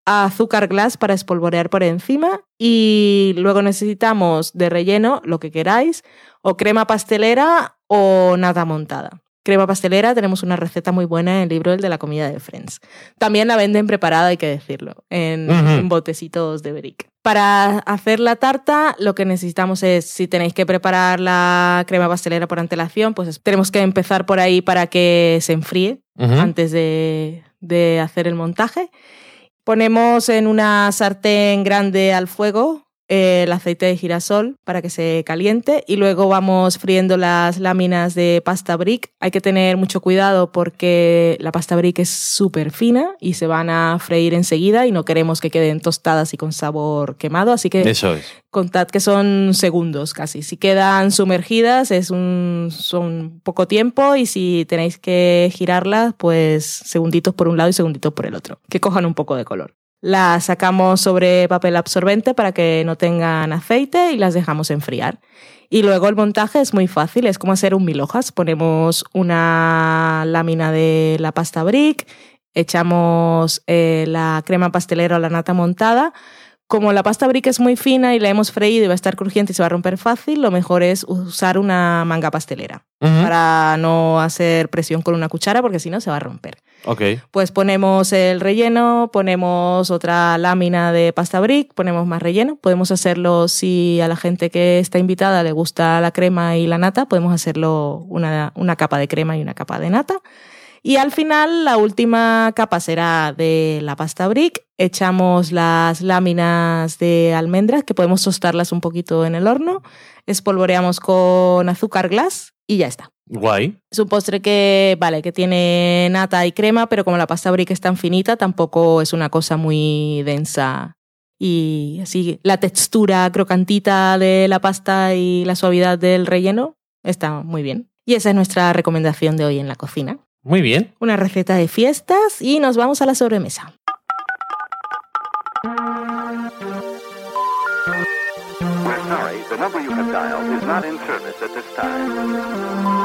azúcar glass para espolvorear por encima y luego necesitamos de relleno lo que queráis, o crema pastelera o nata montada crema pastelera, tenemos una receta muy buena en el libro El de la comida de Friends. También la venden preparada, hay que decirlo, en, botecitos de brick. Para hacer la tarta, lo que necesitamos es, si tenéis que preparar la crema pastelera por antelación, pues tenemos que empezar por ahí para que se enfríe antes de, de hacer el montaje. Ponemos en una sartén grande al fuego el aceite de girasol para que se caliente y luego vamos friendo las láminas de pasta brick. Hay que tener mucho cuidado porque la pasta brick es súper fina y se van a freír enseguida y no queremos que queden tostadas y con sabor quemado, así que Eso es. contad que son segundos casi. Si quedan sumergidas es un son poco tiempo y si tenéis que girarlas, pues segunditos por un lado y segunditos por el otro, que cojan un poco de color. Las sacamos sobre papel absorbente para que no tengan aceite y las dejamos enfriar. Y luego el montaje es muy fácil, es como hacer un mil hojas. Ponemos una lámina de la pasta brick, echamos eh, la crema pastelera o la nata montada, como la pasta brick es muy fina y la hemos freído y va a estar crujiente y se va a romper fácil, lo mejor es usar una manga pastelera para no hacer presión con una cuchara porque si no se va a romper. Ok. Pues ponemos el relleno, ponemos otra lámina de pasta brick, ponemos más relleno. Podemos hacerlo si a la gente que está invitada le gusta la crema y la nata, podemos hacerlo una, una capa de crema y una capa de nata. Y al final la última capa será de la pasta brick. Echamos las láminas de almendras que podemos tostarlas un poquito en el horno. Espolvoreamos con azúcar glass y ya está. Guay. Es un postre que, vale, que tiene nata y crema, pero como la pasta brick es tan finita, tampoco es una cosa muy densa. Y así, la textura crocantita de la pasta y la suavidad del relleno está muy bien. Y esa es nuestra recomendación de hoy en la cocina. Muy bien. Una receta de fiestas y nos vamos a la sobremesa. We're sorry, the number you have dialed is not in service at this time.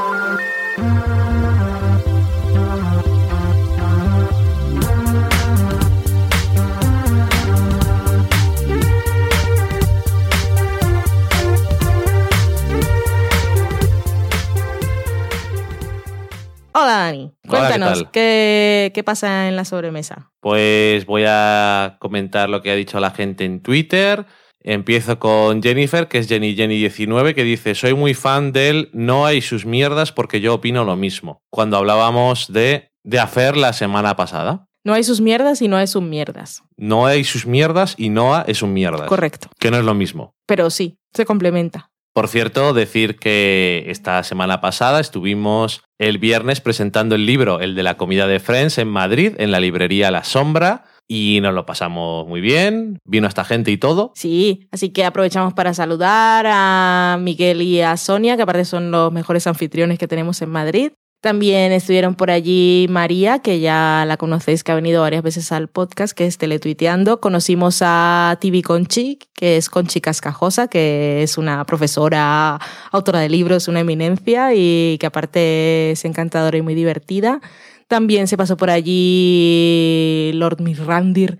Hola Dani, Hola, ¿qué cuéntanos? ¿qué, qué pasa en la sobremesa? Pues voy a comentar lo que ha dicho la gente en Twitter. Empiezo con Jennifer, que es Jenny Jenny19, que dice: Soy muy fan del No hay sus mierdas porque yo opino lo mismo. Cuando hablábamos de, de Afer la semana pasada. No hay sus mierdas y no hay sus mierdas. No hay sus mierdas y Noah es un mierdas. Correcto. Que no es lo mismo. Pero sí, se complementa. Por cierto, decir que esta semana pasada estuvimos el viernes presentando el libro, el de la comida de Friends, en Madrid, en la librería La Sombra, y nos lo pasamos muy bien. Vino esta gente y todo. Sí, así que aprovechamos para saludar a Miguel y a Sonia, que aparte son los mejores anfitriones que tenemos en Madrid. También estuvieron por allí María, que ya la conocéis, que ha venido varias veces al podcast, que es Teletuiteando. Conocimos a Tibi Conchi, que es Conchi Cascajosa, que es una profesora, autora de libros, una eminencia y que aparte es encantadora y muy divertida. También se pasó por allí Lord Mirrandir,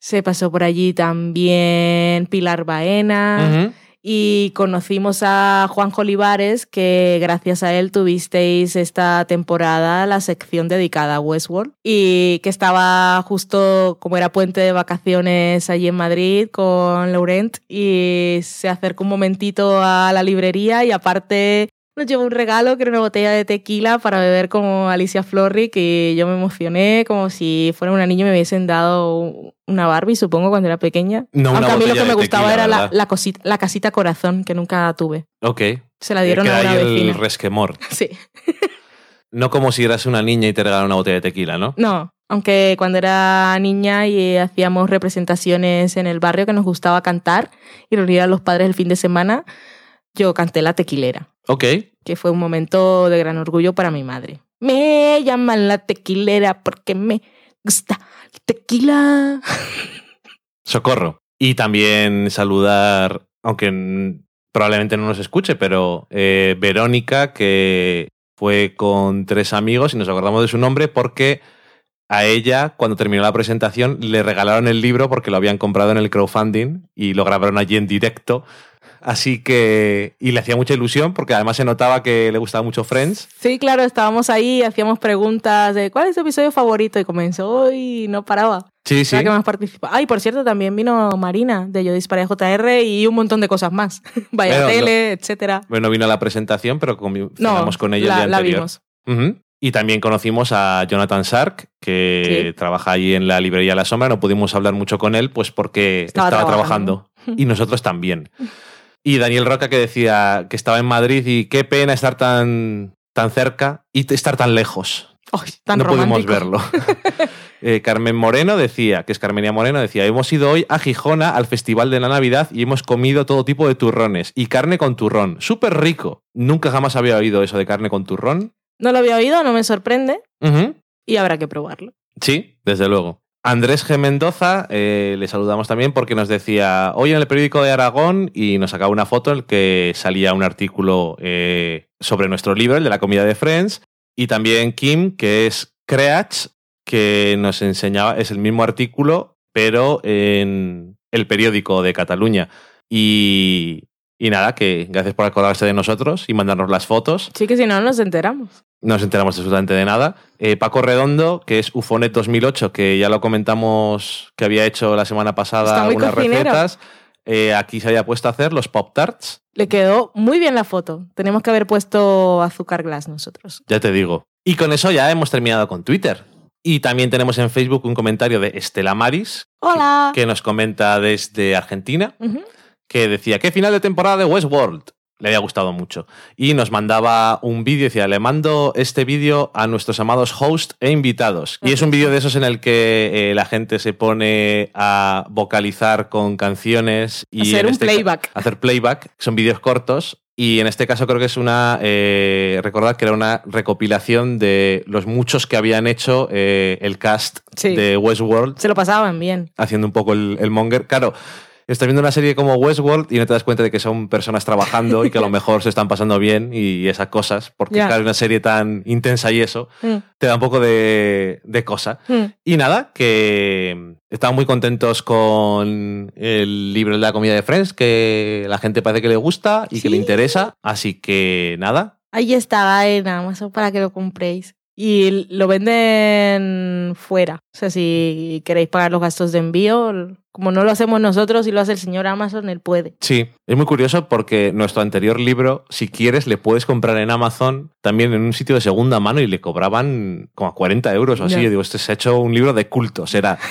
se pasó por allí también Pilar Baena. Y conocimos a Juan Olivares, que gracias a él tuvisteis esta temporada la sección dedicada a Westworld y que estaba justo como era puente de vacaciones allí en Madrid con Laurent y se acercó un momentito a la librería y aparte nos llevó un regalo que era una botella de tequila para beber como Alicia Florrick y yo me emocioné como si fuera una niña y me hubiesen dado una Barbie, supongo, cuando era pequeña. No una Aunque a mí lo que me gustaba tequila, era la, la, cosita, la casita corazón, que nunca tuve. Ok. Se la dieron a una ahí el vecina. resquemor. Sí. No como si eras una niña y te regalaron una botella de tequila, ¿no? No, aunque cuando era niña y hacíamos representaciones en el barrio que nos gustaba cantar y reunir a los padres el fin de semana, yo canté la tequilera, Ok. que fue un momento de gran orgullo para mi madre. Me llaman la tequilera porque me gusta el tequila. Socorro. Y también saludar, aunque probablemente no nos escuche, pero eh, Verónica, que fue con tres amigos y nos acordamos de su nombre porque a ella, cuando terminó la presentación, le regalaron el libro porque lo habían comprado en el crowdfunding y lo grabaron allí en directo. Así que. Y le hacía mucha ilusión porque además se notaba que le gustaba mucho Friends. Sí, claro, estábamos ahí, hacíamos preguntas de ¿cuál es tu episodio favorito? Y comenzó y no paraba. Sí, sí. Era que más participa. Ay, por cierto, también vino Marina de Yo Disparé JR y un montón de cosas más. Vaya tele, etcétera. Bueno, vino a la presentación, pero No, con ella la, el día la anterior. vimos. Y también conocimos a Jonathan Sark, que Sí. trabaja allí en la librería La Sombra. No pudimos hablar mucho con él, pues porque Estaba estaba, trabajando. trabajando. Y nosotros también. Y Daniel Roca que decía que estaba en Madrid y qué pena estar tan, tan cerca y estar tan lejos. Ay, tan no pudimos verlo. Eh, Carmen Moreno decía, que es Carmenia Moreno, decía, hemos ido hoy a Gijona al Festival de la Navidad y hemos comido todo tipo de turrones y carne con turrón. Súper rico. Nunca jamás había oído eso de carne con turrón. No lo había oído, no me sorprende y habrá que probarlo. Sí, desde luego. Andrés G. Mendoza, eh, le saludamos también porque nos decía, hoy en el periódico de Aragón, y nos sacaba una foto en el que salía un artículo eh, sobre nuestro libro, el de la comida de Friends, y también Kim, que es Creach, que nos enseñaba, es el mismo artículo, pero en el periódico de Cataluña. Y, y nada, que gracias por acordarse de nosotros y mandarnos las fotos. Sí que si no, no nos enteramos. No nos enteramos absolutamente de nada. Eh, Paco Redondo, que es Ufonet 2008, que ya lo comentamos que había hecho la semana pasada algunas cocinero. recetas. eh, aquí se había puesto a hacer los Pop Tarts. Le quedó muy bien la foto. Tenemos que haber puesto azúcar glass nosotros. Ya te digo. Y con eso ya hemos terminado con Twitter. Y también tenemos en Facebook un comentario de Estela Maris, Hola. que nos comenta desde Argentina, Ujú. Que decía, ¿qué final de temporada de Westworld? Le había gustado mucho. Y nos mandaba un vídeo, decía, le mando este vídeo a nuestros amados hosts e invitados. Y es un vídeo de esos en el que eh, la gente se pone a vocalizar con canciones y Hacer un este playback. hacer playback. Son vídeos cortos. Y en este caso creo que es una. Eh, recordad que era una recopilación de los muchos que habían hecho eh, el cast Sí. de Westworld Se lo pasaban bien. haciendo un poco el, el monger. Claro, estás viendo una serie como Westworld y no te das cuenta de que son personas trabajando y que a lo mejor se están pasando bien y esas cosas, porque claro, una serie tan intensa y eso Mm, te da un poco de, de cosa. mm. Y nada, que estamos muy contentos con el libro de la comida de Friends, que la gente parece que le gusta y que le interesa. Así que nada, Ahí está en Amazon para que lo compréis. Y lo venden fuera. O sea, si queréis pagar los gastos de envío, como no lo hacemos nosotros y lo hace el señor Amazon, él puede. Sí, es muy curioso porque nuestro anterior libro, si quieres, le puedes comprar en Amazon también en un sitio de segunda mano y le cobraban como a 40 euros o así. Yo digo, este se ha hecho un libro de culto, será.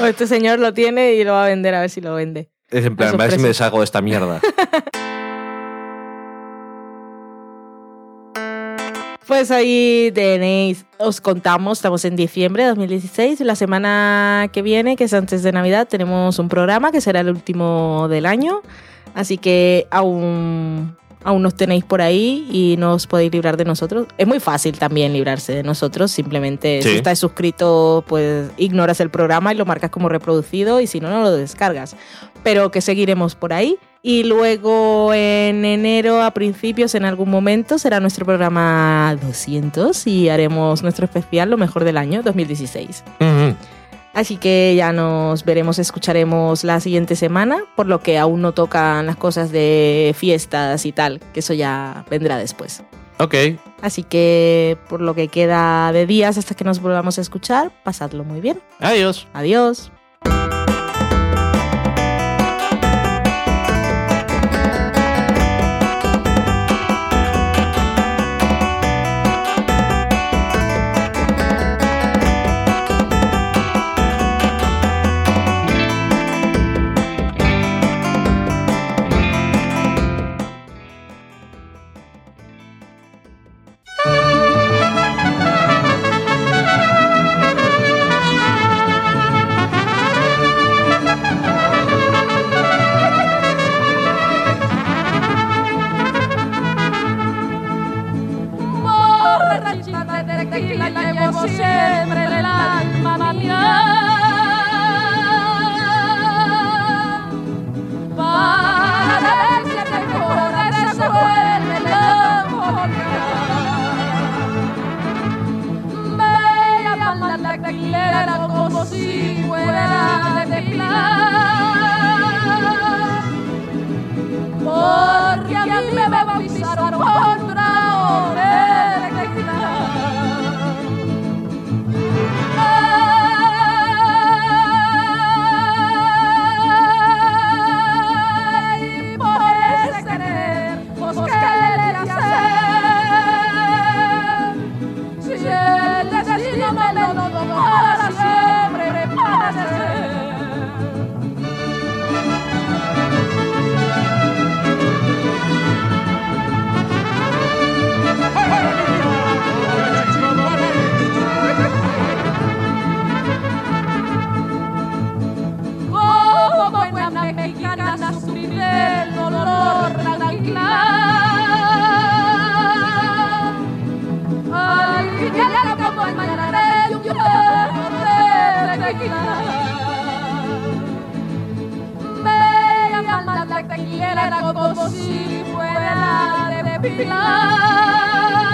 O este señor lo tiene y lo va a vender a ver si lo vende. Es en plan, a ver si me deshago de esta mierda. Pues ahí tenéis, os contamos, estamos en diciembre de 2016. La semana que viene, que es antes de Navidad, tenemos un programa que será el último del año. Así que aún, aún nos tenéis por ahí y no os podéis librar de nosotros. Es muy fácil también librarse de nosotros. Simplemente Sí. si estás suscrito, pues ignoras el programa y lo marcas como reproducido y si no, no lo descargas. Pero que seguiremos por ahí. Y luego en enero, a principios, en algún momento, será nuestro programa 200 y haremos nuestro especial Lo mejor del año 2016. Ujú. Así que ya nos veremos, escucharemos la siguiente semana, por lo que aún no tocan las cosas de fiestas y tal, que eso ya vendrá después. Ok. Así que por lo que queda de días hasta que nos volvamos a escuchar, pasadlo muy bien. Adiós. Adiós. Fuera